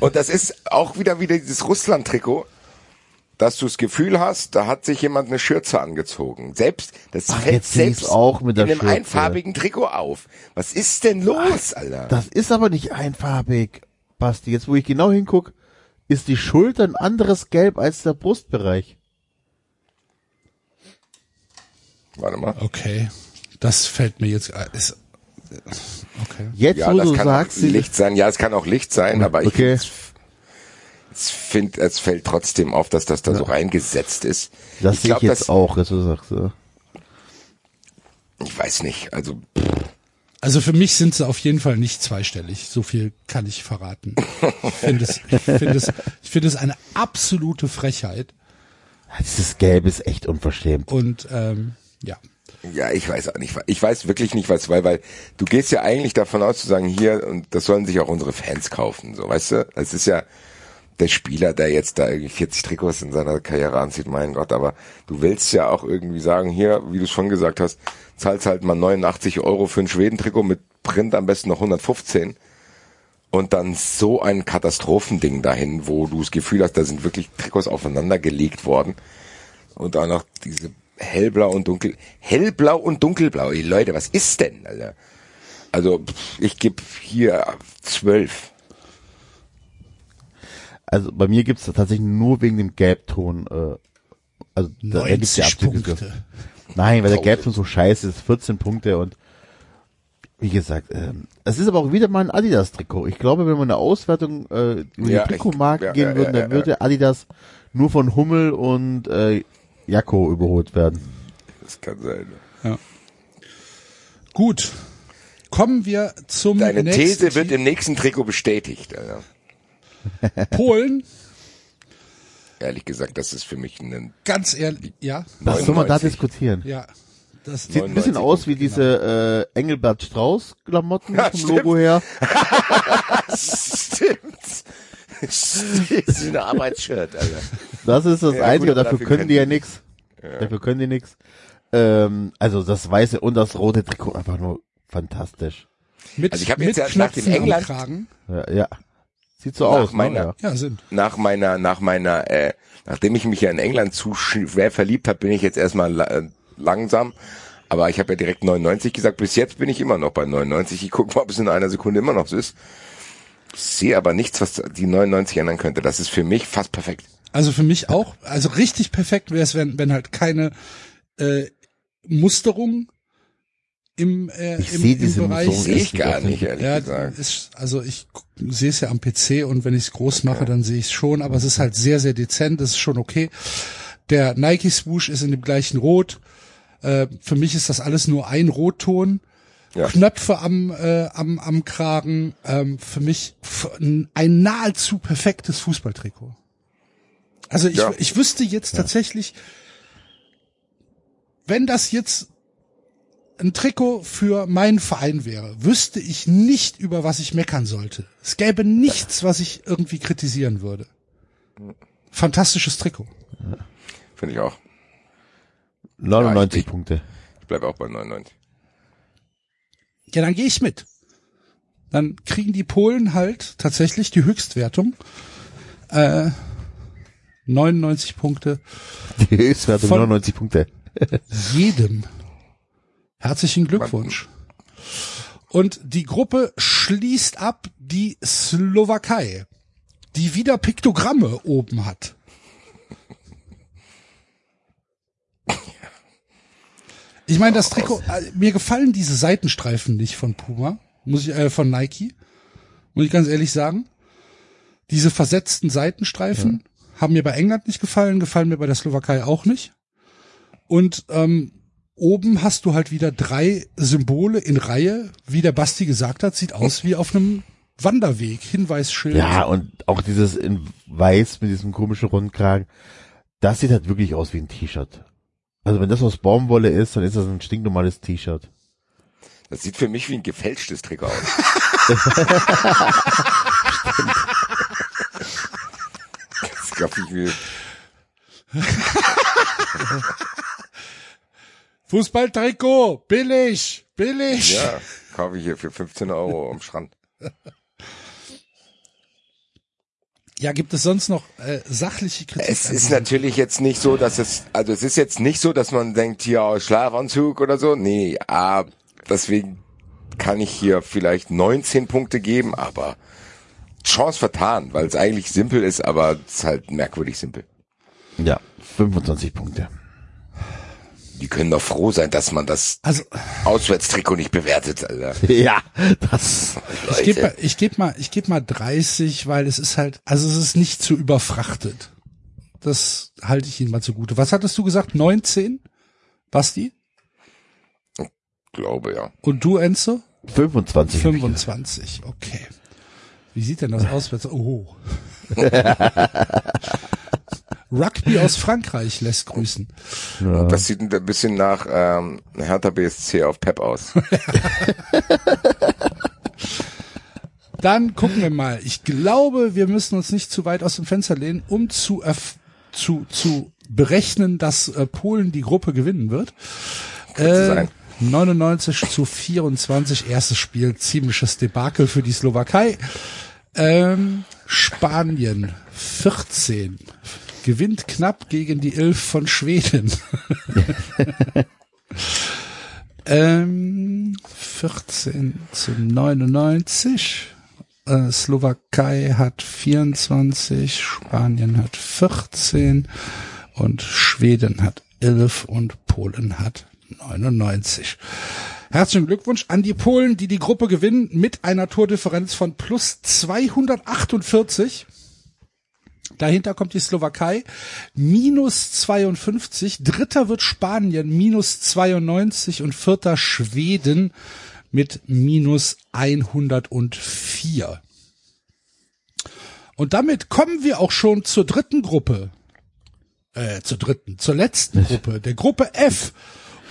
[SPEAKER 4] Und das ist auch wieder wieder dieses Russland-Trikot, dass du das Gefühl hast, da hat sich jemand eine Schürze angezogen. Selbst das
[SPEAKER 3] Ach,
[SPEAKER 4] fällt selbst
[SPEAKER 3] auch mit der
[SPEAKER 4] in einem
[SPEAKER 3] Schürze.
[SPEAKER 4] einfarbigen Trikot auf. Was ist denn los, Alter?
[SPEAKER 3] Das ist aber nicht einfarbig, Basti. Jetzt, wo ich genau hinguck, ist die Schulter ein anderes Gelb als der Brustbereich.
[SPEAKER 4] Warte mal.
[SPEAKER 2] Okay, das fällt mir jetzt, äh, ist, okay.
[SPEAKER 3] Jetzt,
[SPEAKER 4] Ja,
[SPEAKER 3] wo
[SPEAKER 4] das
[SPEAKER 3] du
[SPEAKER 4] kann
[SPEAKER 3] sagst,
[SPEAKER 4] auch Licht sein. Ja, es kann auch Licht sein, aber ich
[SPEAKER 3] Okay.
[SPEAKER 4] es find, es fällt trotzdem auf, dass das da so reingesetzt ist.
[SPEAKER 3] das
[SPEAKER 4] ich
[SPEAKER 3] sehe ich
[SPEAKER 4] glaub,
[SPEAKER 3] jetzt
[SPEAKER 4] das-
[SPEAKER 3] auch, wo du sagst. Ja.
[SPEAKER 4] Ich weiß nicht. Also
[SPEAKER 2] Also für mich sind sie auf jeden Fall nicht zweistellig. So viel kann ich verraten. Ich finde es, ich finde es, ich finde es eine absolute Frechheit.
[SPEAKER 3] Dieses Gelb ist echt unverschämt.
[SPEAKER 2] Und ähm, ja,
[SPEAKER 4] Ja, ich weiß auch nicht. Ich weiß wirklich nicht, was, weil, weil du gehst ja eigentlich davon aus zu sagen, hier, und das sollen sich auch unsere Fans kaufen, so, weißt du? Es ist ja der Spieler, der jetzt da irgendwie 40 Trikots in seiner Karriere anzieht, mein Gott, aber du willst ja auch irgendwie sagen, hier, wie du es schon gesagt hast, zahlst halt mal 89 Euro für ein Schweden-Trikot mit Print am besten noch 115 und dann so ein Katastrophending dahin, wo du das Gefühl hast, da sind wirklich Trikots aufeinander gelegt worden und auch noch diese hellblau und dunkel, hellblau und dunkelblau. Ey, Leute, was ist denn, Alter? Also ich gebe hier zwölf.
[SPEAKER 3] Also bei mir gibt's tatsächlich nur wegen dem Gelbton, äh, also da da gibt's ja
[SPEAKER 2] 90
[SPEAKER 3] Abzüge.
[SPEAKER 2] Punkte.
[SPEAKER 3] Nein, weil der. Gelbton so scheiße ist, 14 Punkte und wie gesagt, ähm, es ist aber auch wieder mal ein Adidas-Trikot. Ich glaube, wenn wir eine Auswertung äh, über
[SPEAKER 4] Ja,
[SPEAKER 3] die Trikotmarken
[SPEAKER 4] ich- ja,
[SPEAKER 3] gehen
[SPEAKER 4] ja,
[SPEAKER 3] würden,
[SPEAKER 4] ja,
[SPEAKER 3] dann
[SPEAKER 4] ja,
[SPEAKER 3] würde Adidas nur von Hummel und äh, Jacko überholt werden.
[SPEAKER 4] Das kann sein.
[SPEAKER 2] Gut. Kommen wir zum
[SPEAKER 4] Deine
[SPEAKER 2] nächsten
[SPEAKER 4] These wird im nächsten Trikot bestätigt. Alter. [LAUGHS] [LAUGHS]
[SPEAKER 2] Polen.
[SPEAKER 4] Ehrlich gesagt, das ist für mich ein
[SPEAKER 2] Ganz ehrlich, ja,
[SPEAKER 3] Was soll man da
[SPEAKER 4] 99.
[SPEAKER 3] diskutieren?
[SPEAKER 2] ja. Das,
[SPEAKER 3] Sieht ein bisschen
[SPEAKER 4] 99
[SPEAKER 3] aus wie diese äh, Engelbert Strauß Klamotten
[SPEAKER 4] Ja,
[SPEAKER 3] vom
[SPEAKER 4] stimmt.
[SPEAKER 3] Logo her. [LAUGHS]
[SPEAKER 4] Stimmt. Das ist ein Arbeitsshirt, Alter.
[SPEAKER 3] Das ist das
[SPEAKER 4] Ja,
[SPEAKER 3] Einzige,
[SPEAKER 4] gut,
[SPEAKER 3] dafür
[SPEAKER 4] dafür
[SPEAKER 3] können die ja
[SPEAKER 4] die-
[SPEAKER 3] nix. Dafür können die nix. Ähm, also das weiße und das rote Trikot einfach nur fantastisch.
[SPEAKER 2] mit,
[SPEAKER 4] Also ich hab
[SPEAKER 2] mit
[SPEAKER 4] jetzt ja nach dem England-
[SPEAKER 2] am Kragen.
[SPEAKER 3] Ja, ja. Sieht so
[SPEAKER 4] Nach
[SPEAKER 3] aus, ne?
[SPEAKER 4] meiner-
[SPEAKER 3] Ja.
[SPEAKER 2] Ja, sind.
[SPEAKER 4] Nach meiner, nach meiner, äh, nachdem ich mich ja in England zu schwer verliebt habe, bin ich jetzt erstmal la äh, langsam. Aber ich habe ja direkt 99 gesagt. Bis jetzt bin ich immer noch bei 99. Ich gucke mal, ob es in einer Sekunde immer noch so ist. Sehe aber nichts, was die 99 ändern könnte. Das ist für mich fast perfekt.
[SPEAKER 2] Also für mich auch, also richtig perfekt wäre es, wenn, wenn halt keine äh, Musterung im, äh,
[SPEAKER 3] Ich
[SPEAKER 2] im,
[SPEAKER 3] sehe
[SPEAKER 2] im
[SPEAKER 3] diese
[SPEAKER 2] Bereich
[SPEAKER 3] Musterung
[SPEAKER 4] Sehe ich gar nicht, ehrlich
[SPEAKER 2] Ja,
[SPEAKER 4] gesagt.
[SPEAKER 2] ist, also ich sehe es ja am PC und wenn ich es groß mache, dann sehe ich es schon, aber es ist halt sehr, sehr dezent, das ist schon okay. Der Nike Swoosh ist in dem gleichen Rot. Äh, für mich ist das alles nur ein Rotton.
[SPEAKER 4] Ja.
[SPEAKER 2] Knöpfe am, äh, am, am Kragen. Ähm, für mich ein, nahezu perfektes Fußballtrikot. Also ich,
[SPEAKER 4] Ja.
[SPEAKER 2] ich wüsste jetzt tatsächlich, wenn das jetzt ein Trikot für meinen Verein wäre, wüsste ich nicht, über was ich meckern sollte. Es gäbe nichts, was ich irgendwie kritisieren würde. Fantastisches Trikot.
[SPEAKER 4] Finde ich auch.
[SPEAKER 3] 99
[SPEAKER 4] Ja, ich-
[SPEAKER 3] Punkte.
[SPEAKER 4] Ich bleibe auch bei 99.
[SPEAKER 2] Ja, dann gehe ich mit. Dann kriegen die Polen halt tatsächlich die Höchstwertung. Äh, 99 Punkte
[SPEAKER 3] Die Höchstwertung
[SPEAKER 2] Von-
[SPEAKER 3] 99 Punkte. [LAUGHS]
[SPEAKER 2] jedem. Herzlichen Glückwunsch. Und die Gruppe schließt ab die Slowakei, die wieder Piktogramme oben hat. Ich meine, das Trikot, äh, mir gefallen diese Seitenstreifen nicht von Puma, muss ich, äh, von Nike, muss ich ganz ehrlich sagen. Diese versetzten Seitenstreifen haben mir bei England nicht gefallen, gefallen mir bei der Slowakei auch nicht. Und ähm, oben hast du halt wieder drei Symbole in Reihe. Wie der Basti gesagt hat, sieht aus wie auf einem Wanderweg, Hinweisschild.
[SPEAKER 3] Ja, und auch dieses in weiß mit diesem komischen Rundkragen, das sieht halt wirklich aus wie ein T-Shirt. Also wenn das aus Baumwolle ist, dann ist das ein stinknormales T-Shirt.
[SPEAKER 4] Das sieht für mich wie ein gefälschtes Trikot aus. [LAUGHS] das glaub ich mir. [LAUGHS]
[SPEAKER 2] Fußballtrikot, billig, billig.
[SPEAKER 4] Ja, kaufe ich hier für 15 Euro am Strand. [LAUGHS]
[SPEAKER 2] Ja, gibt es sonst noch äh, sachliche Kritik?
[SPEAKER 4] Es ist natürlich jetzt nicht so, dass es, also es ist jetzt nicht so, dass man denkt, hier oh, Schlafanzug oder so. Nee, ah, deswegen kann ich hier vielleicht 19 Punkte geben, aber Chance vertan, weil es eigentlich simpel ist, aber es ist halt merkwürdig simpel.
[SPEAKER 3] Ja, 25 Punkte.
[SPEAKER 4] Die können doch froh sein, dass man das
[SPEAKER 2] Also
[SPEAKER 4] Auswärtstrikot nicht bewertet, Alter. [LAUGHS]
[SPEAKER 3] Ja, das.
[SPEAKER 2] ich gebe mal, ich geb mal, ich geb mal 30, weil es ist halt, also es ist nicht zu überfrachtet. Das halte ich Ihnen mal zugute. Was hattest du gesagt? 19? Basti?
[SPEAKER 4] Glaube, ja.
[SPEAKER 2] Und du, Enzo?
[SPEAKER 3] 25.
[SPEAKER 2] 25, okay. Wie sieht denn das aus? Oh. [LAUGHS] Rugby aus Frankreich lässt grüßen.
[SPEAKER 4] Das sieht ein bisschen nach ähm, Hertha BSC auf Pep aus. [LAUGHS]
[SPEAKER 2] Dann gucken wir mal. Ich glaube, wir müssen uns nicht zu weit aus dem Fenster lehnen, um zu, erf- zu, zu berechnen, dass äh, Polen die Gruppe gewinnen wird. Äh,
[SPEAKER 4] sein.
[SPEAKER 2] 99 zu 24, erstes Spiel, ziemliches Debakel für die Slowakei. Ähm, Spanien 14 gewinnt knapp gegen die 11 von Schweden. [LAUGHS] ähm, 14 zu 99. Äh, Slowakei hat 24, Spanien hat 14 und Schweden hat 11 und Polen hat 99. Herzlichen Glückwunsch an die Polen, die die Gruppe gewinnen mit einer Tordifferenz von plus 248. Dahinter kommt die Slowakei, minus 52. Dritter wird Spanien, minus 92. Und vierter Schweden mit minus 104. Und damit kommen wir auch schon zur dritten Gruppe. Äh, zur dritten, zur letzten Gruppe, der Gruppe F.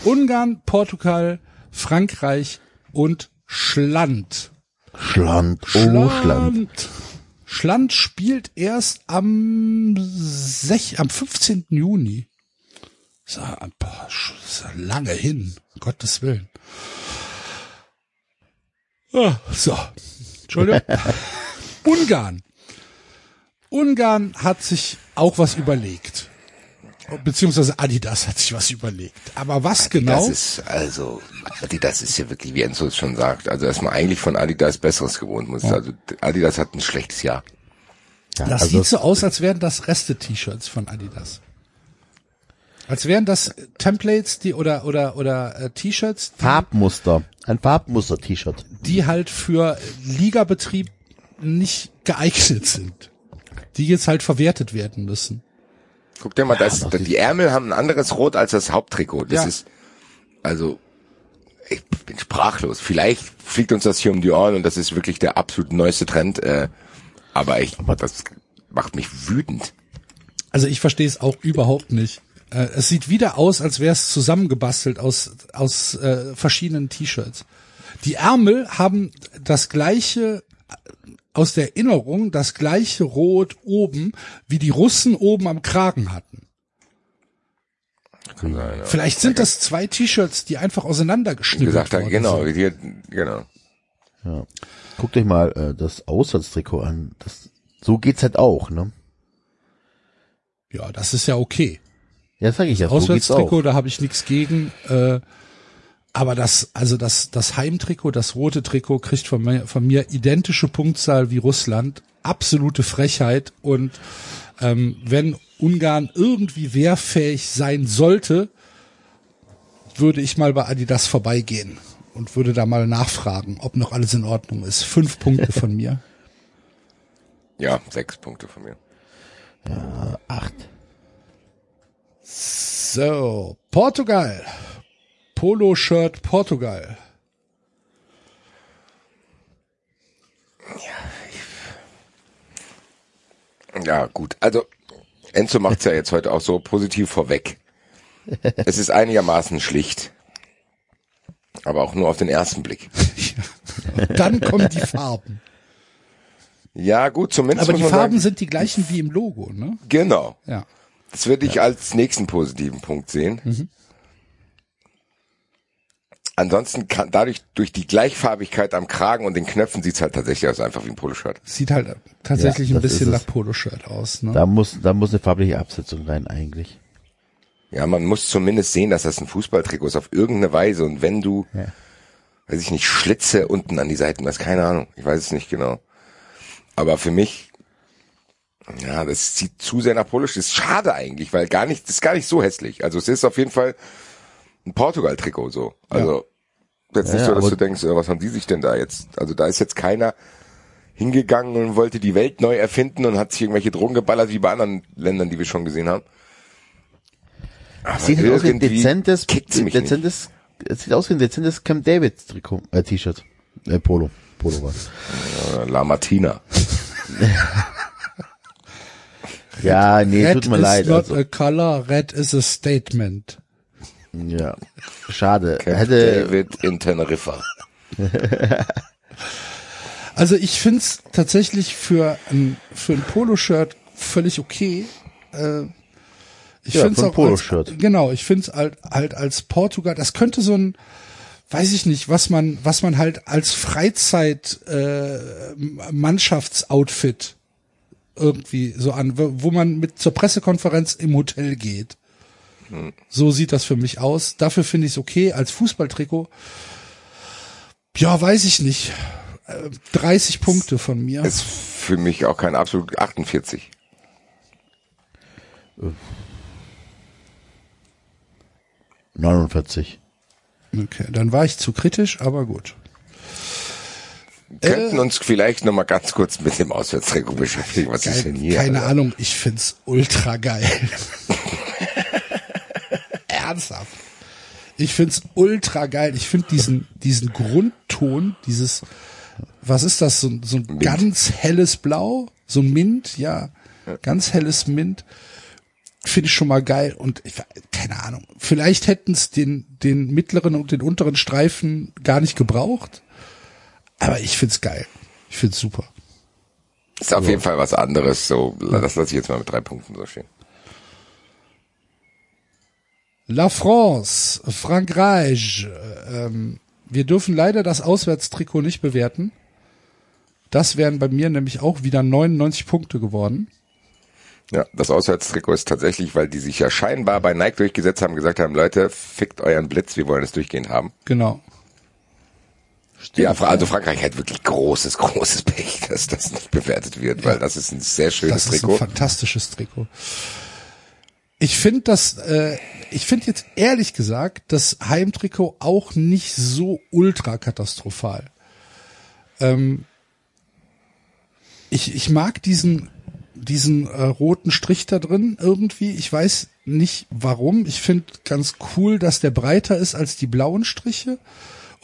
[SPEAKER 2] Ungarn, Portugal, Frankreich und Schland.
[SPEAKER 3] Schland, oh Schland.
[SPEAKER 2] Schland spielt erst am, sech, am 15. Juni. Ist ja, boah, ist ja lange hin, um Gottes Willen. Ah, so, Entschuldigung. [LAUGHS] Ungarn. Ungarn hat sich auch was überlegt. Beziehungsweise Adidas hat sich was überlegt. Aber was genau?
[SPEAKER 4] Das ist also Adidas ist ja wirklich, wie Enzo es schon sagt. Also erstmal eigentlich von Adidas Besseres gewohnt muss. Also Adidas hat ein schlechtes Jahr.
[SPEAKER 3] Ja,
[SPEAKER 2] Das
[SPEAKER 3] also
[SPEAKER 2] sieht so aus, als wären das Reste-T-Shirts von Adidas. Als wären das Templates, die oder oder oder äh, T-Shirts,
[SPEAKER 3] Farbmuster. Ein Farbmuster-T-Shirt.
[SPEAKER 2] die halt für Ligabetrieb nicht geeignet sind. Die jetzt halt verwertet werden müssen.
[SPEAKER 4] Guck dir mal, das,
[SPEAKER 3] doch,
[SPEAKER 4] die Ärmel haben ein anderes Rot als das Haupttrikot. Das
[SPEAKER 2] Ja.
[SPEAKER 4] ist also ich bin sprachlos. Vielleicht fliegt uns das hier um die Ohren und das ist wirklich der absolut neueste Trend. Äh, aber ich, das macht mich wütend.
[SPEAKER 2] Also ich verstehe es auch überhaupt nicht. Äh, es sieht wieder aus, als wäre es zusammengebastelt aus aus äh, verschiedenen T-Shirts. Die Ärmel haben das gleiche aus der Erinnerung das gleiche Rot oben, wie die Russen oben am Kragen hatten.
[SPEAKER 4] Kann sein, ja.
[SPEAKER 2] Vielleicht sind das zwei T-Shirts, die einfach auseinandergeschnitten
[SPEAKER 4] gesagt
[SPEAKER 2] worden
[SPEAKER 4] genau,
[SPEAKER 2] sind.
[SPEAKER 4] hier, genau.
[SPEAKER 3] Ja. Guckt euch mal äh, das Auswärtstrikot an. Das, so geht's halt auch, ne?
[SPEAKER 2] Ja, das ist ja okay.
[SPEAKER 3] Ja, sag ich ja. So geht's
[SPEAKER 2] Auswärtstrikot,
[SPEAKER 3] auch.
[SPEAKER 2] da habe ich nichts gegen. Äh, aber das, also das, das Heimtrikot, das rote Trikot kriegt von mir, von mir identische Punktzahl wie Russland. Absolute Frechheit. Und ähm, wenn Ungarn irgendwie wehrfähig sein sollte, würde ich mal bei Adidas vorbeigehen und würde da mal nachfragen, ob noch alles in Ordnung ist. Fünf Punkte von mir. [LAUGHS]
[SPEAKER 4] Ja, sechs Punkte von mir.
[SPEAKER 3] Acht.
[SPEAKER 2] So, Portugal. Polo-Shirt Portugal.
[SPEAKER 4] Ja, gut. Also Enzo macht's ja jetzt heute auch so positiv vorweg. [LAUGHS] Es ist einigermaßen schlicht. Aber auch nur auf den ersten Blick. [LAUGHS]
[SPEAKER 2] Dann kommen die Farben.
[SPEAKER 4] Ja, gut, zumindest.
[SPEAKER 2] Aber die Farben
[SPEAKER 4] sagen,
[SPEAKER 2] sind die gleichen wie im Logo, ne?
[SPEAKER 4] Genau.
[SPEAKER 2] Ja.
[SPEAKER 4] Das würde ich als nächsten positiven Punkt sehen.
[SPEAKER 2] Mhm.
[SPEAKER 4] Ansonsten kann dadurch durch die Gleichfarbigkeit am Kragen und den Knöpfen sieht's halt tatsächlich aus einfach wie ein Poloshirt.
[SPEAKER 2] Sieht halt tatsächlich
[SPEAKER 3] Ja,
[SPEAKER 2] ein bisschen
[SPEAKER 3] es.
[SPEAKER 2] nach Polo-Shirt aus, ne?
[SPEAKER 3] Da muss, da muss eine farbliche Absetzung rein eigentlich.
[SPEAKER 4] Ja, man muss zumindest sehen, dass das ein Fußballtrikot ist auf irgendeine Weise und wenn du,
[SPEAKER 3] Ja.
[SPEAKER 4] weiß ich nicht, Schlitze unten an die Seiten hast, keine Ahnung, ich weiß es nicht genau. Aber für mich, ja, das sieht zu sehr nach Polish. Das ist schade eigentlich, weil gar nicht, das ist gar nicht so hässlich. Also es ist auf jeden Fall ein Portugal-Trikot so. Also jetzt nicht
[SPEAKER 3] Ja,
[SPEAKER 4] so, dass du denkst, was haben die sich denn da jetzt? Also da ist jetzt keiner hingegangen und wollte die Welt neu erfinden und hat sich irgendwelche Drogen geballert wie bei anderen Ländern, die wir schon gesehen haben. Aber
[SPEAKER 3] Sieht halt aus wie ein dezentes,
[SPEAKER 4] nicht.
[SPEAKER 3] dezentes, es sieht aus wie ein dezentes Camp David Trikot, äh, T-Shirt, äh, Polo, Polo was.
[SPEAKER 4] La Martina. [LAUGHS]
[SPEAKER 3] Ja, nee,
[SPEAKER 2] Red
[SPEAKER 3] tut mir
[SPEAKER 2] is
[SPEAKER 3] leid.
[SPEAKER 2] not
[SPEAKER 3] Also,
[SPEAKER 2] a color, red is a statement.
[SPEAKER 3] Ja, schade.
[SPEAKER 4] Camp
[SPEAKER 3] Hätte,
[SPEAKER 4] David in Teneriffa. [LAUGHS]
[SPEAKER 2] Also ich find's tatsächlich für ein, für ein Poloshirt völlig okay. Äh, ich
[SPEAKER 3] Ja,
[SPEAKER 2] find's auch
[SPEAKER 3] Poloshirt.
[SPEAKER 2] Als, genau, ich find's halt, halt als Portugal, das könnte so ein, weiß ich nicht, was man, was man halt als Freizeit äh, Mannschaftsoutfit irgendwie so an, wo man mit zur Pressekonferenz im Hotel geht. So sieht das für mich aus. Dafür finde ich es okay. Als Fußballtrikot, ja, weiß ich nicht. Äh, 30 Punkte von mir.
[SPEAKER 4] Ist für mich auch kein absolut 48.
[SPEAKER 3] äh, 49.
[SPEAKER 2] Okay, dann war ich zu kritisch, aber gut.
[SPEAKER 4] Könnten uns vielleicht noch mal ganz kurz mit dem Auswärtstrikot beschäftigen. Was ist denn hier?
[SPEAKER 2] Keine? Ahnung, ich find's ultra geil. [LAUGHS] Ernsthaft. Ich find's ultra geil. Ich find diesen, diesen Grundton, dieses, was ist das, so, so ein ganz helles Blau, so ein Mint, ja, ganz helles Mint, finde ich schon mal geil und ich, keine Ahnung, vielleicht hätten's den, den mittleren und den unteren Streifen gar nicht gebraucht, aber ich find's geil. Ich find's super.
[SPEAKER 4] Ist auf jeden Fall was anderes. So, das lasse ich jetzt mal mit drei Punkten so stehen.
[SPEAKER 2] La France, Frankreich. Ähm, wir dürfen leider das Auswärtstrikot nicht bewerten. Das wären bei mir nämlich auch wieder 99 Punkte geworden.
[SPEAKER 4] Ja, das Auswärtstrikot ist tatsächlich, weil die sich ja scheinbar bei Nike durchgesetzt haben, gesagt haben, Leute, fickt euren Blitz, wir wollen es durchgehend haben.
[SPEAKER 2] Genau.
[SPEAKER 4] Ja, Fra- also Frankreich hat wirklich großes, großes Pech, dass das nicht bewertet wird, weil das ist ein sehr schönes
[SPEAKER 2] Das ist ein
[SPEAKER 4] Trikot.
[SPEAKER 2] fantastisches Trikot. Ich finde das, äh, ich finde jetzt ehrlich gesagt das Heimtrikot auch nicht so ultra katastrophal. Ähm, ich, ich mag diesen, diesen äh, roten Strich da drin irgendwie. Ich weiß nicht warum. Ich finde ganz cool, dass der breiter ist als die blauen Striche.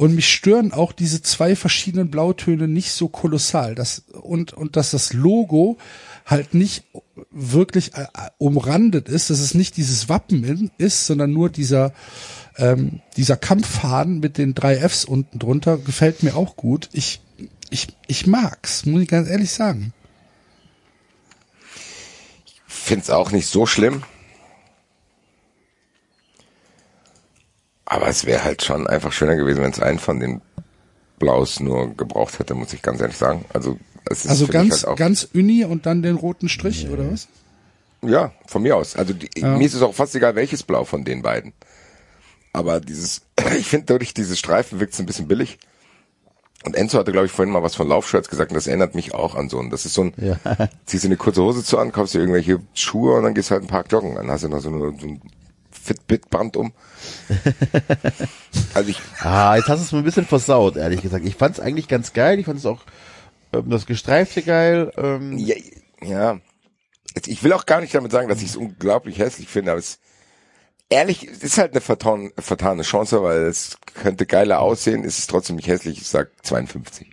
[SPEAKER 2] Und mich stören auch diese zwei verschiedenen Blautöne nicht so kolossal. Das, und, und dass das Logo halt nicht wirklich äh, umrandet ist, dass es nicht dieses Wappen ist, sondern nur dieser, ähm, dieser Kampffaden mit den drei Fs unten drunter, gefällt mir auch gut. Ich, ich, ich mag's, muss ich ganz ehrlich sagen.
[SPEAKER 4] Find's auch nicht so schlimm. Aber es wäre halt schon einfach schöner gewesen, wenn es einen von den Blaus nur gebraucht hätte, muss ich ganz ehrlich sagen. Also es ist
[SPEAKER 2] Also
[SPEAKER 4] für mich
[SPEAKER 2] ganz,
[SPEAKER 4] halt auch,
[SPEAKER 2] ganz uni und dann den roten Strich, oder was?
[SPEAKER 4] Ja, von mir aus. Also die,
[SPEAKER 2] Ja.
[SPEAKER 4] mir ist es auch fast egal, welches Blau von den beiden. Aber dieses, [CLEARS THROAT] ich finde dadurch diese Streifen wirkt ein bisschen billig. Und Enzo hatte, glaube ich, vorhin mal was von Laufshirts gesagt und das erinnert mich auch an so ein, das ist so ein,
[SPEAKER 3] Ja.
[SPEAKER 4] ziehst du eine kurze Hose zu an, kaufst dir irgendwelche Schuhe und dann gehst du halt einen Park joggen. Dann hast du noch so, eine, so ein Fitbit-Band um. [LAUGHS] also ich,
[SPEAKER 3] Ah, jetzt hast du es mir ein bisschen versaut, ehrlich gesagt. Ich fand es eigentlich ganz geil. Ich fand es auch ähm, das Gestreifte geil. Ähm,
[SPEAKER 4] ja, ja, ich will auch gar nicht damit sagen, dass ich es unglaublich hässlich finde, aber es, ehrlich, es ist halt eine vertan, vertane Chance, weil es könnte geiler aussehen, ist es trotzdem nicht hässlich. Ich sag 52.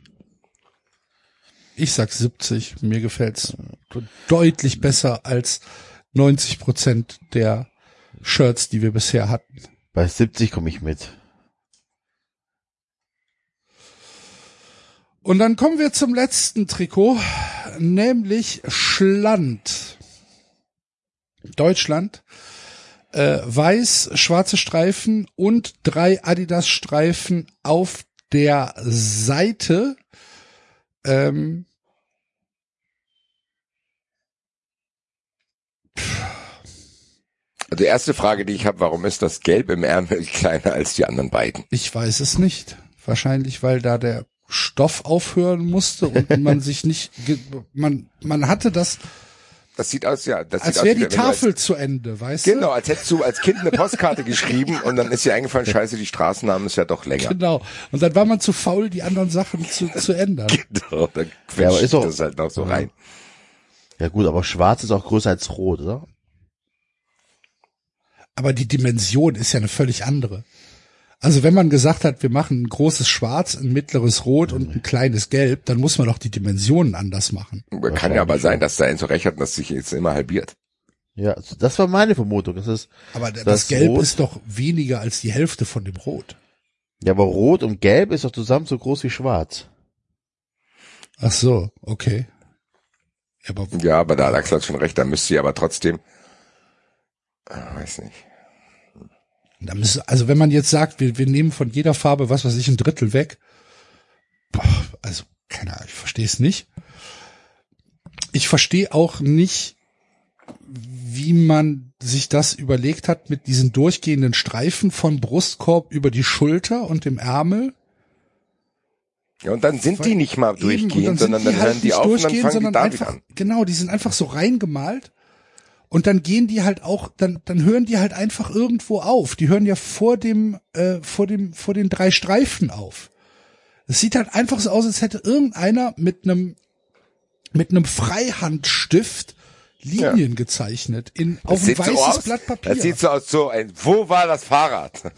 [SPEAKER 2] Ich sag 70. Mir gefällt's deutlich besser als 90 Prozent der Shirts, die wir bisher hatten.
[SPEAKER 3] Bei 70 komme ich mit.
[SPEAKER 2] Und dann kommen wir zum letzten Trikot, nämlich Schland. Deutschland. Äh, weiß, schwarze Streifen und drei Adidas-Streifen auf der Seite. Ähm,
[SPEAKER 4] Also die erste Frage, die ich habe, warum ist das Gelb im Ärmel [LAUGHS] kleiner als die anderen beiden?
[SPEAKER 2] ich weiß es nicht. Wahrscheinlich, weil da der Stoff aufhören musste und [LAUGHS] man sich nicht, man, man hatte das,
[SPEAKER 4] Das sieht aus, ja, das
[SPEAKER 2] als
[SPEAKER 4] sieht aus,
[SPEAKER 2] wäre die
[SPEAKER 4] du als-
[SPEAKER 2] Tafel zu Ende, weißt
[SPEAKER 4] Genau, als hättest du als Kind eine Postkarte geschrieben und dann ist dir eingefallen, scheiße, die Straßennamen ist ja doch
[SPEAKER 2] du?
[SPEAKER 4] länger.
[SPEAKER 2] Genau. Und dann war man zu faul, die anderen Sachen zu, zu ändern. [LAUGHS]
[SPEAKER 4] Genau, dann
[SPEAKER 3] Ja,
[SPEAKER 4] quetscht
[SPEAKER 3] ist doch-
[SPEAKER 4] das halt noch so rein.
[SPEAKER 3] Ja gut, aber schwarz ist auch größer als rot, oder?
[SPEAKER 2] Aber die Dimension ist ja eine völlig andere. Also wenn man gesagt hat, wir machen ein großes Schwarz, ein mittleres Rot und ein kleines Gelb, dann muss man doch die Dimensionen anders machen.
[SPEAKER 4] Kann ja aber sein, dass da Enzo recht hat und dass sich jetzt immer halbiert.
[SPEAKER 3] Ja, also das war meine Vermutung. Das ist,
[SPEAKER 2] Aber das,
[SPEAKER 3] Das
[SPEAKER 2] Gelb
[SPEAKER 3] Rot-
[SPEAKER 2] ist doch weniger als die Hälfte von dem Rot.
[SPEAKER 3] ja, aber rot und gelb ist doch zusammen so groß wie schwarz.
[SPEAKER 2] Ach so, okay. Ja, aber
[SPEAKER 4] Ja, aber da hat Axel hat schon recht, da müsste sie aber trotzdem, ah, weiß nicht.
[SPEAKER 2] Da müssen, also wenn man jetzt sagt, wir, wir nehmen von jeder Farbe, was weiß ich, ein Drittel weg. Boah, also, keine Ahnung, ich verstehe es nicht. Ich verstehe auch nicht, wie man sich das überlegt hat mit diesen durchgehenden Streifen vom Brustkorb über die Schulter und dem Ärmel.
[SPEAKER 4] Ja, und dann sind die nicht mal
[SPEAKER 2] Eben,
[SPEAKER 4] durchgehend,
[SPEAKER 2] sind
[SPEAKER 4] sondern dann
[SPEAKER 2] halt
[SPEAKER 4] hören die
[SPEAKER 2] nicht
[SPEAKER 4] auf und dann fangen die
[SPEAKER 2] sondern
[SPEAKER 4] da
[SPEAKER 2] einfach,
[SPEAKER 4] wieder an.
[SPEAKER 2] Genau, die sind einfach so reingemalt. Und dann gehen die halt auch, dann, dann hören die halt einfach irgendwo auf. Die hören ja vor dem, äh, vor dem, vor den drei Streifen auf. Es sieht halt einfach so aus, als hätte irgendeiner mit einem, mit einem Freihandstift Linien gezeichnet in, auf ein weißes
[SPEAKER 4] so aus,
[SPEAKER 2] Blatt Papier.
[SPEAKER 4] Das sieht so aus, so ein, wo war das Fahrrad? [LAUGHS]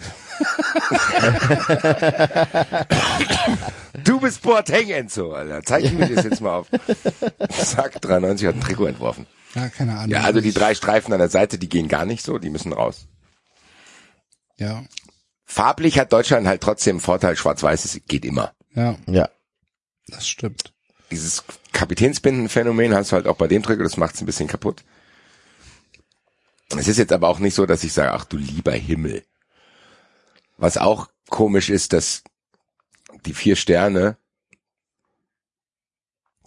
[SPEAKER 4] du bist Boateng, Enzo, Alter. Zeig mir das jetzt mal auf. Zack, 93 hat ein Trikot entworfen.
[SPEAKER 2] Ja, keine Ahnung.
[SPEAKER 4] Ja, also die drei Streifen an der Seite, die gehen gar nicht so, die müssen raus.
[SPEAKER 2] Ja,
[SPEAKER 4] Farblich hat Deutschland halt trotzdem einen Vorteil, schwarz-weiß ist- geht immer.
[SPEAKER 2] ja,
[SPEAKER 3] Ja.
[SPEAKER 2] das stimmt.
[SPEAKER 4] Dieses Kapitänsbindenphänomen hast du halt auch bei dem Trikot, das macht's ein bisschen kaputt. Es ist jetzt aber auch nicht so, dass ich sage, ach du lieber Himmel. Was auch komisch ist, dass die vier Sterne,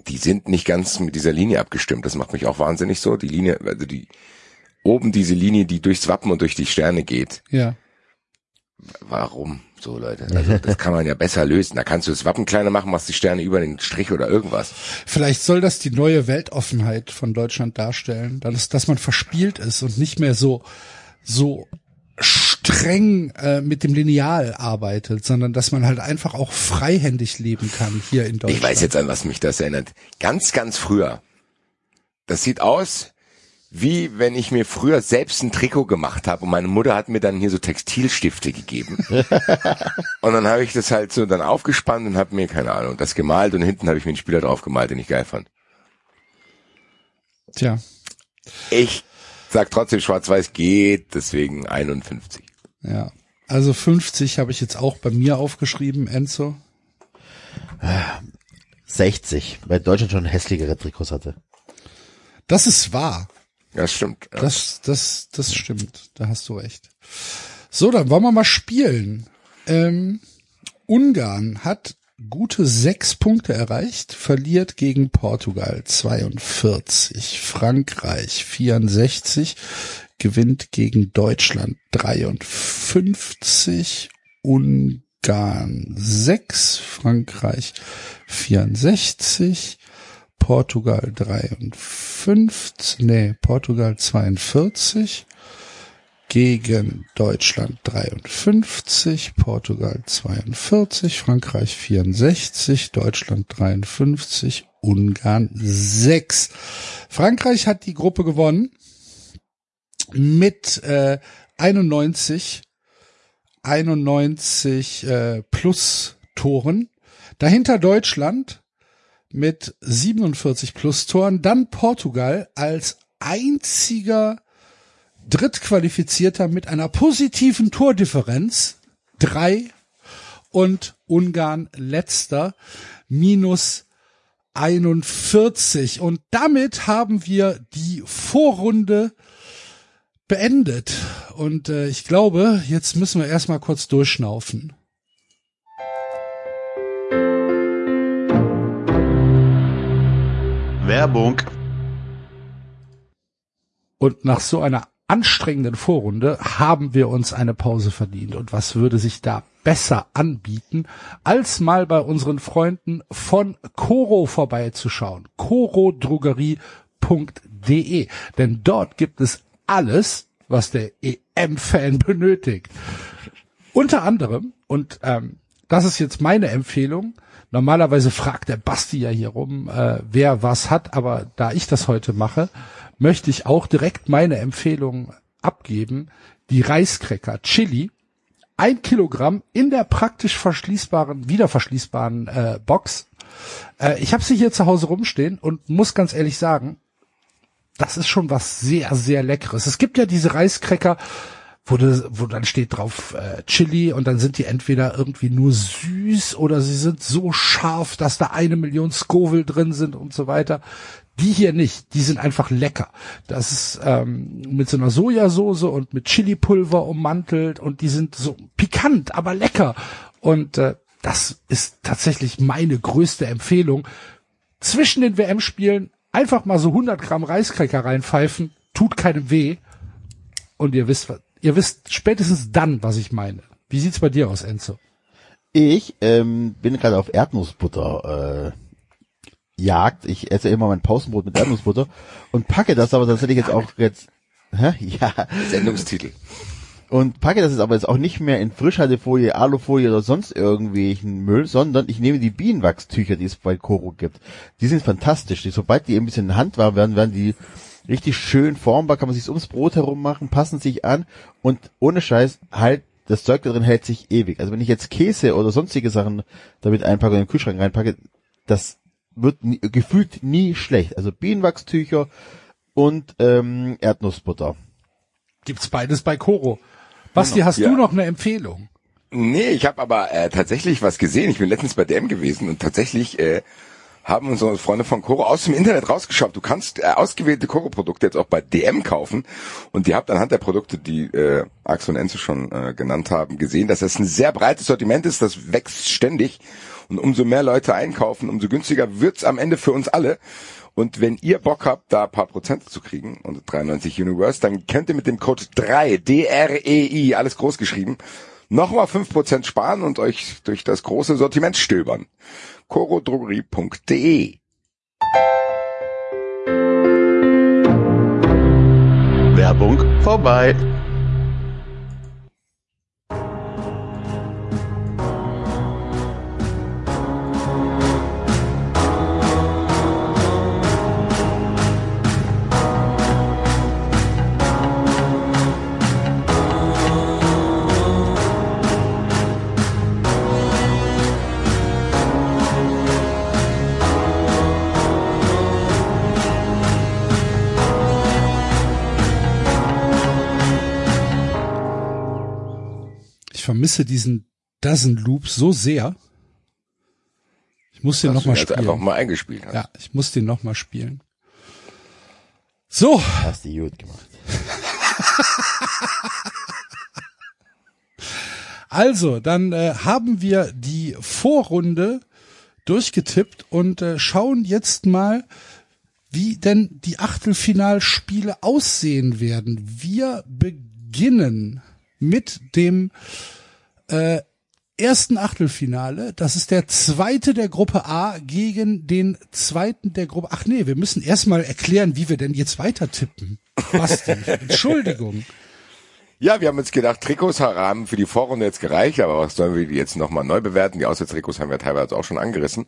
[SPEAKER 4] die sind nicht ganz mit dieser Linie abgestimmt. Das macht mich auch wahnsinnig so. Die Linie, also die, oben diese Linie, die durchs Wappen und durch die Sterne geht.
[SPEAKER 2] Ja.
[SPEAKER 4] Warum so, Leute? Also, das kann man ja besser lösen. Da kannst du das Wappen kleiner machen, machst die Sterne über den Strich oder irgendwas.
[SPEAKER 2] Vielleicht soll das die neue Weltoffenheit von Deutschland darstellen, dass, dass man verspielt ist und nicht mehr so so streng äh, mit dem Lineal arbeitet, sondern dass man halt einfach auch freihändig leben kann hier in Deutschland.
[SPEAKER 4] Ich weiß jetzt an was mich das erinnert. Ganz, ganz früher. Das sieht aus, wie wenn ich mir früher selbst ein Trikot gemacht habe und meine Mutter hat mir dann hier so Textilstifte gegeben. [LAUGHS] und dann habe ich das halt so dann aufgespannt und habe mir, keine Ahnung, das gemalt und hinten habe ich mir einen Spieler drauf gemalt, den ich geil fand.
[SPEAKER 2] Tja,
[SPEAKER 4] Ich sag trotzdem, schwarz-weiß geht, deswegen 51.
[SPEAKER 2] ja. Also 50 habe ich jetzt auch bei mir aufgeschrieben, Enzo.
[SPEAKER 3] 60, weil Deutschland schon hässlichere Trikots hatte.
[SPEAKER 2] Das ist wahr.
[SPEAKER 4] Ja, stimmt. Ja.
[SPEAKER 2] Das, das, das stimmt. Da hast du recht. So, dann wollen wir mal spielen. Ähm, Ungarn hat gute sechs Punkte erreicht, verliert gegen Portugal 42, Frankreich 64, gewinnt gegen Deutschland 53, Ungarn 6, Frankreich 64, Portugal 53, nee, Portugal 42, gegen Deutschland 53, Portugal 42, Frankreich 64, Deutschland 53, Ungarn 6. Frankreich hat die Gruppe gewonnen mit äh, 91, 91 äh, plus Toren. Dahinter Deutschland mit 47 plus Toren. Dann Portugal als einziger Drittqualifizierter mit einer positiven Tordifferenz. Drei. Und Ungarn letzter minus 41. Und damit haben wir die Vorrunde beendet. Und äh, ich glaube, jetzt müssen wir erstmal kurz durchschnaufen.
[SPEAKER 3] Werbung.
[SPEAKER 2] Und nach so einer anstrengenden Vorrunde haben wir uns eine Pause verdient. Und was würde sich da besser anbieten, als mal bei unseren Freunden von Coro vorbeizuschauen. corodrogerie.de. Denn dort gibt es alles, was der EM-Fan [LAUGHS] benötigt. Unter anderem, und ähm, das ist jetzt meine Empfehlung, normalerweise fragt der Basti ja hier rum, äh, wer was hat, aber da ich das heute mache, möchte ich auch direkt meine Empfehlung abgeben. Die Reiskräcker Chili, ein Kilogramm in der praktisch verschließbaren, wieder verschließbaren äh, Box. Äh, ich habe sie hier zu Hause rumstehen und muss ganz ehrlich sagen, das ist schon was sehr, sehr Leckeres. Es gibt ja diese Reiskräcker, wo, wo dann steht drauf äh, Chili und dann sind die entweder irgendwie nur süß oder sie sind so scharf, dass da eine Million Scoville drin sind und so weiter. Die hier nicht, die sind einfach lecker. Das ist ähm, mit so einer Sojasauce und mit Chili-Pulver ummantelt und die sind so pikant, aber lecker. Und äh, das ist tatsächlich meine größte Empfehlung. Zwischen den WM-Spielen einfach mal so 100 Gramm Reiskräcker reinpfeifen, tut keinem weh. Und ihr wisst, ihr wisst spätestens dann, was ich meine. Wie sieht's bei dir aus, Enzo?
[SPEAKER 3] Ich ähm, bin gerade auf Erdnussbutter äh, Jagd. Ich esse immer mein Pausenbrot mit Erdnussbutter und packe das aber tatsächlich jetzt auch jetzt, hä? [LAUGHS] ja,
[SPEAKER 4] Sendungstitel.
[SPEAKER 3] Und packe das jetzt aber jetzt auch nicht mehr in Frischhaltefolie, Alufolie oder sonst irgendwelchen Müll, sondern ich nehme die Bienenwachstücher, die es bei Koro gibt. Die sind fantastisch. Die, sobald die ein bisschen in Hand warm werden, werden die richtig schön formbar, kann man sich ums Brot herum machen, passen sich an und ohne Scheiß halt das Zeug da drin hält sich ewig. Also wenn ich jetzt Käse oder sonstige Sachen damit einpacke und in den Kühlschrank reinpacke, das wird nie, gefühlt nie schlecht. Also Bienenwachstücher und ähm, Erdnussbutter.
[SPEAKER 2] Gibt's beides bei Koro. Basti, hast
[SPEAKER 4] Ja.
[SPEAKER 2] du noch eine Empfehlung?
[SPEAKER 4] Nee, ich habe aber äh, tatsächlich was gesehen. Ich bin letztens bei DM gewesen und tatsächlich äh, haben unsere Freunde von Coro aus dem Internet rausgeschaut. Du kannst äh, ausgewählte Coro-Produkte jetzt auch bei DM kaufen und ihr habt anhand der Produkte, die äh, Axel und Enzo schon äh, genannt haben, gesehen, dass das ein sehr breites Sortiment ist. Das wächst ständig und umso mehr Leute einkaufen, umso günstiger wird's am Ende für uns alle. Und wenn ihr Bock habt, da ein paar Prozente zu kriegen, und 93 Universe, dann könnt ihr mit dem Code 3, D-R-E-I, alles groß geschrieben, nochmal 5% sparen und euch durch das große Sortiment stöbern. corodrogerie.de
[SPEAKER 3] Werbung vorbei.
[SPEAKER 2] Ich vermisse diesen Dozen Loop so sehr. Ich muss den nochmal spielen.
[SPEAKER 4] einfach mal eingespielt hast.
[SPEAKER 2] Ja, ich muss den nochmal spielen. So,
[SPEAKER 3] Hast du gut gemacht. [LAUGHS]
[SPEAKER 2] also, dann äh, haben wir die Vorrunde durchgetippt und äh, schauen jetzt mal, wie denn die Achtelfinalspiele aussehen werden. Wir beginnen mit dem äh, ersten Achtelfinale. Das ist der zweite der Gruppe A gegen den zweiten der Gruppe. Ach nee, wir müssen erstmal erklären, wie wir denn jetzt weiter tippen. Basti, [LAUGHS] Entschuldigung.
[SPEAKER 4] Ja, wir haben uns gedacht, Trikots haben für die Vorrunde jetzt gereicht, aber was sollen wir die jetzt nochmal neu bewerten? Die Auswärtstrikots haben wir teilweise auch schon angerissen.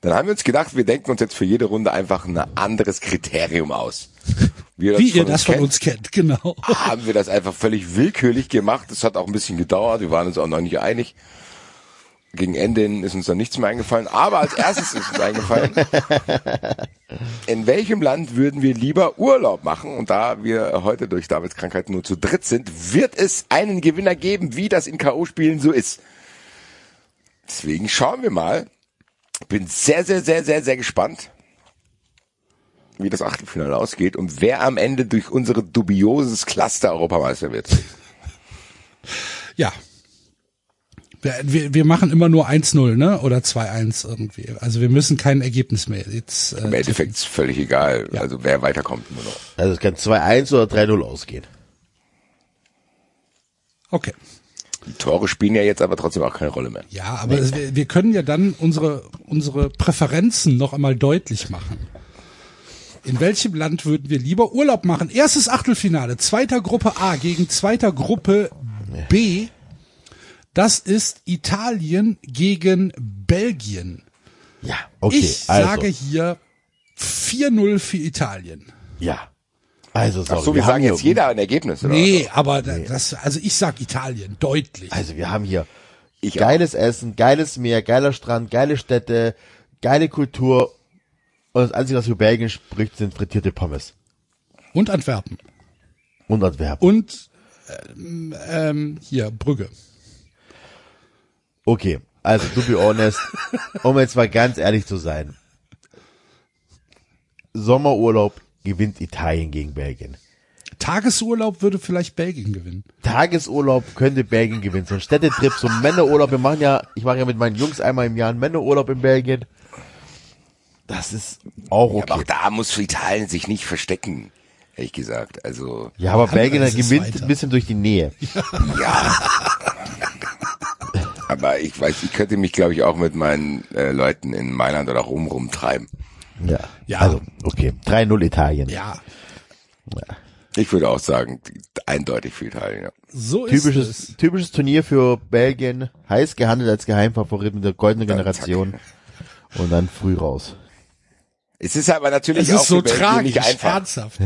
[SPEAKER 4] Dann haben wir uns gedacht, wir denken uns jetzt für jede Runde einfach ein anderes Kriterium aus.
[SPEAKER 2] Wie, Wie ihr das von kennt, uns kennt, genau.
[SPEAKER 4] Haben wir das einfach völlig willkürlich gemacht. Das hat auch ein bisschen gedauert. Wir waren uns auch noch nicht einig. Gegen Ende ist uns dann nichts mehr eingefallen. Aber als erstes ist uns eingefallen, [LAUGHS] in welchem Land würden wir lieber Urlaub machen? Und da wir heute durch Davids Krankheit nur zu dritt sind, wird es einen Gewinner geben, wie das in K.O.-Spielen so ist. Deswegen schauen wir mal, bin sehr, sehr, sehr, sehr, sehr gespannt, wie das Achtelfinale ausgeht und wer am Ende durch unsere dubioses Cluster Europameister wird. [LAUGHS]
[SPEAKER 2] Ja. Wir, wir, wir machen immer nur 1-0, ne? Oder 2-1 irgendwie. Also wir müssen kein Ergebnis mehr. Jetzt,
[SPEAKER 4] äh, Im Endeffekt ist völlig egal. Ja. Also wer weiterkommt nur noch.
[SPEAKER 3] Also es kann 2-1 oder 3-0 ausgehen.
[SPEAKER 2] Okay.
[SPEAKER 4] Die Tore spielen ja jetzt aber trotzdem auch keine Rolle mehr.
[SPEAKER 2] Ja, aber nee. wir, wir können ja dann unsere, unsere Präferenzen noch einmal deutlich machen. In welchem Land würden wir lieber Urlaub machen? Erstes Achtelfinale, zweiter Gruppe A gegen zweiter Gruppe B. Das ist Italien gegen Belgien.
[SPEAKER 3] Ja, okay.
[SPEAKER 2] Ich also. sage hier 4-0 für Italien.
[SPEAKER 3] Ja. Also
[SPEAKER 4] sorry, Ach so, wir, wir sagen jetzt jeder ein Ergebnis,
[SPEAKER 2] oder? Nee, aber nee. das, also ich sag Italien, deutlich.
[SPEAKER 3] Also wir haben hier ich geiles auch. Essen, geiles Meer, geiler Strand, geile Städte, geile Kultur. Und das Einzige, was für Belgien spricht, sind frittierte Pommes.
[SPEAKER 2] Und Antwerpen.
[SPEAKER 3] Und Antwerpen.
[SPEAKER 2] Und ähm, ähm, hier, Brügge.
[SPEAKER 3] Okay, also to be honest, [LAUGHS] um jetzt mal ganz ehrlich zu sein. Sommerurlaub gewinnt Italien gegen Belgien.
[SPEAKER 2] Tagesurlaub würde vielleicht Belgien gewinnen.
[SPEAKER 3] Tagesurlaub könnte Belgien gewinnen. So ein Städtetrip, so ein Männerurlaub. Wir machen ja, ich mache ja mit meinen Jungs einmal im Jahr einen Männerurlaub in Belgien. Das ist auch okay. Ja,
[SPEAKER 4] aber auch da muss für Italien sich nicht verstecken, ehrlich gesagt. Also.
[SPEAKER 3] Ja, aber Belgien gewinnt ein bisschen durch die Nähe.
[SPEAKER 4] ja. aber ich weiß, ich könnte mich, glaube ich, auch mit meinen äh, Leuten in Mailand oder Rom rumtreiben.
[SPEAKER 3] Ja. ja. Also, okay. 3-0 Italien.
[SPEAKER 2] Ja.
[SPEAKER 4] ja. Ich würde auch sagen, eindeutig für Italien. Ja.
[SPEAKER 2] So
[SPEAKER 3] typisches,
[SPEAKER 2] ist es.
[SPEAKER 3] Typisches Turnier für Belgien. Heiß gehandelt als Geheimfavorit mit der goldenen Generation. Zack. Und dann früh raus.
[SPEAKER 4] Es ist aber natürlich
[SPEAKER 2] es ist
[SPEAKER 4] auch
[SPEAKER 2] so für tragisch, Belgien nicht einfach. Ernsthaft.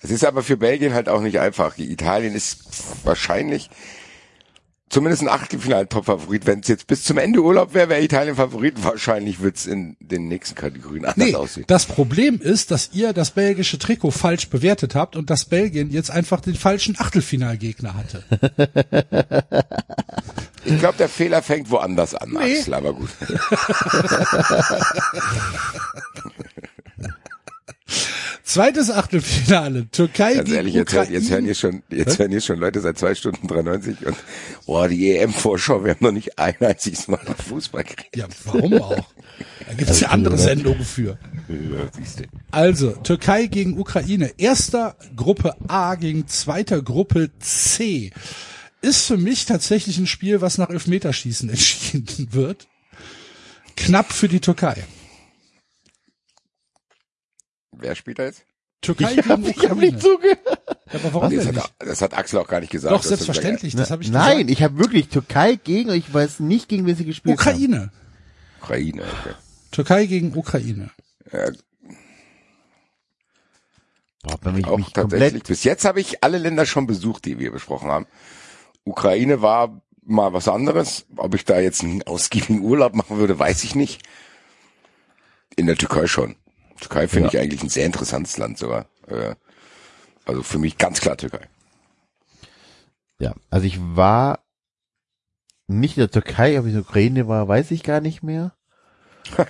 [SPEAKER 4] Es ist aber für Belgien halt auch nicht einfach. Italien ist wahrscheinlich zumindest ein Achtelfinal-Top-Favorit. Wenn es jetzt bis zum Ende Urlaub wäre, wäre Italien Favorit. Wahrscheinlich wird's in den nächsten Kategorien anders nee, aussehen.
[SPEAKER 2] Das Problem ist, dass ihr das belgische Trikot falsch bewertet habt und dass Belgien jetzt einfach den falschen Achtelfinalgegner hatte. [LAUGHS]
[SPEAKER 4] Ich glaube, der Fehler fängt woanders an, nee. Axel, aber gut. [LAUGHS] [LAUGHS]
[SPEAKER 2] Zweites Achtelfinale, Türkei Ganz gegen ehrlich,
[SPEAKER 4] jetzt, Ukraine. jetzt hören hier schon, jetzt hören hier schon Leute seit zwei Stunden 93 und, boah, die EM-Vorschau, wir haben noch nicht ein einziges Mal Fußball gekriegt.
[SPEAKER 2] Ja, warum auch? Da gibt's ja andere Sendungen für. Also, Türkei gegen Ukraine. Erster Gruppe A gegen zweiter Gruppe C. Ist für mich tatsächlich ein Spiel, was nach Elfmeterschießen [LAUGHS] entschieden wird. Knapp für die Türkei.
[SPEAKER 4] Wer spielt da jetzt?
[SPEAKER 2] Türkei ich
[SPEAKER 3] hab, ich hab nicht zugehört.
[SPEAKER 2] Aber warum
[SPEAKER 4] das,
[SPEAKER 2] denn
[SPEAKER 4] hat, das hat Axel auch gar nicht gesagt.
[SPEAKER 2] Doch, selbstverständlich, das habe ich
[SPEAKER 3] Nein, gesagt. ich habe wirklich Türkei gegen, ich weiß nicht, gegen wen sie gespielt
[SPEAKER 2] Ukraine.
[SPEAKER 3] haben.
[SPEAKER 4] Ukraine. Ukraine, okay.
[SPEAKER 2] Türkei gegen Ukraine.
[SPEAKER 4] Ja.
[SPEAKER 3] Boah, mich,
[SPEAKER 4] auch
[SPEAKER 3] mich
[SPEAKER 4] tatsächlich. Bis jetzt habe ich alle Länder schon besucht, die wir besprochen haben. Ukraine war mal was anderes. Ob ich da jetzt einen ausgiebigen Urlaub machen würde, weiß ich nicht. In der Türkei schon. Türkei finde ja. ich eigentlich ein sehr interessantes Land sogar. Äh, also für mich ganz klar Türkei.
[SPEAKER 3] Ja, also ich war nicht in der Türkei, ob ich in der Ukraine war, weiß ich gar nicht mehr. [LAUGHS]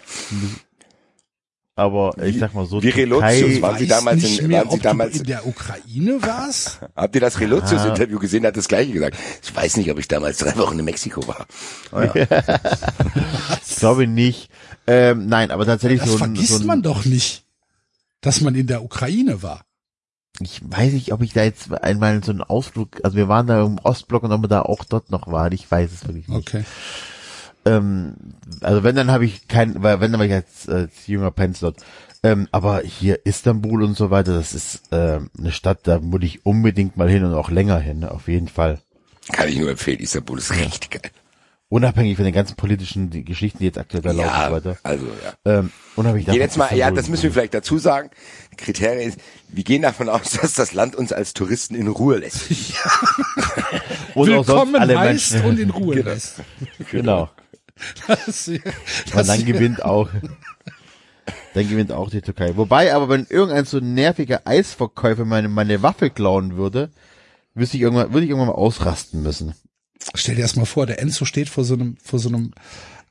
[SPEAKER 3] Aber ich sag mal so,
[SPEAKER 4] die Relotius, waren Sie damals in, mehr, waren Sie damals
[SPEAKER 2] in der Ukraine war's? [LAUGHS]
[SPEAKER 4] Habt ihr das Relotius Interview gesehen? Hat das gleiche gesagt. Ich weiß nicht, ob ich damals drei Wochen in Mexiko war. [LAUGHS]
[SPEAKER 3] Oh ja. ich glaube nicht. Ähm, nein, aber tatsächlich
[SPEAKER 2] das
[SPEAKER 3] so
[SPEAKER 2] ein, vergisst
[SPEAKER 3] so ein,
[SPEAKER 2] man doch nicht, dass man in der Ukraine war.
[SPEAKER 3] Ich weiß nicht, ob ich da jetzt einmal so einen Ausflug, also wir waren da im Ostblock und ob man da auch dort noch war. Ich weiß es wirklich nicht.
[SPEAKER 2] Okay.
[SPEAKER 3] Ähm, also wenn, dann habe ich kein, weil wenn, dann war ich als, als junger Penslot. Ähm, aber hier Istanbul und so weiter, das ist ähm, eine Stadt, da muss ich unbedingt mal hin und auch länger hin, auf jeden Fall.
[SPEAKER 4] Kann ich nur empfehlen, Istanbul ist richtig geil.
[SPEAKER 3] Unabhängig von den ganzen politischen die Geschichten, die jetzt aktuell da laufen
[SPEAKER 4] Ja,
[SPEAKER 3] und so weiter.
[SPEAKER 4] also ja.
[SPEAKER 3] Ähm, unabhängig
[SPEAKER 4] Gehen
[SPEAKER 3] davon,
[SPEAKER 4] jetzt mal, ja, das müssen wir vielleicht dazu sagen. Kriterien ist, wir gehen davon aus, [LAUGHS] dass das Land uns als Touristen in Ruhe lässt. [LAUGHS]
[SPEAKER 3] und auch sonst
[SPEAKER 2] Willkommen
[SPEAKER 3] alle
[SPEAKER 2] heißt
[SPEAKER 3] Menschen.
[SPEAKER 2] und in Ruhe lässt. [LAUGHS]
[SPEAKER 3] Genau.
[SPEAKER 2] Das,
[SPEAKER 3] Und
[SPEAKER 2] das,
[SPEAKER 3] dann gewinnt auch, dann gewinnt auch die Türkei. Wobei, aber wenn irgendein so nerviger Eisverkäufer meine, meine Waffe klauen würde, wüsste ich irgendwann, würde ich irgendwann mal ausrasten müssen.
[SPEAKER 2] Stell dir das mal vor, der Enzo steht vor so einem, vor so einem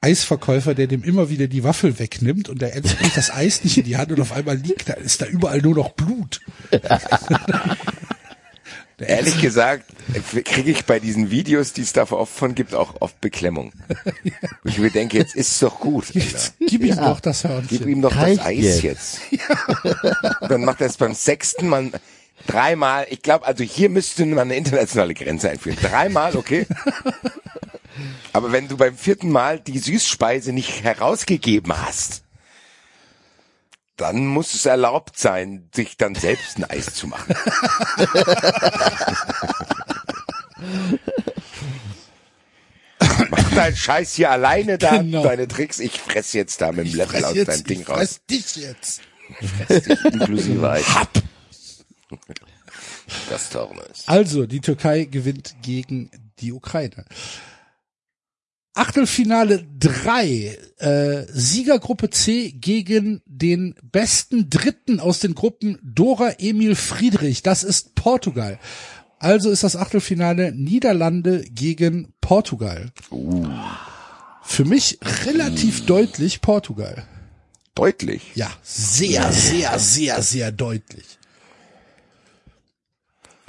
[SPEAKER 2] Eisverkäufer, der dem immer wieder die Waffel wegnimmt und der Enzo kriegt das Eis nicht in die Hand und auf einmal liegt da, ist da überall nur noch Blut. [LAUGHS]
[SPEAKER 4] Ehrlich gesagt, kriege ich bei diesen Videos, die es da oft von gibt, auch oft Beklemmung. Wo [LAUGHS] ich mir denke, jetzt ist doch gut. Alter.
[SPEAKER 2] Jetzt gib ihm doch das
[SPEAKER 4] Gib
[SPEAKER 2] Hörnchen.
[SPEAKER 4] ihm doch
[SPEAKER 3] Reicht
[SPEAKER 4] das Eis
[SPEAKER 3] jetzt.
[SPEAKER 4] jetzt. [LAUGHS] Dann macht er es beim sechsten Mal dreimal. Ich glaube, also hier müsste man eine internationale Grenze einführen. Dreimal, okay. [LAUGHS] Aber wenn du beim vierten Mal die Süßspeise nicht herausgegeben hast, dann muss es erlaubt sein, sich dann selbst ein Eis zu machen. Mach deinen Scheiß hier alleine da,
[SPEAKER 2] Genau.
[SPEAKER 4] deine Tricks. Ich fress jetzt da mit dem Löffel
[SPEAKER 2] Fress
[SPEAKER 4] aus deinem Ding
[SPEAKER 2] ich
[SPEAKER 4] raus.
[SPEAKER 2] fress dich jetzt.
[SPEAKER 4] Inklusive Eis. [LAUGHS] Das Tornes.
[SPEAKER 2] Also, die Türkei gewinnt gegen die Ukraine. Achtelfinale 3, äh, Siegergruppe C gegen den besten Dritten aus den Gruppen Dora Emil Friedrich. Das ist Portugal. Also ist das Achtelfinale Niederlande gegen Portugal. Für mich relativ deutlich Portugal.
[SPEAKER 4] Deutlich.
[SPEAKER 2] Ja, sehr, sehr, sehr, sehr deutlich.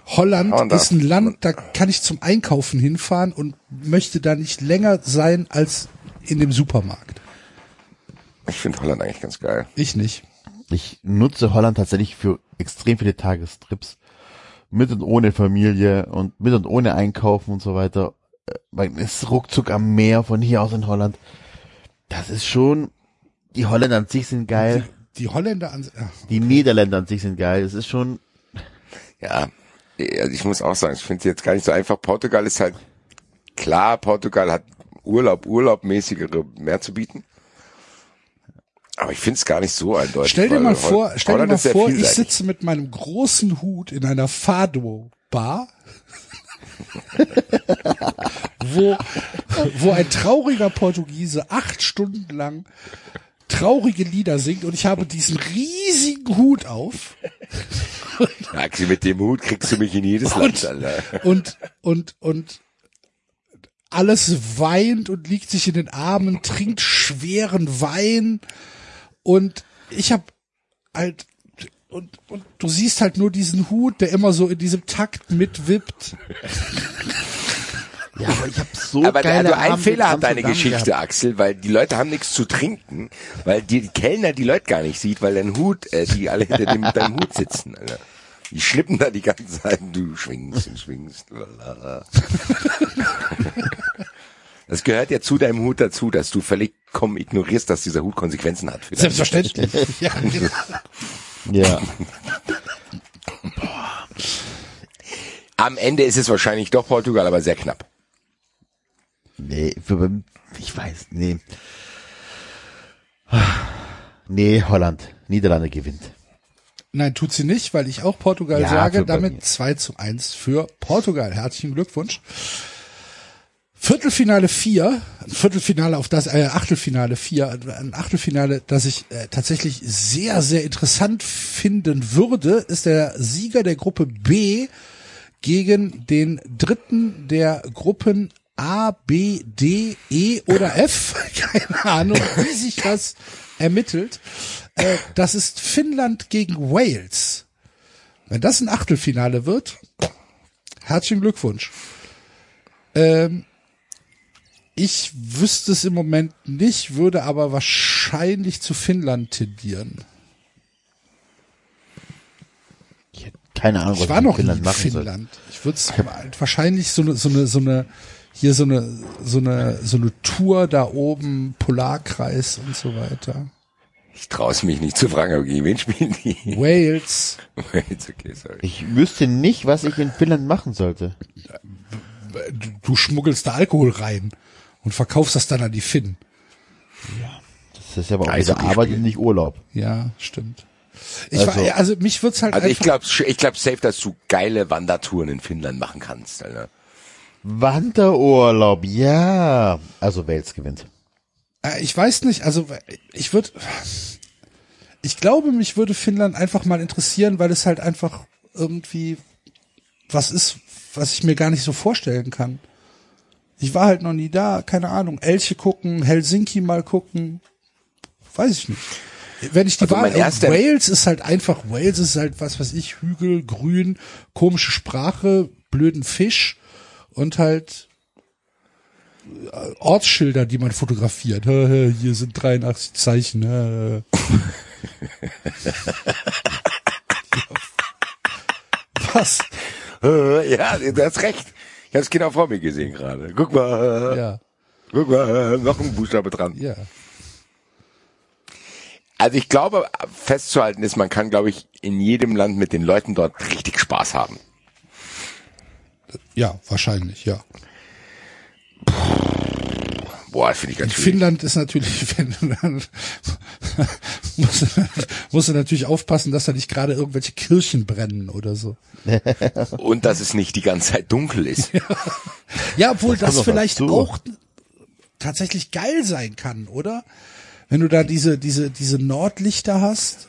[SPEAKER 2] Holland
[SPEAKER 4] da-
[SPEAKER 2] ist ein Land, da kann ich zum Einkaufen hinfahren und möchte da nicht länger sein als in dem Supermarkt.
[SPEAKER 4] Ich finde Holland eigentlich ganz geil.
[SPEAKER 2] Ich nicht.
[SPEAKER 3] Ich nutze Holland tatsächlich für extrem viele Tagestrips. Mit und ohne Familie und mit und ohne Einkaufen und so weiter. Äh, Man ist ruckzuck am Meer von hier aus in Holland. Das ist schon, die Holländer an sich sind geil.
[SPEAKER 2] Die Holländer an, ja,
[SPEAKER 3] Die Niederländer an sich sind geil. Es ist schon,
[SPEAKER 4] Ja, ich muss auch sagen, ich finde es jetzt gar nicht so einfach. Portugal ist halt klar, Portugal hat Urlaub, Urlaubmäßigere mehr zu bieten. Aber ich finde es gar nicht so eindeutig.
[SPEAKER 2] Stell dir mal vor, stell dir mal vor, ich sitze mit meinem großen Hut in einer Fado-Bar, [LAUGHS] wo, wo ein trauriger Portugiese acht Stunden lang traurige Lieder singt und ich habe diesen riesigen Hut auf
[SPEAKER 4] Axel, mit dem Hut kriegst du mich in jedes Land, Alter.
[SPEAKER 2] und, und, und alles weint und liegt sich in den Armen, trinkt schweren Wein und ich hab halt und, und du siehst halt nur diesen Hut, der immer so in diesem Takt mitwippt.
[SPEAKER 3] Ja, aber ich habe so
[SPEAKER 4] Aber
[SPEAKER 3] geile
[SPEAKER 4] also ein Fehler hat deine Geschichte,
[SPEAKER 3] gehabt.
[SPEAKER 4] Axel, weil die Leute haben nichts zu trinken, weil die Kellner die Leute gar nicht sieht, weil dein Hut, äh, die alle hinter dem, [LAUGHS] deinem Hut sitzen, Alter. Die schnippen da die ganze Zeit, du schwingst und schwingst. lalala. [LAUGHS] Das gehört ja zu deinem Hut dazu, dass du völlig komm ignorierst, dass dieser Hut Konsequenzen hat. Für
[SPEAKER 2] Selbstverständlich. ja, genau. [LAUGHS]
[SPEAKER 3] Ja.
[SPEAKER 4] Am Ende ist es wahrscheinlich doch Portugal, aber sehr knapp.
[SPEAKER 3] Nee, ich weiß, nee. Nee, Holland. Niederlande gewinnt.
[SPEAKER 2] Nein, tut sie nicht, weil ich auch Portugal
[SPEAKER 3] Ja,
[SPEAKER 2] sage. Damit 2 zu 1 für Portugal. Herzlichen Glückwunsch. Viertelfinale 4, Viertelfinale auf das, äh, Achtelfinale 4, ein Achtelfinale, das ich äh, tatsächlich sehr, sehr interessant finden würde, ist der Sieger der Gruppe B gegen den dritten der Gruppen A, B, D, E oder F. [LAUGHS] Keine Ahnung, wie sich das ermittelt. Äh, das ist Finnland gegen Wales. Wenn das ein Achtelfinale wird, herzlichen Glückwunsch. Ähm, ich wüsste es im Moment nicht, würde aber wahrscheinlich zu Finnland tendieren.
[SPEAKER 3] Ich hätte keine Ahnung, was
[SPEAKER 2] Ich war
[SPEAKER 3] in
[SPEAKER 2] noch
[SPEAKER 3] Finnland
[SPEAKER 2] in
[SPEAKER 3] soll.
[SPEAKER 2] Finnland. Ich würde es wahrscheinlich so eine, so eine, so eine hier so eine, so eine, so eine Tour da oben, Polarkreis und so weiter.
[SPEAKER 4] Ich traue mich nicht zu fragen, aber gegen wen spielen die?
[SPEAKER 2] Wales. [LAUGHS]
[SPEAKER 4] Wales, okay, sorry.
[SPEAKER 3] Ich wüsste nicht, was ich in Finnland machen sollte.
[SPEAKER 2] Du, schmuggelst da Alkohol rein und verkaufst das dann an die Finnen.
[SPEAKER 3] Das ist ja aber auch wieder Arbeit und nicht Urlaub.
[SPEAKER 2] Ja, stimmt. Ich
[SPEAKER 3] Also-
[SPEAKER 2] war, also mich wird's halt
[SPEAKER 4] Also ich glaube ich glaub safe, dass du geile Wandertouren in Finnland machen kannst. Alter.
[SPEAKER 3] Wanderurlaub, ja. Also Wales gewinnt.
[SPEAKER 2] Äh, ich weiß nicht, also ich würde, ich glaube, mich würde Finnland einfach mal interessieren, weil es halt einfach irgendwie was ist, was ich mir gar nicht so vorstellen kann. Ich war halt noch nie da, keine Ahnung. Elche gucken, Helsinki mal gucken, weiß ich nicht. Wenn ich die
[SPEAKER 4] Also
[SPEAKER 2] Wahl, Wales ist halt einfach, Wales ist halt was, was ich, Hügel, Grün, komische Sprache, blöden Fisch und halt äh, Ortsschilder, die man fotografiert. Hier sind 83 Zeichen. Was?
[SPEAKER 4] Ja, du hast recht. Ich habe es genau vor mir gesehen gerade. Guck mal,
[SPEAKER 2] Ja,
[SPEAKER 4] guck mal, noch ein Buchstabe dran.
[SPEAKER 2] ja.
[SPEAKER 4] Also ich glaube, festzuhalten ist, man kann, glaube ich, in jedem Land mit den Leuten dort richtig Spaß haben.
[SPEAKER 2] Ja, wahrscheinlich, ja.
[SPEAKER 4] Boah, das finde ich
[SPEAKER 2] In
[SPEAKER 4] ganz schwierig.
[SPEAKER 2] Finnland ist natürlich, [LAUGHS] wenn du dann, musst, du, musst du natürlich aufpassen, dass da nicht gerade irgendwelche Kirchen brennen oder so. [LAUGHS]
[SPEAKER 4] Und dass es nicht die ganze Zeit dunkel ist. [LAUGHS]
[SPEAKER 2] Ja, obwohl das,
[SPEAKER 3] noch
[SPEAKER 2] vielleicht auch tatsächlich geil sein kann, oder? Wenn du da diese, diese, diese Nordlichter hast.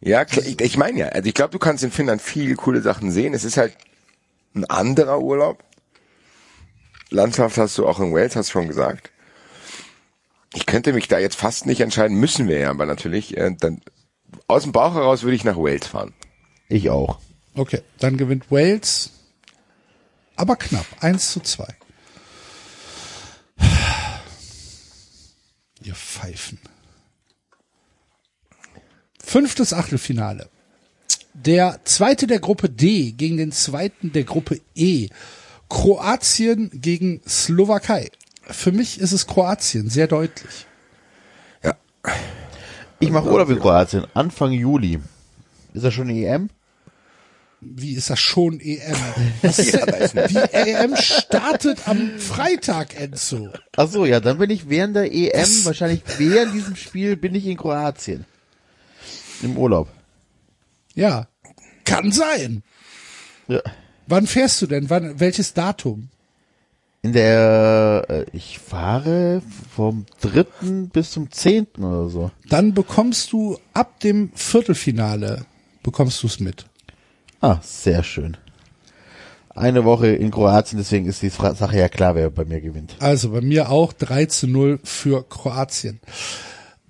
[SPEAKER 4] Ja, ich, ich meine ja, also ich glaube, du kannst in Finnland viele coole Sachen sehen. Es ist halt ein anderer Urlaub. Landschaft hast du auch in Wales, hast du schon gesagt. Ich könnte mich da jetzt fast nicht entscheiden, müssen wir ja, aber natürlich, äh, dann aus dem Bauch heraus würde ich nach Wales fahren.
[SPEAKER 3] Ich auch.
[SPEAKER 2] Okay, dann gewinnt Wales. Aber knapp. 1 zu 2. [SIGHS] Ihr Pfeifen. Fünftes Achtelfinale. Der zweite der Gruppe D gegen den zweiten der Gruppe E. Kroatien gegen Slowakei. Für mich ist es Kroatien, sehr deutlich.
[SPEAKER 4] Ja.
[SPEAKER 3] Ich mache Urlaub in Kroatien, Anfang Juli. Ist das schon EM?
[SPEAKER 2] Wie ist das schon EM? [LAUGHS] Ist denn? Die EM startet am Freitag, Enzo.
[SPEAKER 3] Ach so, ja, dann bin ich während der EM,
[SPEAKER 2] Das-
[SPEAKER 3] wahrscheinlich während diesem Spiel, bin ich in Kroatien. Im Urlaub.
[SPEAKER 2] Ja, kann sein.
[SPEAKER 3] Ja.
[SPEAKER 2] Wann fährst du denn? Wann, welches Datum?
[SPEAKER 3] In der, äh, ich fahre vom dritten bis zum zehnten oder so.
[SPEAKER 2] Dann bekommst du ab dem Viertelfinale bekommst du es mit.
[SPEAKER 3] Ah, sehr schön. Eine Woche in Kroatien, deswegen ist die Sache ja klar, wer bei mir gewinnt.
[SPEAKER 2] Also bei mir auch 3 zu 0 für Kroatien.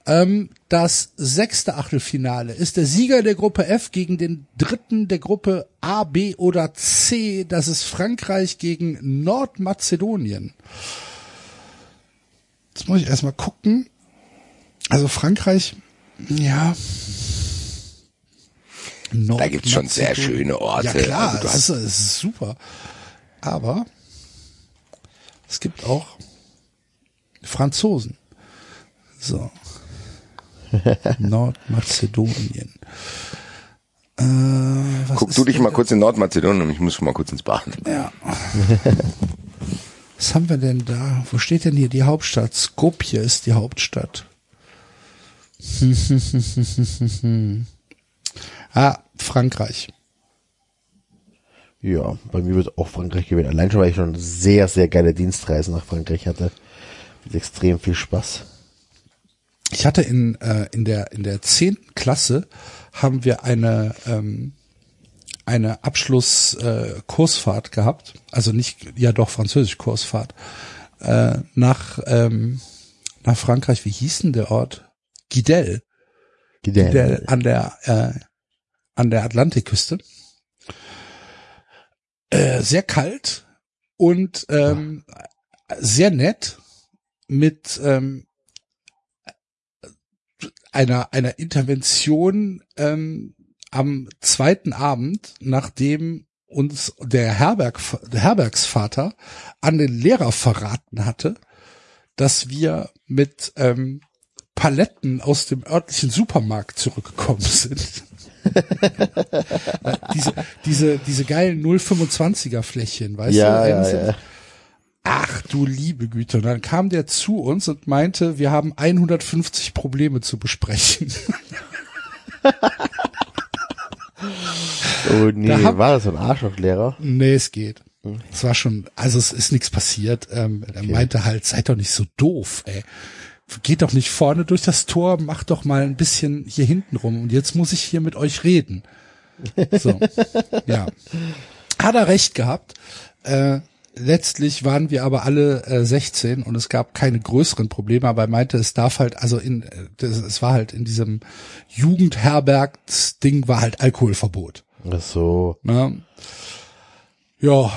[SPEAKER 2] Ähm, das sechste Achtelfinale ist der Sieger der Gruppe F gegen den dritten der Gruppe A, B oder C. Das ist Frankreich gegen Nordmazedonien. Jetzt muss ich erstmal gucken. Also Frankreich, ja.
[SPEAKER 4] Da gibt's schon sehr schöne Orte.
[SPEAKER 2] Ja klar,
[SPEAKER 4] Also
[SPEAKER 2] es, ist, es ist super. Aber es gibt auch Franzosen. So. [LAUGHS] Nordmazedonien. Äh, was
[SPEAKER 4] Guck du dich mal kurz in Nordmazedonien und ich muss mal kurz ins Bad.
[SPEAKER 2] Ja. [LAUGHS] Was haben wir denn da? Wo steht denn hier die Hauptstadt? Skopje ist die Hauptstadt. [LAUGHS] ah, Frankreich.
[SPEAKER 3] Ja, bei mir wird auch Frankreich gewinnen. Allein schon, weil ich schon sehr, sehr geile Dienstreisen nach Frankreich hatte. Mit extrem viel Spaß.
[SPEAKER 2] Ich hatte in, äh, in der in der zehnten Klasse haben wir eine ähm, eine Abschlusskursfahrt äh, gehabt, also nicht ja doch Französisch Kursfahrt äh, nach ähm, nach Frankreich. Wie hieß denn der Ort? Guidel,
[SPEAKER 3] Gidel.
[SPEAKER 2] Guidel an der äh, an der Atlantikküste. Äh, sehr kalt und ähm, sehr nett mit ähm, einer einer Intervention ähm, am zweiten Abend, nachdem uns der Herberg, der Herbergsvater an den Lehrer verraten hatte, dass wir mit ähm, Paletten aus dem örtlichen Supermarkt zurückgekommen sind. [LAUGHS] diese, diese, diese geilen 025er Fläschchen, weißt
[SPEAKER 3] Ja,
[SPEAKER 2] du?
[SPEAKER 3] ja, ja.
[SPEAKER 2] Ach du liebe Güte. Und dann kam der zu uns und meinte, wir haben 150 Probleme zu besprechen.
[SPEAKER 3] Oh nee,
[SPEAKER 2] Da hab-
[SPEAKER 3] war das so ein Arschlochlehrer?
[SPEAKER 2] nee, es geht. Es war schon, also es ist nichts passiert. Ähm, er meinte halt, seid doch nicht so doof, ey. Geht doch nicht vorne durch das Tor, macht doch mal ein bisschen hier hinten rum. Und jetzt muss ich hier mit euch reden. So, [LAUGHS] ja. Hat er recht gehabt. Äh, letztlich waren wir aber alle äh, 16 und es gab keine größeren Probleme, aber er meinte, es darf halt, also in, äh, das, es war halt in diesem Jugendherbergsding war halt Alkoholverbot.
[SPEAKER 3] Ach so.
[SPEAKER 2] Ne? Ja,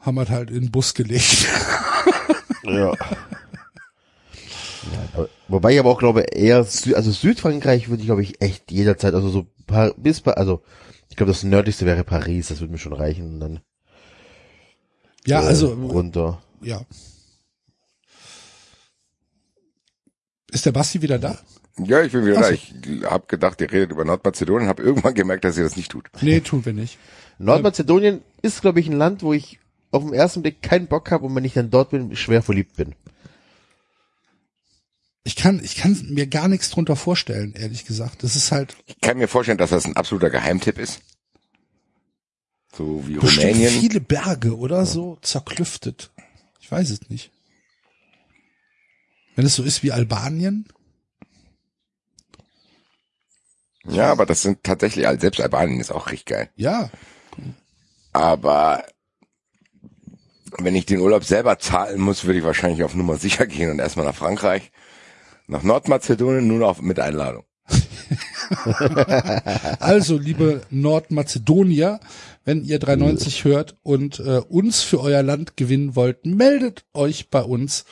[SPEAKER 2] haben wir halt in den Bus gelegt. [LAUGHS]
[SPEAKER 3] Ja. ja aber, wobei ich aber auch glaube, eher, Sü also Südfrankreich würde ich glaube ich echt jederzeit, also so Pa- bis, Pa- also ich glaube das nördlichste wäre Paris, das würde mir schon reichen und dann
[SPEAKER 2] ja,
[SPEAKER 3] äh,
[SPEAKER 2] also,
[SPEAKER 3] runter.
[SPEAKER 2] ja. Ist der Basti wieder da?
[SPEAKER 4] Ja, ich bin wieder
[SPEAKER 2] Ach
[SPEAKER 4] da.
[SPEAKER 2] so.
[SPEAKER 4] Ich hab gedacht, ihr redet über Nordmazedonien, habe irgendwann gemerkt, dass ihr das nicht tut.
[SPEAKER 2] Nee, tun wir nicht.
[SPEAKER 3] Nordmazedonien ist glaube ich ein Land, wo ich auf den ersten Blick keinen Bock habe und wenn ich dann dort bin, schwer verliebt bin.
[SPEAKER 2] Ich kann, ich kann mir gar nichts drunter vorstellen, ehrlich gesagt. Das ist halt
[SPEAKER 4] Ich kann mir vorstellen, dass das ein absoluter Geheimtipp ist. So wie
[SPEAKER 2] bestimmt
[SPEAKER 4] Rumänien.
[SPEAKER 2] viele Berge oder so zerklüftet. Ich weiß es nicht. Wenn es so ist wie Albanien,
[SPEAKER 4] Ja, aber das sind tatsächlich, also selbst Albanien ist auch richtig geil.
[SPEAKER 2] ja,
[SPEAKER 4] Aber wenn ich den Urlaub selber zahlen muss, würde ich wahrscheinlich auf Nummer sicher gehen und erstmal nach Frankreich, nach Nordmazedonien, nur noch mit Einladung. [LAUGHS]
[SPEAKER 2] Also, liebe Nordmazedonier, wenn ihr 390 hört und äh, uns für euer Land gewinnen wollt, meldet euch bei uns,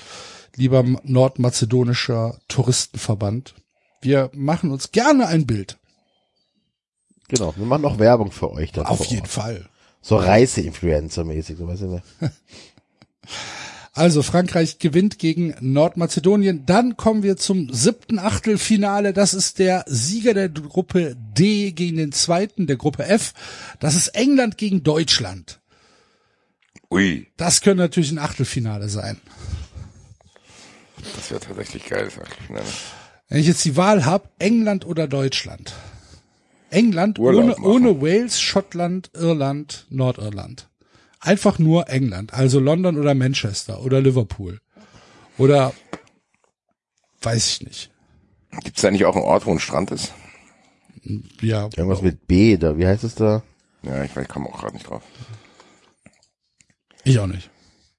[SPEAKER 2] lieber nordmazedonischer Touristenverband. Wir machen uns gerne ein Bild.
[SPEAKER 3] Genau, wir machen auch Werbung für euch dann.
[SPEAKER 2] Auf jeden. Fall.
[SPEAKER 3] So Reise-Influencer-mäßig, so weißt du. ne? [LAUGHS]
[SPEAKER 2] Also Frankreich gewinnt gegen Nordmazedonien. Dann kommen wir zum siebten Achtelfinale. Das ist der Sieger der Gruppe D gegen den zweiten der Gruppe F. Das ist England gegen Deutschland.
[SPEAKER 4] Ui,
[SPEAKER 2] Das könnte natürlich ein Achtelfinale sein.
[SPEAKER 4] das wäre tatsächlich geil.
[SPEAKER 2] Wenn ich jetzt die Wahl habe, England oder Deutschland. England
[SPEAKER 4] Urlaub
[SPEAKER 2] ohne,
[SPEAKER 4] machen.
[SPEAKER 2] ohne Wales, Schottland, Irland, Nordirland. Einfach nur England. Also London oder Manchester oder Liverpool. Oder weiß ich nicht.
[SPEAKER 4] Gibt's da nicht auch einen Ort, wo ein Strand ist?
[SPEAKER 2] Ja,
[SPEAKER 3] Irgendwas mit B, da, wie heißt es da?
[SPEAKER 4] Ja, ich weiß, ich komme auch gerade nicht drauf.
[SPEAKER 2] Ich auch nicht.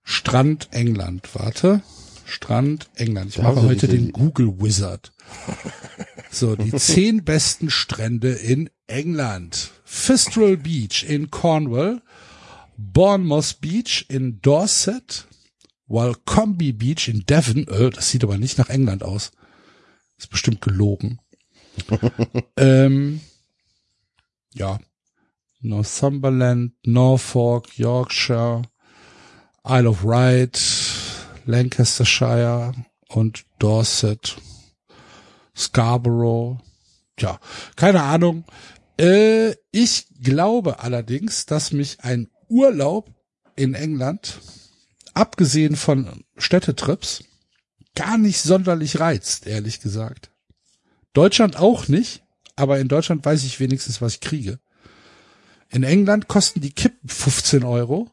[SPEAKER 2] Strand England. Warte. Strand England. Ich
[SPEAKER 3] Da
[SPEAKER 2] mache heute den Google Wizard. So, die [LAUGHS] zehn besten Strände in England. Fistral Beach in Cornwall. Bournemouth Beach in Dorset. Walcombe Beach in Devon. Äh, das sieht aber nicht nach England aus. Ist bestimmt gelogen. [LAUGHS] ähm, ja. Northumberland, Norfolk, Yorkshire, Isle of Wight, Lancastershire und Dorset, Scarborough. Tja, keine Ahnung. Äh, ich glaube allerdings, dass mich ein Urlaub in England, abgesehen von Städtetrips, gar nicht sonderlich reizt, ehrlich gesagt. Deutschland auch nicht, aber in Deutschland weiß ich wenigstens, was ich kriege. In England kosten die Kippen 15 Euro.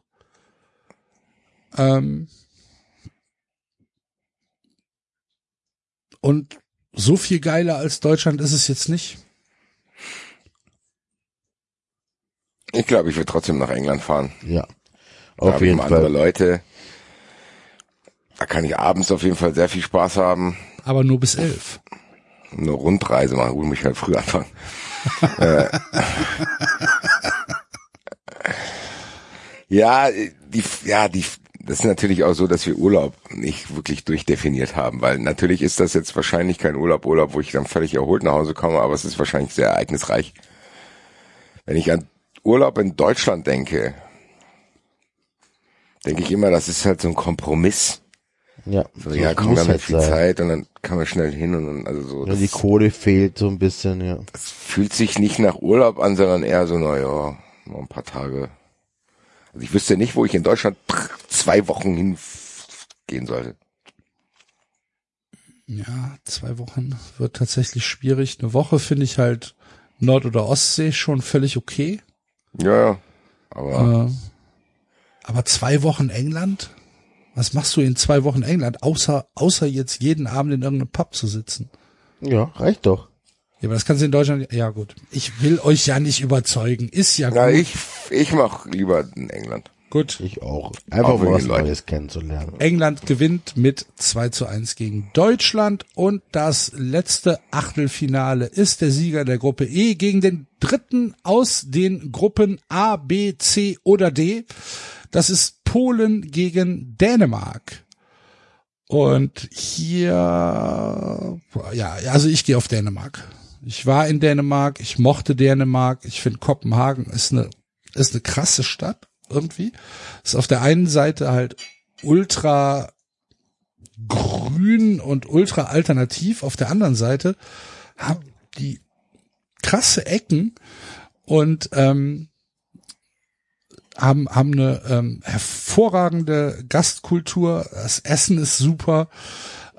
[SPEAKER 2] Ähm, und so viel geiler als Deutschland ist es jetzt nicht.
[SPEAKER 4] Ich glaube, ich würde trotzdem nach England fahren.
[SPEAKER 3] Ja.
[SPEAKER 4] Da
[SPEAKER 3] Auf
[SPEAKER 4] habe ich
[SPEAKER 3] jeden
[SPEAKER 4] mal andere
[SPEAKER 3] Fall.
[SPEAKER 4] Leute. Da kann ich abends auf jeden Fall sehr viel Spaß haben.
[SPEAKER 2] Aber nur bis elf.
[SPEAKER 4] Eine Rundreise machen. Gut, mich halt früh anfangen. [LAUGHS] äh, ja, die, ja, die, das ist natürlich auch so, dass wir Urlaub nicht wirklich durchdefiniert haben, weil natürlich ist das jetzt wahrscheinlich kein Urlaub, Urlaub, wo ich dann völlig erholt nach Hause komme, aber es ist wahrscheinlich sehr ereignisreich. Wenn ich an Urlaub in Deutschland denke, denke ich immer, das ist halt so ein Kompromiss.
[SPEAKER 3] Ja,
[SPEAKER 4] So, ja, komm, wir haben
[SPEAKER 3] halt
[SPEAKER 4] viel
[SPEAKER 3] sein.
[SPEAKER 4] Zeit und dann kann man schnell hin und dann, also so.
[SPEAKER 3] Ja,
[SPEAKER 4] das,
[SPEAKER 3] die Kohle fehlt so ein bisschen, ja.
[SPEAKER 4] das fühlt sich nicht nach Urlaub an, sondern eher so, na ja, noch ein paar Tage. Also ich wüsste nicht, wo ich in Deutschland zwei Wochen hingehen sollte.
[SPEAKER 2] Ja, zwei Wochen wird tatsächlich schwierig. Eine Woche finde ich halt Nord- oder Ostsee schon völlig okay.
[SPEAKER 4] Ja, ja. Aber
[SPEAKER 2] Äh, aber zwei Wochen England? Was machst du in zwei Wochen England, außer, außer jetzt jeden Abend in irgendeinem Pub zu sitzen?
[SPEAKER 3] Ja, reicht doch.
[SPEAKER 2] Ja, aber das kannst du in Deutschland, ja gut. Ich will euch ja nicht überzeugen. Ist ja
[SPEAKER 4] na,
[SPEAKER 2] gut.
[SPEAKER 4] ich, ich mach lieber in England.
[SPEAKER 2] Gut.
[SPEAKER 3] Ich auch. Einfach
[SPEAKER 4] Auch
[SPEAKER 3] mal was
[SPEAKER 4] den Leuten.
[SPEAKER 3] Neues kennenzulernen.
[SPEAKER 2] England gewinnt mit 2 zu 1 gegen Deutschland und das letzte Achtelfinale ist der Sieger der Gruppe E gegen den dritten aus den Gruppen A, B, C oder D. Das ist Polen gegen Dänemark. Und hier, ja, also ich gehe auf Dänemark. Ich war in Dänemark, ich mochte Dänemark, ich finde Kopenhagen ist eine, ist eine krasse Stadt irgendwie. Ist auf der einen Seite halt ultra grün und ultra alternativ, auf der anderen Seite haben die krasse Ecken und ähm, haben haben eine ähm, hervorragende Gastkultur. Das Essen ist super.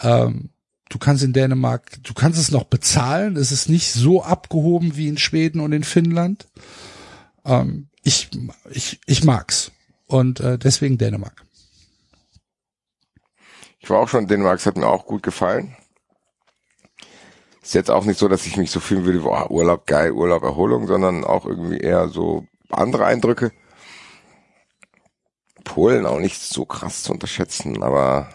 [SPEAKER 2] Ähm, du kannst in Dänemark, du kannst es noch bezahlen. Es ist nicht so abgehoben wie in Schweden und in Finnland. Ähm, ich ich ich mag's und äh, deswegen Dänemark.
[SPEAKER 4] Ich war auch schon in Dänemark, es hat mir auch gut gefallen. Ist jetzt auch nicht so, dass ich mich so fühlen würde, boah, Urlaub geil, Urlaub Erholung, sondern auch irgendwie eher so andere Eindrücke. Polen auch nicht so krass zu unterschätzen, aber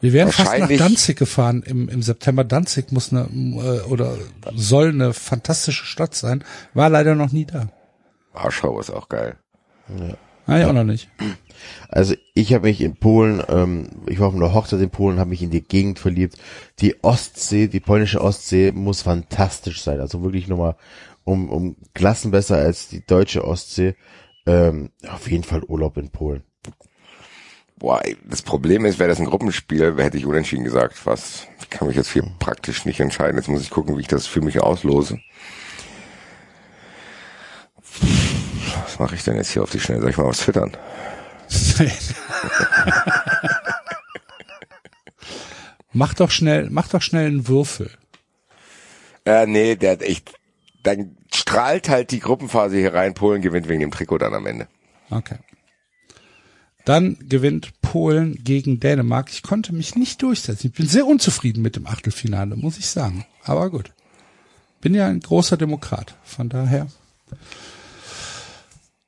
[SPEAKER 2] Wir wären fast nach Danzig gefahren im, im September. Danzig muss eine äh, oder soll eine fantastische Stadt sein. War leider noch nie da.
[SPEAKER 4] Warschau ist auch geil.
[SPEAKER 2] Ah, ja, auch noch nicht.
[SPEAKER 3] Also ich habe mich in Polen, ähm, ich war auf einer Hochzeit in Polen, habe mich in die Gegend verliebt. Die Ostsee, die polnische Ostsee muss fantastisch sein. Also wirklich nochmal um, um Klassen besser als die deutsche Ostsee. Ähm, auf jeden Fall Urlaub in Polen.
[SPEAKER 4] Boah, das Problem ist, wäre das ein Gruppenspiel, hätte ich unentschieden gesagt. Was? Ich kann mich jetzt hier praktisch nicht entscheiden. Jetzt muss ich gucken, wie ich das für mich auslose. Was mache ich denn jetzt hier auf die Schnelle? Soll ich mal was twittern? [LAUGHS]
[SPEAKER 2] mach doch schnell, mach doch schnell einen Würfel.
[SPEAKER 4] Äh, nee, der, ich, dann strahlt halt die Gruppenphase hier rein. Polen gewinnt wegen dem Trikot dann am Ende.
[SPEAKER 2] Okay. Dann gewinnt Polen gegen Dänemark. Ich konnte mich nicht durchsetzen. Ich bin sehr unzufrieden mit dem Achtelfinale, muss ich sagen. Aber gut. Bin ja ein großer Demokrat. Von daher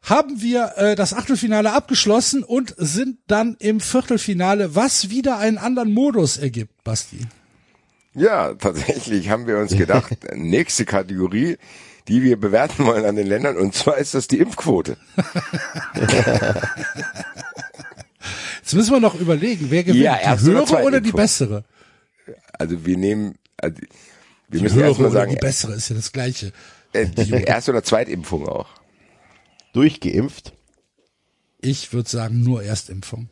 [SPEAKER 2] haben wir äh, das Achtelfinale abgeschlossen und sind dann im Viertelfinale, was wieder einen anderen Modus ergibt, Basti.
[SPEAKER 4] Ja, tatsächlich haben wir uns gedacht, [LAUGHS] nächste Kategorie, die wir bewerten wollen an den Ländern, und zwar ist das die Impfquote. [LAUGHS]
[SPEAKER 2] Jetzt müssen wir noch überlegen, wer gewinnt,
[SPEAKER 4] Ja,
[SPEAKER 2] die
[SPEAKER 4] oder
[SPEAKER 2] höhere
[SPEAKER 4] zweite
[SPEAKER 2] oder die bessere?
[SPEAKER 4] Also wir nehmen, also wir
[SPEAKER 2] Die
[SPEAKER 4] müssen erstmal
[SPEAKER 2] oder
[SPEAKER 4] sagen,
[SPEAKER 2] die bessere ist ja das gleiche.
[SPEAKER 4] äh, die erste oder Zweitimpfung auch.
[SPEAKER 3] Durchgeimpft.
[SPEAKER 2] Ich würde sagen, nur Erstimpfung.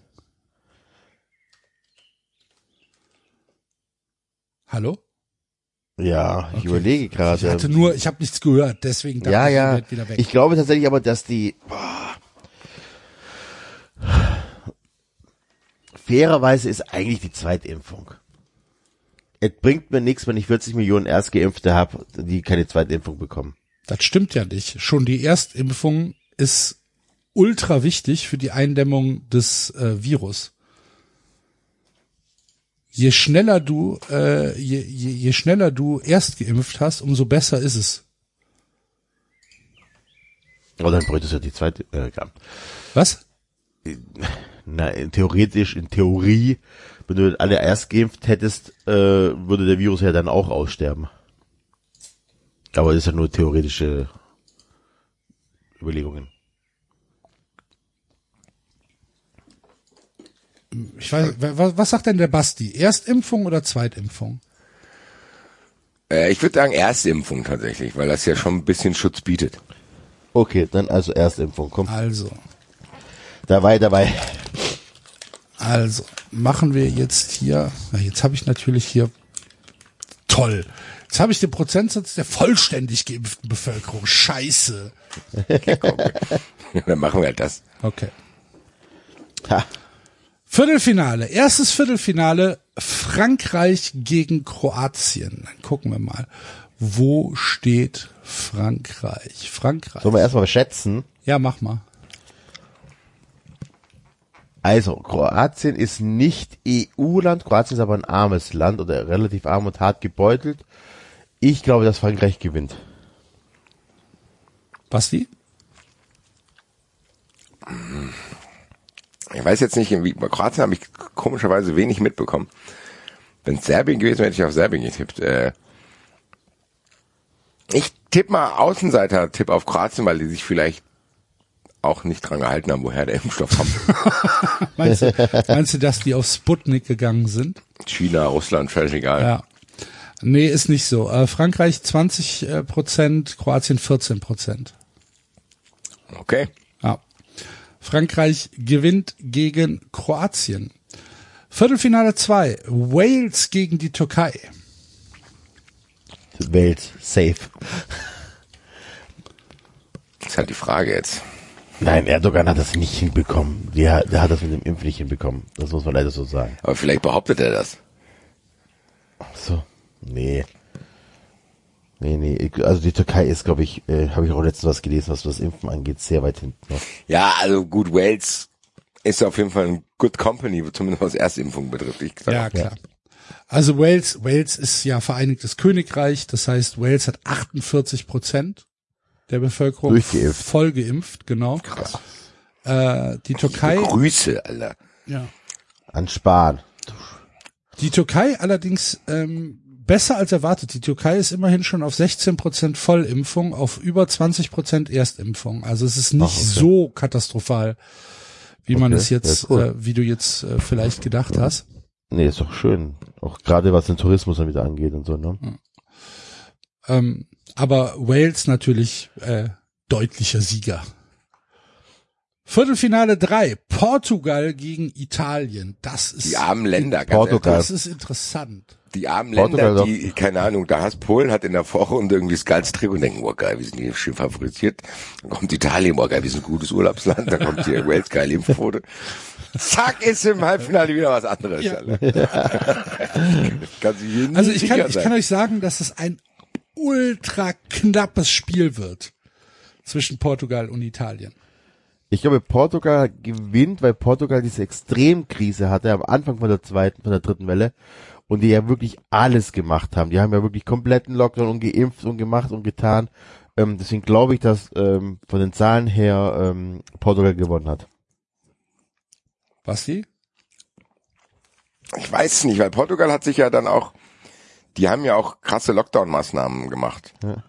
[SPEAKER 2] Hallo?
[SPEAKER 3] Ja, ich
[SPEAKER 2] Okay.
[SPEAKER 3] überlege gerade.
[SPEAKER 2] Ich hatte nur, ich habe nichts gehört, deswegen dachte
[SPEAKER 3] ja,
[SPEAKER 2] ich,
[SPEAKER 3] ja.
[SPEAKER 2] werdet wieder weg.
[SPEAKER 3] Ich glaube tatsächlich aber, dass die boah, fairerweise ist eigentlich die Zweitimpfung. Es bringt mir nichts, wenn ich 40 Millionen Erstgeimpfte habe, die keine Zweitimpfung bekommen.
[SPEAKER 2] das stimmt ja nicht. Schon die Erstimpfung ist ultra wichtig für die Eindämmung des äh, Virus. Je schneller du, äh, je, je, je schneller du erst geimpft hast, umso besser ist es.
[SPEAKER 3] Aber dann bräuchte es ja die zweite. Äh.
[SPEAKER 2] Was?
[SPEAKER 3] Na, in- theoretisch, in Theorie, wenn du alle erst geimpft hättest, äh, würde der Virus ja dann auch aussterben. Aber das ist ja nur theoretische Überlegungen.
[SPEAKER 2] Ich weiß, was, sagt denn der Basti? Erstimpfung oder Zweitimpfung?
[SPEAKER 4] Äh, ich würde sagen Erstimpfung tatsächlich, weil das ja schon ein bisschen Schutz bietet.
[SPEAKER 3] Okay, dann also Erstimpfung. Komm,
[SPEAKER 2] Also,
[SPEAKER 3] dabei, dabei.
[SPEAKER 2] also machen wir jetzt hier. Na, jetzt habe ich natürlich hier toll. Jetzt habe ich den Prozentsatz der vollständig geimpften Bevölkerung. Scheiße. [LAUGHS]
[SPEAKER 4] Dann machen wir halt das.
[SPEAKER 2] Okay.
[SPEAKER 3] Ha.
[SPEAKER 2] Viertelfinale. Erstes Viertelfinale. Frankreich gegen Kroatien. Dann gucken wir mal. Wo steht Frankreich? Frankreich.
[SPEAKER 3] Sollen wir erstmal schätzen?
[SPEAKER 2] Ja, mach mal.
[SPEAKER 3] Also, Kroatien ist nicht EU-Land, Kroatien ist aber ein armes Land oder relativ arm und hart gebeutelt. Ich glaube, dass Frankreich gewinnt.
[SPEAKER 2] Basti?
[SPEAKER 4] Ich weiß jetzt nicht, wie, bei Kroatien habe ich komischerweise wenig mitbekommen. Wenn es Serbien gewesen wäre, hätte ich auf Serbien getippt. Äh, ich tippe mal Außenseiter-Tipp auf Kroatien, weil die sich vielleicht auch nicht dran gehalten haben, woher der Impfstoff kommt. [LAUGHS]
[SPEAKER 2] Meinst du, meinst du, dass die auf Sputnik gegangen sind?
[SPEAKER 4] China, Russland, völlig egal.
[SPEAKER 2] Ja. Nee, ist nicht so. Äh, Frankreich 20 äh, Prozent, Kroatien 14 Prozent.
[SPEAKER 4] Okay.
[SPEAKER 2] Ja. Frankreich gewinnt gegen Kroatien. Viertelfinale 2. Wales gegen die Türkei.
[SPEAKER 3] Welt, safe.
[SPEAKER 4] Das ist halt die Frage jetzt.
[SPEAKER 3] Nein, Erdogan hat das nicht hinbekommen. Der, der hat das mit dem Impf nicht hinbekommen. Das muss man leider so sagen.
[SPEAKER 4] Aber vielleicht behauptet er das.
[SPEAKER 3] So, nee. Nee, nee. Also die Türkei ist, glaube ich, äh, habe ich auch letztens was gelesen, was das Impfen angeht, sehr weit hinten. noch.
[SPEAKER 4] Ja, also gut, Wales ist auf jeden Fall ein good company, zumindest was Erstimpfung betrifft. Ich sag,
[SPEAKER 2] Ja, klar. Also Wales, Wales ist ja Vereinigtes Königreich, das heißt Wales hat 48 Prozent der Bevölkerung
[SPEAKER 3] Durchgeimpft.
[SPEAKER 2] voll geimpft, genau.
[SPEAKER 4] Krass.
[SPEAKER 2] Äh, die Türkei,
[SPEAKER 4] Grüße, Alter.
[SPEAKER 2] ja.
[SPEAKER 3] An Spahn.
[SPEAKER 2] Die Türkei allerdings ähm, besser als erwartet. Die Türkei ist immerhin schon auf 16 Prozent Vollimpfung, auf über 20 Prozent Erstimpfung. Also es ist nicht
[SPEAKER 3] Ach, okay.
[SPEAKER 2] so katastrophal, wie man
[SPEAKER 3] Okay,
[SPEAKER 2] es jetzt,
[SPEAKER 3] ja, cool.
[SPEAKER 2] äh, wie du jetzt äh, vielleicht gedacht hast.
[SPEAKER 3] Nee, ist doch schön. Auch gerade was den Tourismus dann wieder angeht und so, ne?
[SPEAKER 2] Ähm, aber Wales natürlich äh, deutlicher Sieger. Viertelfinale 3, Portugal gegen Italien. Das ist,
[SPEAKER 4] Die armen Länder, ganz
[SPEAKER 3] Portugal.
[SPEAKER 2] das ist interessant.
[SPEAKER 4] Die armen
[SPEAKER 3] Portugal
[SPEAKER 4] Länder, die, keine Ahnung, da hast Polen hat in der Vorrunde irgendwie das geilste Trick und denken, oh geil, wir sind hier schön favorisiert. Dann kommt Italien, oh geil, wir sind ein gutes Urlaubsland. Dann kommt hier Wales, geile Impfquote. Zack, ist im Halbfinale wieder was anderes.
[SPEAKER 2] Ja. [LAUGHS]
[SPEAKER 4] Kann
[SPEAKER 2] Also ich kann, ich kann euch sagen, dass es ein ultra knappes Spiel wird zwischen Portugal und Italien.
[SPEAKER 3] Ich glaube, Portugal gewinnt, weil Portugal diese Extremkrise hatte am Anfang von der zweiten, von der dritten Welle und die ja wirklich alles gemacht haben. Die haben ja wirklich kompletten Lockdown und geimpft und gemacht und getan. Ähm, deswegen glaube ich, dass ähm, von den Zahlen her ähm, Portugal gewonnen hat.
[SPEAKER 2] Basti?
[SPEAKER 4] Ich weiß nicht, weil Portugal hat sich ja dann auch, die haben ja auch krasse Lockdown-Maßnahmen gemacht.
[SPEAKER 3] Ja.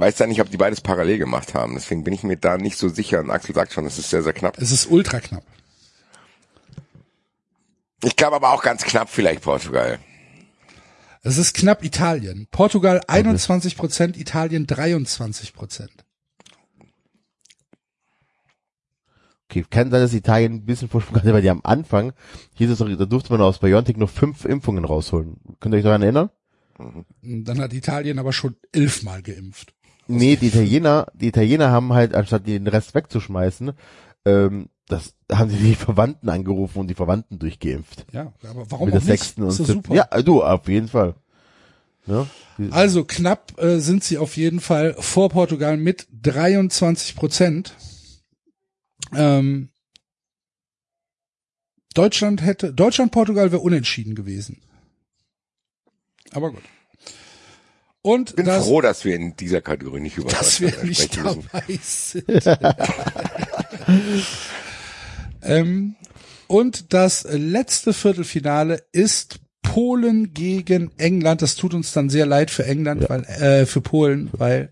[SPEAKER 4] Weiß ja nicht, ob die beides parallel gemacht haben. Deswegen bin ich mir da nicht so sicher. Und Axel sagt schon, es ist sehr, sehr knapp.
[SPEAKER 2] Es ist ultra knapp.
[SPEAKER 4] Ich glaube aber auch ganz knapp vielleicht Portugal.
[SPEAKER 2] Es ist knapp Italien. Portugal 21 Prozent, Italien 23 Prozent.
[SPEAKER 3] Okay, kann sein, dass Italien ein bisschen Vorsprung hatte, weil die am Anfang, hieß es doch, da durfte man aus Biontech nur fünf Impfungen rausholen. Könnt ihr euch daran erinnern?
[SPEAKER 2] Dann hat Italien aber schon elfmal geimpft.
[SPEAKER 3] Nee, die Italiener, die Italiener haben halt, anstatt den Rest wegzuschmeißen, ähm, das haben sie die Verwandten angerufen und die Verwandten durchgeimpft.
[SPEAKER 2] Ja, aber warum
[SPEAKER 3] Mit der
[SPEAKER 2] auch nicht?
[SPEAKER 3] sechsten und
[SPEAKER 2] ist
[SPEAKER 3] siebten.
[SPEAKER 2] super.
[SPEAKER 3] Ja, du, auf jeden Fall. Ne? Die-
[SPEAKER 2] Also knapp äh, sind sie auf jeden Fall vor Portugal mit 23 Prozent. Ähm, Deutschland hätte, Deutschland, Portugal wäre unentschieden gewesen. Aber gut. Und
[SPEAKER 4] Ich bin
[SPEAKER 2] das,
[SPEAKER 4] froh, dass wir in dieser Kategorie nicht über
[SPEAKER 2] dass wir nicht
[SPEAKER 4] müssen.
[SPEAKER 2] dabei sind. [LAUGHS] ähm, und das letzte Viertelfinale ist Polen gegen England. Das tut uns dann sehr leid für England, weil äh, für Polen, weil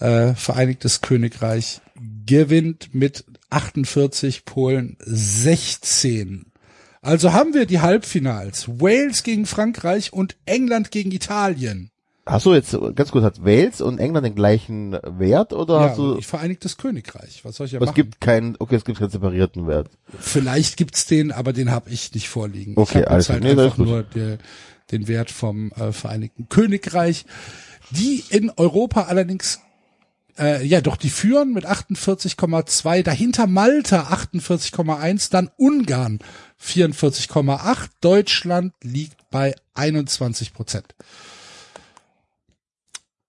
[SPEAKER 2] äh, Vereinigtes Königreich gewinnt mit 48, Polen 16. Also haben wir die Halbfinals. Wales gegen Frankreich und England gegen Italien.
[SPEAKER 3] Hast du jetzt, ganz kurz, hat Wales und England den gleichen Wert oder
[SPEAKER 2] Ja,
[SPEAKER 3] hast du,
[SPEAKER 2] ich Vereinigtes Königreich. Was soll ich ja
[SPEAKER 3] aber es
[SPEAKER 2] machen?
[SPEAKER 3] gibt keinen, okay, es gibt keinen separierten Wert.
[SPEAKER 2] Vielleicht gibt's den, aber den habe ich nicht vorliegen.
[SPEAKER 3] Okay,
[SPEAKER 2] ich habe jetzt halt.
[SPEAKER 3] Nee,
[SPEAKER 2] einfach nur der, den Wert vom äh, Vereinigten Königreich, die in Europa allerdings äh, ja doch die führen mit 48,2, dahinter Malta 48,1, dann Ungarn 44,8, Deutschland liegt bei 21 Prozent.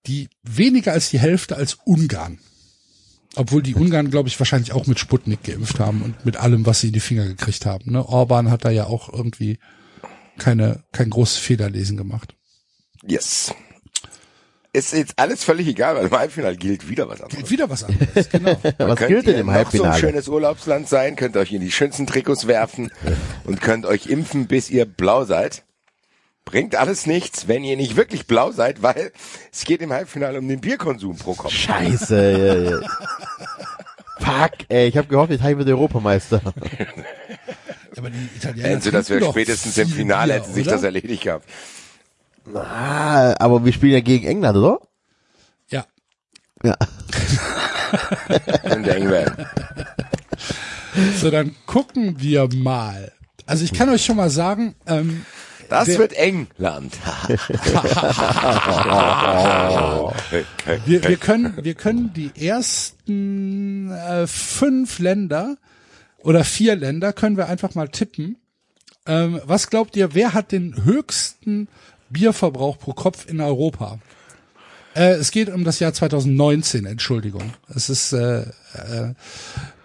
[SPEAKER 2] Die weniger als die Hälfte als Ungarn. Obwohl die Ungarn, glaube ich, wahrscheinlich auch mit Sputnik geimpft haben und mit allem, was sie in die Finger gekriegt haben. Ne? Orban hat da ja auch irgendwie keine, kein großes Fehlerlesen gemacht.
[SPEAKER 4] Yes. Ist jetzt alles völlig egal, weil im Halbfinale gilt wieder was anderes.
[SPEAKER 2] Geht wieder was anderes, [LAUGHS] genau.
[SPEAKER 3] Was
[SPEAKER 4] Könnt
[SPEAKER 3] gilt denn
[SPEAKER 4] ihr
[SPEAKER 3] im
[SPEAKER 4] noch so ein
[SPEAKER 3] Halbfinale?
[SPEAKER 4] schönes Urlaubsland sein, könnt euch in die schönsten Trikots werfen und könnt euch impfen, bis ihr blau seid. Bringt alles nichts, wenn ihr nicht wirklich blau seid, weil es geht im Halbfinale um den Bierkonsum pro Kopf.
[SPEAKER 3] Scheiße, ja, ja. Fuck, ey, ich habe gehofft, Italien wird Europameister.
[SPEAKER 2] Aber die Italiener
[SPEAKER 4] Also, dass wir
[SPEAKER 2] trinken doch
[SPEAKER 4] spätestens im Finale
[SPEAKER 2] Bier,
[SPEAKER 4] hätte sich das erledigt gehabt.
[SPEAKER 3] Ah, aber wir spielen ja gegen England, oder?
[SPEAKER 2] Ja.
[SPEAKER 3] Ja.
[SPEAKER 4] Könnte eng werden.
[SPEAKER 2] So, dann gucken wir mal. Also ich kann euch schon mal sagen, ähm,
[SPEAKER 4] Das
[SPEAKER 2] Der-
[SPEAKER 4] wird England. [LAUGHS]
[SPEAKER 2] wir, wir können, wir können die ersten äh, fünf Länder oder vier Länder können wir einfach mal tippen. Ähm, was glaubt ihr, wer hat den höchsten Bierverbrauch pro Kopf in Europa? Äh, es geht um das Jahr 2019, Entschuldigung. Es ist äh, äh,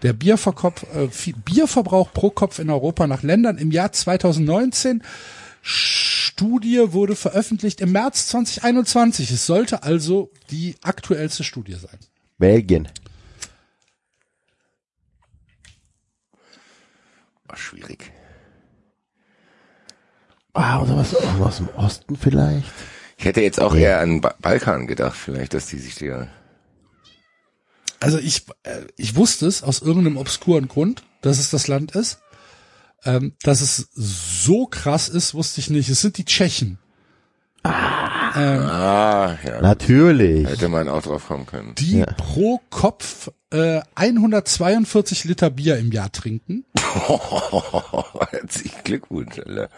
[SPEAKER 2] der Bierverkopf, äh, Bierverbrauch pro Kopf in Europa nach Ländern im Jahr 2019. Studie wurde veröffentlicht im März 2021. Es sollte also die aktuellste Studie sein.
[SPEAKER 3] Belgien.
[SPEAKER 4] War schwierig.
[SPEAKER 3] Ah, oder was aus dem Osten vielleicht?
[SPEAKER 4] Ich hätte jetzt auch eher an ba Balkan gedacht, vielleicht, dass die sich der.
[SPEAKER 2] Also ich, äh, ich wusste es aus irgendeinem obskuren Grund, dass es das Land ist. Ähm, dass es so krass ist, wusste ich nicht. Es sind die Tschechen.
[SPEAKER 4] Ah, ja.
[SPEAKER 3] Natürlich.
[SPEAKER 4] Hätte man auch drauf kommen können.
[SPEAKER 2] die
[SPEAKER 3] Ja.
[SPEAKER 2] pro Kopf äh, 142 Liter Bier im Jahr trinken. [LAUGHS]
[SPEAKER 4] Herzlichen Glückwunsch, Alter.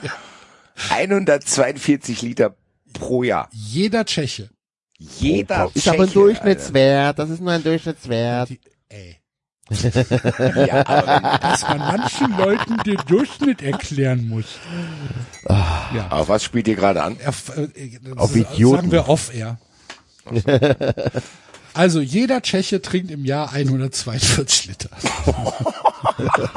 [SPEAKER 4] 142 Liter pro Jahr.
[SPEAKER 2] Jeder Tscheche.
[SPEAKER 4] Jeder
[SPEAKER 3] Ist aber ein
[SPEAKER 4] Tscheche,
[SPEAKER 3] Durchschnittswert. Das ist nur ein Durchschnittswert.
[SPEAKER 2] Die, ey.
[SPEAKER 4] Ja, aber
[SPEAKER 2] Dass man manchen Leuten den Durchschnitt erklären muss. Ja.
[SPEAKER 4] auf was spielt ihr gerade an?
[SPEAKER 2] Auf, äh,
[SPEAKER 3] Auf
[SPEAKER 2] ist-
[SPEAKER 3] Idioten.
[SPEAKER 2] Sagen wir off-air. [LAUGHS] Also jeder Tscheche trinkt im Jahr 142 Liter. [LAUGHS]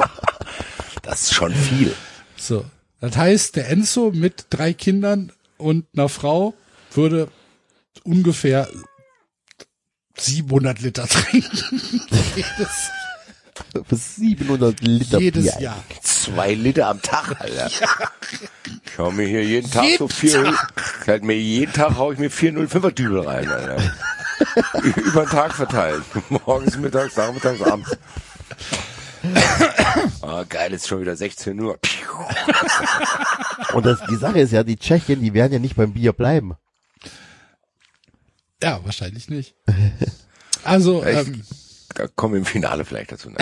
[SPEAKER 4] Das ist schon viel.
[SPEAKER 2] So. Das heißt, der Enzo mit drei Kindern und einer Frau würde ungefähr 700 Liter trinken. [LAUGHS] jedes
[SPEAKER 3] Für 700 Liter
[SPEAKER 2] jedes
[SPEAKER 3] Bier.
[SPEAKER 2] Jahr.
[SPEAKER 4] Zwei Liter am Tag, Alter. Ich hau mir hier jeden Tag so
[SPEAKER 2] Jeden
[SPEAKER 4] vier, ich halt mir jeden Tag hau ich mir vier 05er Dübel rein, Alter. [LAUGHS] Über den Tag verteilt. Morgens, mittags, nachmittags, abends. Ah, geil, ist schon wieder 16 Uhr.
[SPEAKER 3] Und das, die Sache ist ja, die Tschechen, die werden ja nicht beim Bier bleiben.
[SPEAKER 2] Ja, wahrscheinlich nicht. Also,
[SPEAKER 4] Echt?
[SPEAKER 2] ähm,
[SPEAKER 4] kommen wir im Finale vielleicht dazu. [LAUGHS]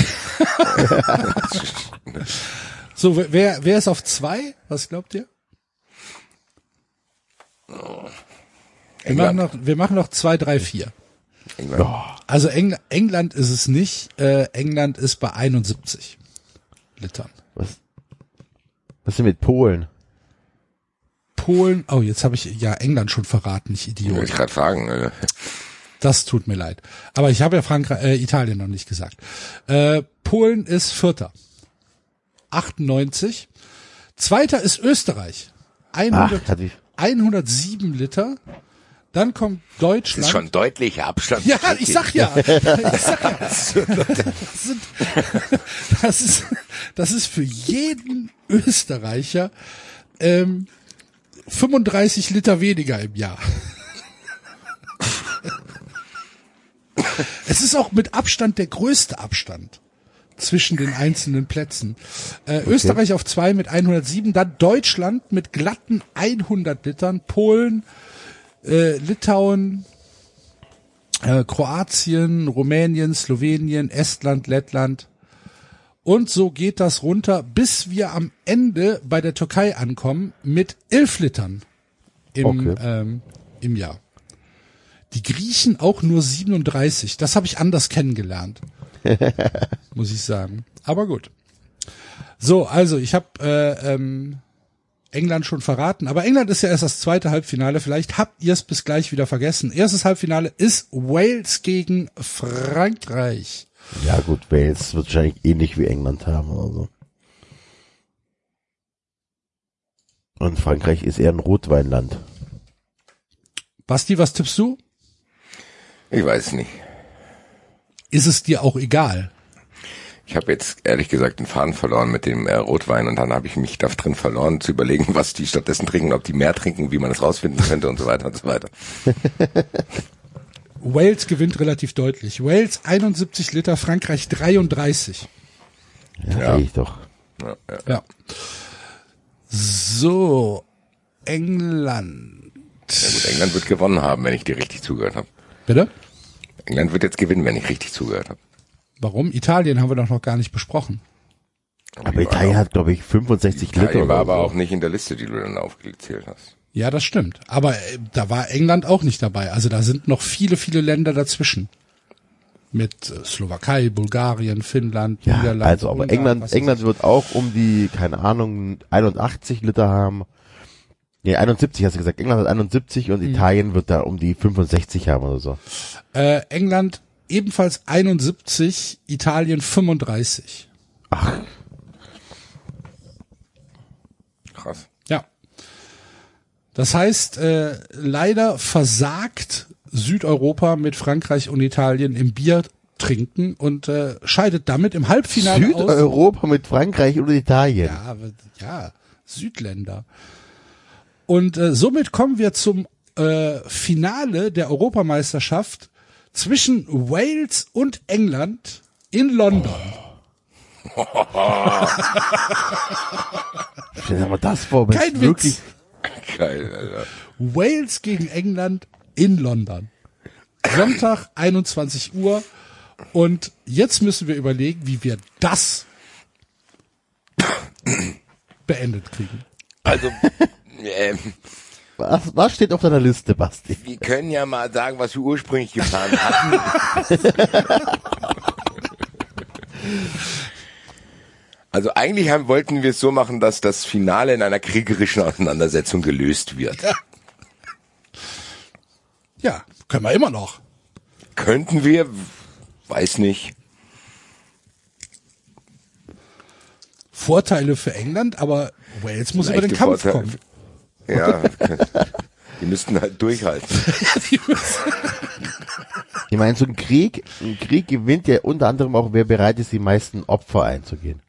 [SPEAKER 2] so wer, wer ist auf zwei? Was glaubt ihr? Wir machen, noch, wir machen noch zwei, drei, vier.
[SPEAKER 4] England.
[SPEAKER 2] Also Engl England ist es nicht. Äh, England ist bei 71 Litern.
[SPEAKER 3] Was, was ist denn mit Polen?
[SPEAKER 2] Polen, oh, jetzt habe ich ja England schon verraten, ich
[SPEAKER 4] Wollte
[SPEAKER 2] Idiot.
[SPEAKER 4] ich gerade fragen. Alter.
[SPEAKER 2] Das tut mir leid. Aber ich habe ja Frankreich, äh, Italien noch nicht gesagt. Äh, Polen ist Vierter. 98. Zweiter ist Österreich. 100,
[SPEAKER 3] Ach, hat wie,
[SPEAKER 2] 107 Liter. Dann kommt
[SPEAKER 4] Das
[SPEAKER 2] Deutschland.
[SPEAKER 4] ist schon deutlicher Abstand.
[SPEAKER 2] Ja, ich sag ja. [LAUGHS] Ich sag ja. Das, sind, das, ist, das ist für jeden Österreicher ähm, 35 Liter weniger im Jahr. [LAUGHS] Es ist auch mit Abstand der größte Abstand zwischen den einzelnen Plätzen. Äh, Österreich auf zwei mit 107, dann Deutschland mit glatten 100 Litern, Polen äh, Litauen, äh, Kroatien, Rumänien, Slowenien, Estland, Lettland. Und so geht das runter, bis wir am Ende bei der Türkei ankommen mit elf Litern im,
[SPEAKER 3] Okay.
[SPEAKER 2] ähm, im Jahr. Die Griechen auch nur 37. Das habe ich anders kennengelernt. [LAUGHS] muss ich sagen. Aber gut. So, also ich habe äh, ähm, England schon verraten, aber England ist ja erst das zweite Halbfinale. Vielleicht habt ihr es bis gleich wieder vergessen. Erstes Halbfinale ist Wales gegen Frankreich.
[SPEAKER 3] Ja gut, Wales wird wahrscheinlich ähnlich wie England haben oder so. Und Frankreich ist eher ein Rotweinland.
[SPEAKER 2] Basti, was tippst du?
[SPEAKER 4] Ich weiß nicht.
[SPEAKER 2] Ist es dir auch egal?
[SPEAKER 4] Ich habe jetzt ehrlich gesagt den Faden verloren mit dem äh, Rotwein und dann habe ich mich da drin verloren zu überlegen, [LAUGHS] was die stattdessen trinken, ob die mehr trinken, wie man das rausfinden könnte und so weiter und so weiter. [LAUGHS]
[SPEAKER 2] Wales gewinnt relativ deutlich. Wales 71 Liter, Frankreich 33.
[SPEAKER 3] Ja,
[SPEAKER 4] Ja.
[SPEAKER 3] ich doch.
[SPEAKER 4] Ja, ja.
[SPEAKER 2] Ja. So, England.
[SPEAKER 4] ja gut, England wird gewonnen haben, wenn ich dir richtig zugehört habe.
[SPEAKER 2] Bitte?
[SPEAKER 4] England wird jetzt gewinnen, wenn ich richtig zugehört habe.
[SPEAKER 2] Warum? Italien haben wir doch noch gar nicht besprochen.
[SPEAKER 3] Aber Italien hat, glaube ich, 65 Liter.
[SPEAKER 4] Italien war aber
[SPEAKER 3] so.
[SPEAKER 4] auch nicht in der Liste, die du dann aufgezählt hast.
[SPEAKER 2] Ja, das stimmt. Aber äh, da war England auch nicht dabei. Also da sind noch viele, viele Länder dazwischen. Mit äh, Slowakei, Bulgarien, Finnland,
[SPEAKER 3] Ja,
[SPEAKER 2] Niederlande.
[SPEAKER 3] also aber
[SPEAKER 2] Ungarn,
[SPEAKER 3] England, England wird auch um die, keine Ahnung, 81 Liter haben. Nee, 71 hast du gesagt. England hat 71
[SPEAKER 2] Mhm.
[SPEAKER 3] und Italien wird da um die 65 haben oder so.
[SPEAKER 2] Äh, England ebenfalls 71, Italien 35.
[SPEAKER 3] Ach,
[SPEAKER 4] Krass.
[SPEAKER 2] Ja. Das heißt, äh, leider versagt Südeuropa mit Frankreich und Italien im Bier trinken und äh, scheidet damit im Halbfinale aus.
[SPEAKER 3] Südeuropa mit Frankreich und Italien.
[SPEAKER 2] Ja, ja, Südländer. Und äh, somit kommen wir zum äh, Finale der Europameisterschaft zwischen Wales und England in London. [LAUGHS]
[SPEAKER 3] Stell dir mal das vor, wenn
[SPEAKER 2] Kein
[SPEAKER 3] wirklich,
[SPEAKER 2] Witz.
[SPEAKER 4] Geil, Alter.
[SPEAKER 2] Wales gegen England in London. Sonntag [LAUGHS] 21 Uhr. Und jetzt müssen wir überlegen, wie wir das [COUGHS] beendet kriegen.
[SPEAKER 4] Also, ähm,
[SPEAKER 3] was, was steht auf deiner Liste, Basti?
[SPEAKER 4] wir können ja mal sagen, was wir ursprünglich geplant hatten. [LAUGHS] Also eigentlich haben, wollten wir es so machen, dass das Finale in einer kriegerischen Auseinandersetzung gelöst wird. [LAUGHS]
[SPEAKER 2] Ja, können wir immer noch.
[SPEAKER 4] Könnten wir, weiß nicht.
[SPEAKER 2] Vorteile für England, aber Wales muss über den Kampf
[SPEAKER 4] Vorteile.
[SPEAKER 2] kommen.
[SPEAKER 4] Ja, die müssten halt durchhalten. [LAUGHS]
[SPEAKER 3] Ich meine, so ein Krieg, ein Krieg gewinnt ja unter anderem auch, wer bereit ist, die meisten Opfer einzugehen.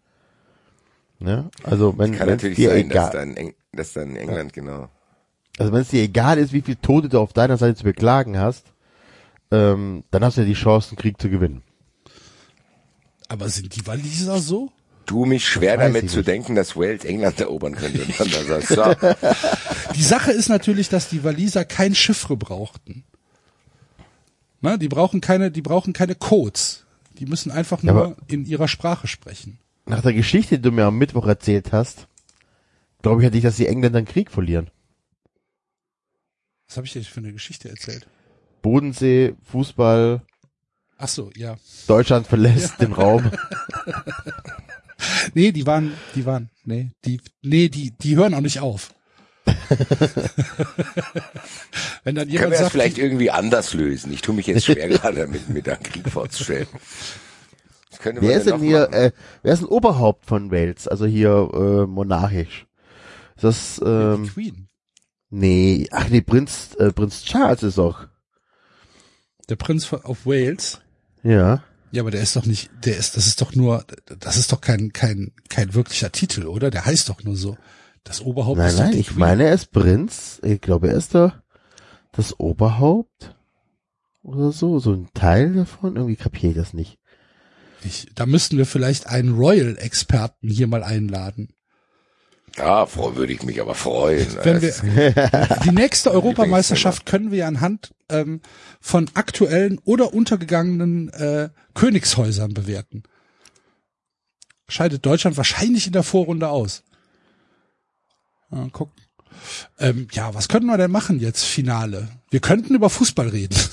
[SPEAKER 3] Ne? Also wenn
[SPEAKER 4] Kann natürlich
[SPEAKER 3] dir
[SPEAKER 4] sein, dass
[SPEAKER 3] egal,
[SPEAKER 4] dann, Eng dass dann England, genau.
[SPEAKER 3] also wenn es dir egal ist, wie viele Tote du auf deiner Seite zu beklagen hast, ähm, dann hast du ja die Chance, einen Krieg zu gewinnen.
[SPEAKER 2] Aber sind die Waliser so?
[SPEAKER 4] Tu mich schwer damit zu
[SPEAKER 3] nicht.
[SPEAKER 4] denken, dass Wales England erobern könnte. [LAUGHS] Sagst, so,
[SPEAKER 2] Die Sache ist natürlich, dass die Waliser kein Chiffre brauchten. Na, die brauchen keine, die brauchen keine Codes. Die müssen einfach
[SPEAKER 3] Ja,
[SPEAKER 2] nur
[SPEAKER 3] aber-
[SPEAKER 2] in ihrer Sprache sprechen.
[SPEAKER 3] Nach der Geschichte, die du mir am Mittwoch erzählt hast, glaube ich ja nicht, dass die Engländer einen Krieg verlieren.
[SPEAKER 2] Was habe ich dir für eine Geschichte erzählt?
[SPEAKER 3] Bodensee, Fußball,
[SPEAKER 2] Ach so, ja.
[SPEAKER 3] Deutschland verlässt den Raum. [LAUGHS] [LAUGHS]
[SPEAKER 2] Nee, die waren, die waren, nee, die, nee, die, die hören auch nicht auf. [LAUGHS] Wenn dann
[SPEAKER 4] können
[SPEAKER 2] jemand
[SPEAKER 4] wir das vielleicht
[SPEAKER 2] die,
[SPEAKER 4] irgendwie anders lösen? Ich tue mich jetzt schwer [LAUGHS] gerade damit, mit einem Krieg vorzustellen.
[SPEAKER 3] Wer ist
[SPEAKER 4] denn
[SPEAKER 3] hier,
[SPEAKER 4] machen?
[SPEAKER 3] äh, wer ist ein Oberhaupt von Wales? Also hier äh, monarchisch. Ist das,
[SPEAKER 2] die
[SPEAKER 3] ähm,
[SPEAKER 2] Queen,
[SPEAKER 3] nee, ach nee, Prinz, äh, Prinz Charles ist auch.
[SPEAKER 2] der Prinz von- auf Wales.
[SPEAKER 3] Ja.
[SPEAKER 2] Ja, aber der ist doch nicht, der ist, das ist doch nur, das ist doch kein, kein, kein wirklicher Titel, oder? Der heißt doch nur so. Das Oberhaupt
[SPEAKER 3] Nein,
[SPEAKER 2] ist
[SPEAKER 3] nein,
[SPEAKER 2] die
[SPEAKER 3] ich
[SPEAKER 2] Queen.
[SPEAKER 3] meine, er ist Prinz. Ich glaube, er ist da das Oberhaupt. Oder so, so ein Teil davon. Irgendwie kapiere ich das nicht.
[SPEAKER 2] Ich, da müssten wir vielleicht einen Royal-Experten hier mal einladen.
[SPEAKER 4] Ja, würde ich mich aber freuen.
[SPEAKER 2] Wenn wir, [LAUGHS] die nächste Europameisterschaft können wir anhand ähm, von aktuellen oder untergegangenen äh, Königshäusern bewerten. Scheidet Deutschland wahrscheinlich in der Vorrunde aus. Ja, guck. Ähm, ja, was könnten wir denn machen jetzt, Finale? Wir könnten über Fußball reden. [LAUGHS]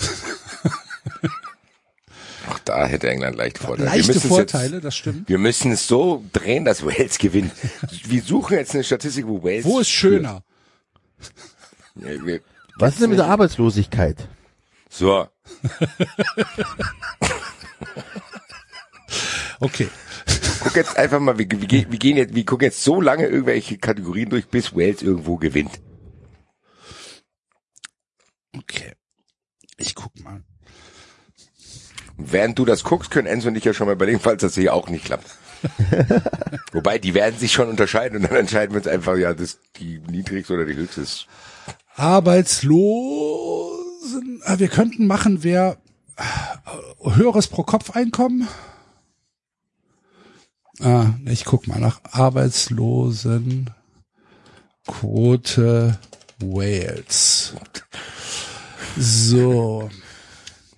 [SPEAKER 4] Da hätte England leichte Vorteile. Wir
[SPEAKER 2] Leichte Vorteile,
[SPEAKER 4] Jetzt,
[SPEAKER 2] das stimmt.
[SPEAKER 4] wir müssen es so drehen, dass Wales gewinnt. Wir suchen jetzt eine Statistik, wo Wales.
[SPEAKER 2] Wo ist schöner?
[SPEAKER 4] Ja, wir-
[SPEAKER 3] Was ist denn mit der Arbeitslosigkeit?
[SPEAKER 4] So,
[SPEAKER 2] Okay.
[SPEAKER 4] guck jetzt einfach mal, wir, wir gehen jetzt, wir gucken jetzt so lange irgendwelche Kategorien durch, bis Wales irgendwo gewinnt.
[SPEAKER 2] Okay. Ich guck mal.
[SPEAKER 4] Und während du das guckst, können Enzo und ich ja schon mal überlegen, falls das hier auch nicht klappt. [LAUGHS] Wobei, die werden sich schon unterscheiden und dann entscheiden wir uns einfach, ja, das die niedrigste oder die höchste ist.
[SPEAKER 2] Arbeitslosen. Ah, Wir könnten machen, wer äh, höheres Pro-Kopf-Einkommen. Ah, ich guck mal nach Arbeitslosenquote Wales. So.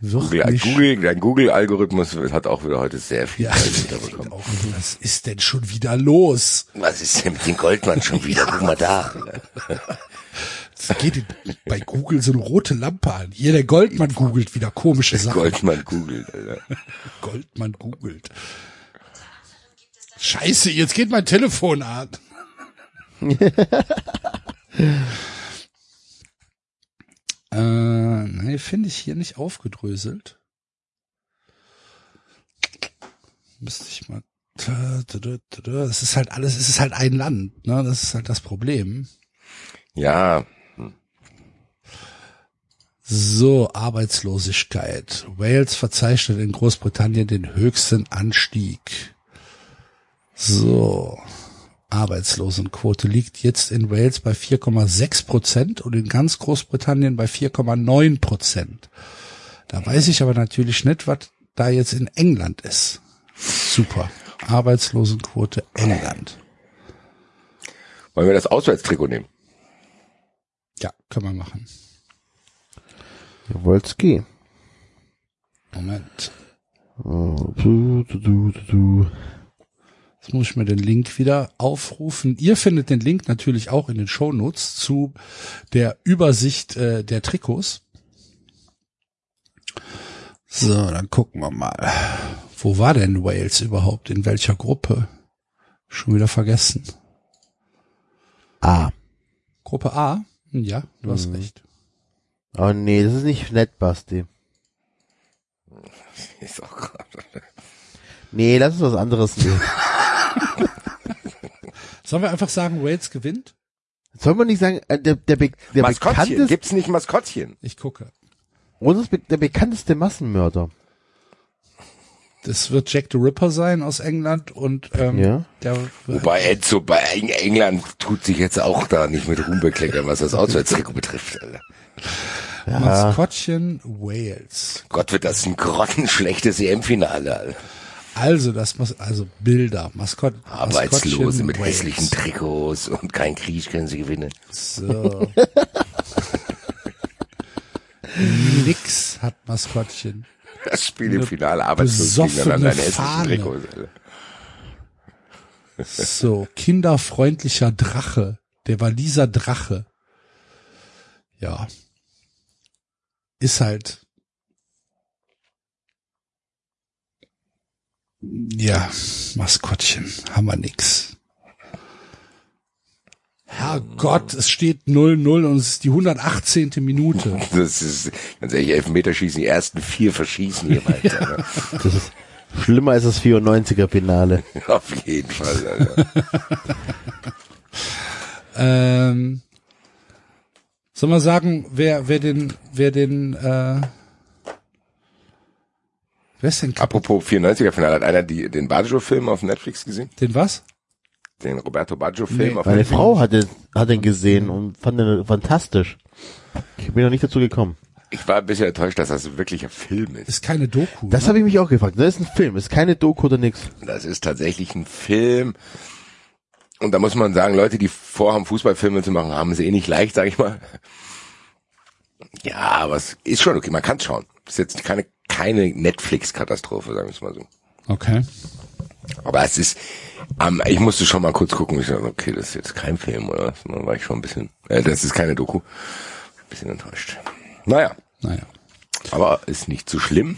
[SPEAKER 2] Wird
[SPEAKER 4] Google, dein Google-Algorithmus hat auch wieder heute sehr viel
[SPEAKER 2] Ja,
[SPEAKER 4] hinterbekommen.
[SPEAKER 2] auch, was ist denn schon wieder los?
[SPEAKER 4] Was ist denn mit dem Goldmann schon wieder? Guck mal da.
[SPEAKER 2] Es geht bei Google so eine rote Lampe an. Hier, der Goldmann googelt wieder komische Sachen.
[SPEAKER 4] Goldmann googelt, Alter.
[SPEAKER 2] Goldmann googelt. Scheiße, jetzt geht mein Telefon an. [LAUGHS] äh, nee, finde ich hier nicht aufgedröselt. Müsste ich mal. Es ist halt alles, es ist halt ein Land, ne? Das ist halt das Problem.
[SPEAKER 4] Ja,
[SPEAKER 2] So, Arbeitslosigkeit. Wales verzeichnet in Großbritannien den höchsten Anstieg. So, Arbeitslosenquote liegt jetzt in Wales bei 4,6 Prozent und in ganz Großbritannien bei 4,9 Prozent. Da weiß ich aber natürlich nicht, was da jetzt in England ist. Super. Arbeitslosenquote England.
[SPEAKER 4] wollen wir das Auswärtstrikot nehmen?
[SPEAKER 2] Ja, können wir machen.
[SPEAKER 3] Wolski.
[SPEAKER 2] Moment.
[SPEAKER 3] Oh, du, du, du, du, du.
[SPEAKER 2] Jetzt muss ich mir den Link wieder aufrufen. Ihr findet den Link natürlich auch in den Shownotes zu der Übersicht äh, der Trikots. So, dann gucken wir mal. Wo war denn Wales überhaupt? In welcher Gruppe? Schon wieder vergessen.
[SPEAKER 3] Ah.
[SPEAKER 2] Gruppe A? Hm, Ja, du hast recht.
[SPEAKER 3] Oh nee, das ist nicht nett, Basti. [LAUGHS]
[SPEAKER 4] Ist auch gerade.
[SPEAKER 3] Nee, lass uns was anderes. [LAUGHS]
[SPEAKER 2] Sollen wir einfach sagen, Wales gewinnt?
[SPEAKER 3] Soll man nicht sagen, äh, der, der, Be der
[SPEAKER 4] Maskottchen,
[SPEAKER 3] bekannteste,
[SPEAKER 4] gibt's nicht Maskottchen?
[SPEAKER 2] Ich gucke.
[SPEAKER 3] oder das Be der bekannteste Massenmörder.
[SPEAKER 2] Das wird Jack the Ripper sein aus England und ähm,
[SPEAKER 3] Ja.
[SPEAKER 2] der
[SPEAKER 4] Wobei Enzo bei Eng- England tut sich jetzt auch da nicht mit Ruhm bekleckern, was das Auswärtstrikot betrifft. Alter.
[SPEAKER 2] Maskottchen Wales.
[SPEAKER 4] Gott, wird das ein grottenschlechtes EM-Finale.
[SPEAKER 2] Also das Mas also Bilder, Maskott,
[SPEAKER 4] Arbeitslose mit
[SPEAKER 2] Wales.
[SPEAKER 4] hässlichen Trikots und kein Krieg können sie gewinnen.
[SPEAKER 2] So. [LAUGHS] Nix hat Maskottchen.
[SPEAKER 4] Das Spiel im Finale arbeitslos gegeneinander in hässlichen. Trikots.
[SPEAKER 2] So, kinderfreundlicher Drache. Der Waliser Drache. Ja. Ist halt. Ja, Maskottchen. Haben wir nix. Herrgott, es steht 0-0 und es ist die 118. Minute. [LAUGHS]
[SPEAKER 4] Das ist, ganz ehrlich, Elfmeterschießen, die ersten vier verschießen jeweils. Alter.
[SPEAKER 3] Das ist schlimmer als das 94er Finale. [LAUGHS]
[SPEAKER 4] Auf jeden Fall. Alter. [LAUGHS]
[SPEAKER 2] Ähm, soll man sagen, wer, wer den, wer den, äh, wer ist denn
[SPEAKER 4] Apropos 94er-Finale, hat einer die, den Baggio-Film auf Netflix gesehen?
[SPEAKER 2] Den was?
[SPEAKER 4] Den Roberto Baggio-Film
[SPEAKER 2] Nee,
[SPEAKER 4] auf
[SPEAKER 3] Meine
[SPEAKER 4] Netflix?
[SPEAKER 3] Frau hat den, hat den gesehen und fand den fantastisch. Ich bin noch nicht dazu gekommen.
[SPEAKER 4] Ich war ein bisschen enttäuscht, dass das wirklich ein Film ist.
[SPEAKER 2] Ist keine Doku.
[SPEAKER 3] Das
[SPEAKER 2] ne?
[SPEAKER 3] habe ich mich auch gefragt. Das ist ein Film, ist keine Doku oder nix.
[SPEAKER 4] Das ist tatsächlich ein Film Und da muss man sagen, Leute, die vorhaben, Fußballfilme zu machen, haben es eh nicht leicht, sag ich mal. Ja, aber es ist schon okay, man kann schauen. Ist jetzt keine, keine Netflix-Katastrophe, sagen wir es mal so.
[SPEAKER 2] Okay.
[SPEAKER 4] Aber es ist, ähm, ich musste schon mal kurz gucken, ich dachte, okay, das ist jetzt kein Film, oder? Da war ich schon ein bisschen, äh, das ist keine Doku. Ein bisschen enttäuscht. Naja,
[SPEAKER 2] Naja.
[SPEAKER 4] aber ist nicht so schlimm.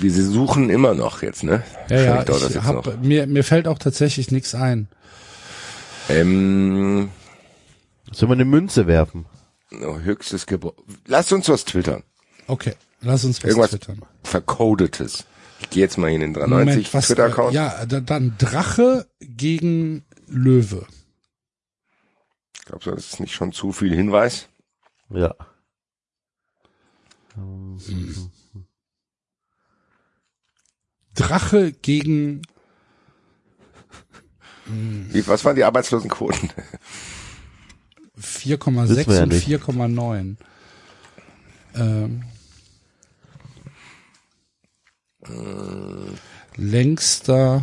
[SPEAKER 4] Wir suchen immer noch jetzt, ne?
[SPEAKER 2] Ja, ja, ich
[SPEAKER 4] jetzt
[SPEAKER 2] hab,
[SPEAKER 4] noch.
[SPEAKER 2] mir, mir fällt auch tatsächlich nichts ein.
[SPEAKER 4] Ähm,
[SPEAKER 3] Sollen wir eine Münze werfen?
[SPEAKER 4] Höchstes Gebot. Lasst uns was twittern.
[SPEAKER 2] Okay, lass uns was
[SPEAKER 4] Irgendwas
[SPEAKER 2] twittern.
[SPEAKER 4] Vercodetes. Ich gehe jetzt mal hier in den 93
[SPEAKER 2] was,
[SPEAKER 4] Twitter-Account.
[SPEAKER 2] äh, ja, da, dann Drache gegen Löwe.
[SPEAKER 4] Glaubst du, das ist nicht schon zu viel Hinweis?
[SPEAKER 3] Ja.
[SPEAKER 2] Drache gegen
[SPEAKER 4] Wie, was waren die Arbeitslosenquoten?
[SPEAKER 2] 4,6
[SPEAKER 3] Wissen wir ja
[SPEAKER 2] und
[SPEAKER 3] nicht.
[SPEAKER 2] 4,9. Ähm, längster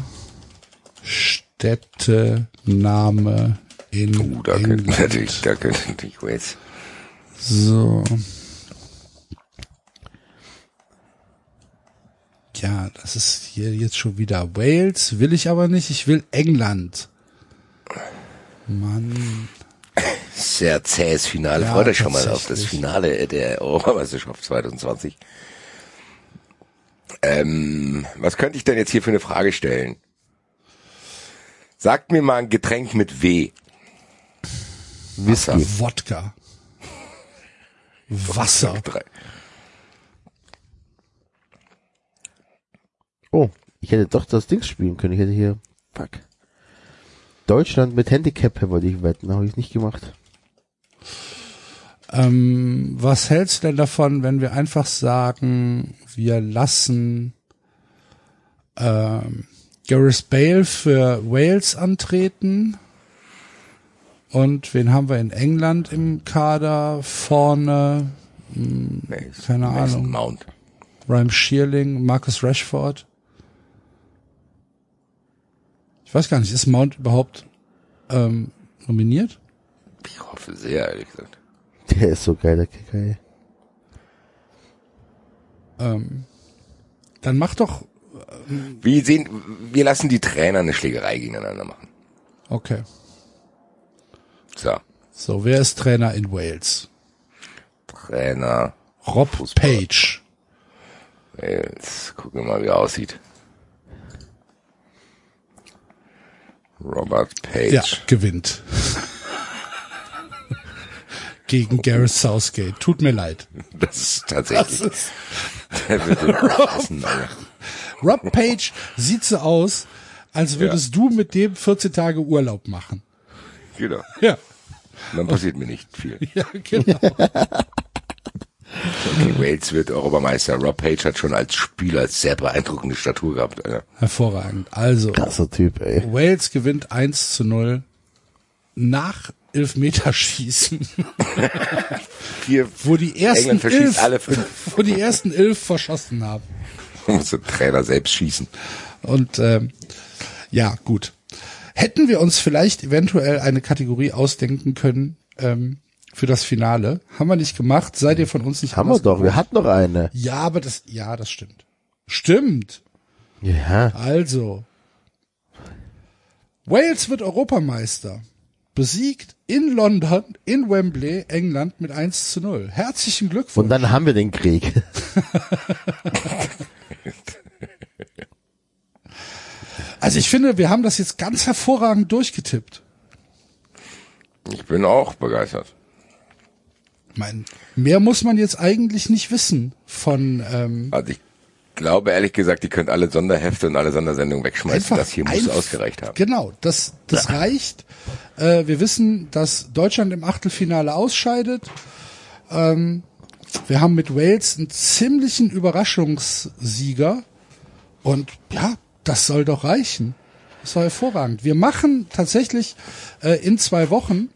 [SPEAKER 2] Städtename in
[SPEAKER 4] Uh, da könnte
[SPEAKER 2] England.
[SPEAKER 4] natürlich, da könnte natürlich Wales.
[SPEAKER 2] So. Ja, das ist hier jetzt schon wieder Wales. Will ich aber nicht. Ich will England. Mann.
[SPEAKER 4] Sehr zähes Finale.
[SPEAKER 2] Ja,
[SPEAKER 4] Freut euch schon mal auf das. Finale der Europameisterschaft 2020. Ähm, was könnte ich denn jetzt hier für eine Frage stellen? Sagt mir mal ein Getränk mit W.
[SPEAKER 3] Whisky.
[SPEAKER 2] Wodka. Wasser.
[SPEAKER 3] Oh, ich hätte doch das Ding spielen können. Ich hätte hier, fuck. Deutschland mit Handicap wollte ich wetten, habe ich nicht gemacht.
[SPEAKER 2] Ähm, was hältst du denn davon, wenn wir einfach sagen, wir lassen ähm, Gareth Bale für Wales antreten? Und wen haben wir in England im Kader vorne?
[SPEAKER 4] Ist
[SPEAKER 2] Keine
[SPEAKER 4] Mason
[SPEAKER 2] Ahnung.
[SPEAKER 4] Mount.
[SPEAKER 2] Ryan Shearling, Marcus Rashford. Ich weiß gar nicht, ist Mount überhaupt ähm, nominiert?
[SPEAKER 4] Ich hoffe sehr, ehrlich gesagt.
[SPEAKER 3] Der ist so geil, der Kicker, ey.
[SPEAKER 2] Ähm, dann mach doch.
[SPEAKER 4] Wie sehen, wir lassen die Trainer eine Schlägerei gegeneinander machen.
[SPEAKER 2] Okay.
[SPEAKER 4] So.
[SPEAKER 2] So, wer ist Trainer in Wales?
[SPEAKER 4] Trainer.
[SPEAKER 2] Rob
[SPEAKER 4] Fußball.
[SPEAKER 2] Page.
[SPEAKER 4] Jetzt gucken wir mal, wie er aussieht. Robert Page.
[SPEAKER 2] Ja, gewinnt. Gegen Gareth Southgate. Tut mir leid.
[SPEAKER 4] Das ist tatsächlich. Den hassen, Alter.
[SPEAKER 2] Rob Page sieht so aus, als würdest du mit dem 14 Tage Urlaub machen.
[SPEAKER 4] Genau.
[SPEAKER 2] Ja,
[SPEAKER 4] dann passiert mir nicht viel.
[SPEAKER 2] ja, genau.
[SPEAKER 4] Okay, Wales wird Europameister. Rob Page hat schon als Spieler sehr beeindruckende Statur gehabt. Alter.
[SPEAKER 2] Hervorragend. Also,
[SPEAKER 3] Krasser Typ, ey.
[SPEAKER 2] Wales gewinnt 1 zu 0 nach Elfmeterschießen,
[SPEAKER 4] Vier,
[SPEAKER 2] wo die ersten
[SPEAKER 4] England verschießt
[SPEAKER 2] elf,
[SPEAKER 4] alle fünf.
[SPEAKER 2] wo die ersten elf verschossen haben.
[SPEAKER 4] muss der Trainer selbst schießen.
[SPEAKER 2] Und ähm, ja, gut. Hätten wir uns vielleicht eventuell eine Kategorie ausdenken können ähm, für das Finale? Haben wir nicht gemacht. Seid ihr von uns nicht
[SPEAKER 3] Haben wir doch, wir
[SPEAKER 2] gewohnt?
[SPEAKER 3] hatten noch eine.
[SPEAKER 2] Ja, aber das, ja, das stimmt. Stimmt.
[SPEAKER 3] Ja.
[SPEAKER 2] Also. Wales wird Europameister. Besiegt in London, in Wembley, England mit 1 zu 0. Herzlichen Glückwunsch.
[SPEAKER 3] Und dann haben wir den Krieg. [LAUGHS]
[SPEAKER 2] also ich finde, wir haben das jetzt ganz hervorragend durchgetippt.
[SPEAKER 4] Ich bin auch begeistert.
[SPEAKER 2] Ich mein, mehr muss man jetzt eigentlich nicht wissen von ähm,
[SPEAKER 4] Also ich glaube ehrlich gesagt, ihr könnt alle Sonderhefte und alle Sondersendungen wegschmeißen.
[SPEAKER 2] einfach.
[SPEAKER 4] das hier muss ausgereicht haben.
[SPEAKER 2] Genau, das, das reicht. Äh, wir wissen, dass Deutschland im Achtelfinale ausscheidet. Ähm, wir haben mit Wales einen ziemlichen Überraschungssieger. Und ja, das soll doch reichen. Das war hervorragend. Wir machen tatsächlich äh, in zwei Wochen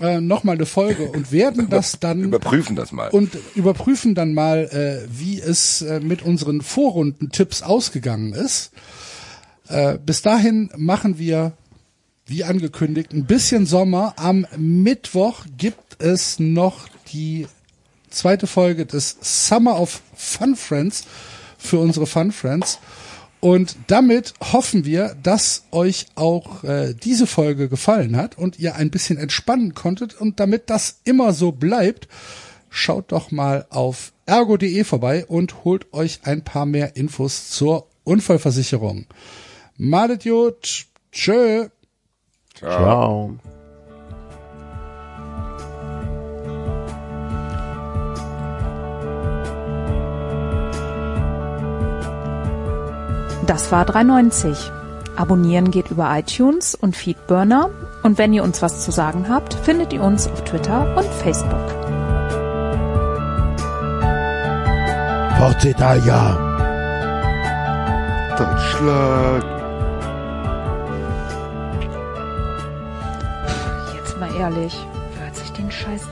[SPEAKER 2] äh, nochmal eine Folge und werden das [LAUGHS] dann
[SPEAKER 4] Überprüfen das mal.
[SPEAKER 2] und überprüfen dann mal, äh, wie es äh, mit unseren Vorrundentipps ausgegangen ist. Äh, bis dahin machen wir, wie angekündigt, ein bisschen Sommer. Am Mittwoch gibt es noch die zweite Folge des Summer of Fun Friends für unsere Fun Friends. Und damit hoffen wir, dass euch auch äh, diese Folge gefallen hat und ihr ein bisschen entspannen konntet. Und damit das immer so bleibt, schaut doch mal auf ergo.de vorbei und holt euch ein paar mehr Infos zur Unfallversicherung. Malet gut. Tschö.
[SPEAKER 3] Ciao.
[SPEAKER 1] Das war 390. Abonnieren geht über iTunes und Feedburner. Und wenn ihr uns was zu sagen habt, findet ihr uns auf Twitter und Facebook.
[SPEAKER 3] Forza Italia.
[SPEAKER 4] Deutschland.
[SPEAKER 1] Jetzt mal ehrlich, wer hört sich den Scheiß?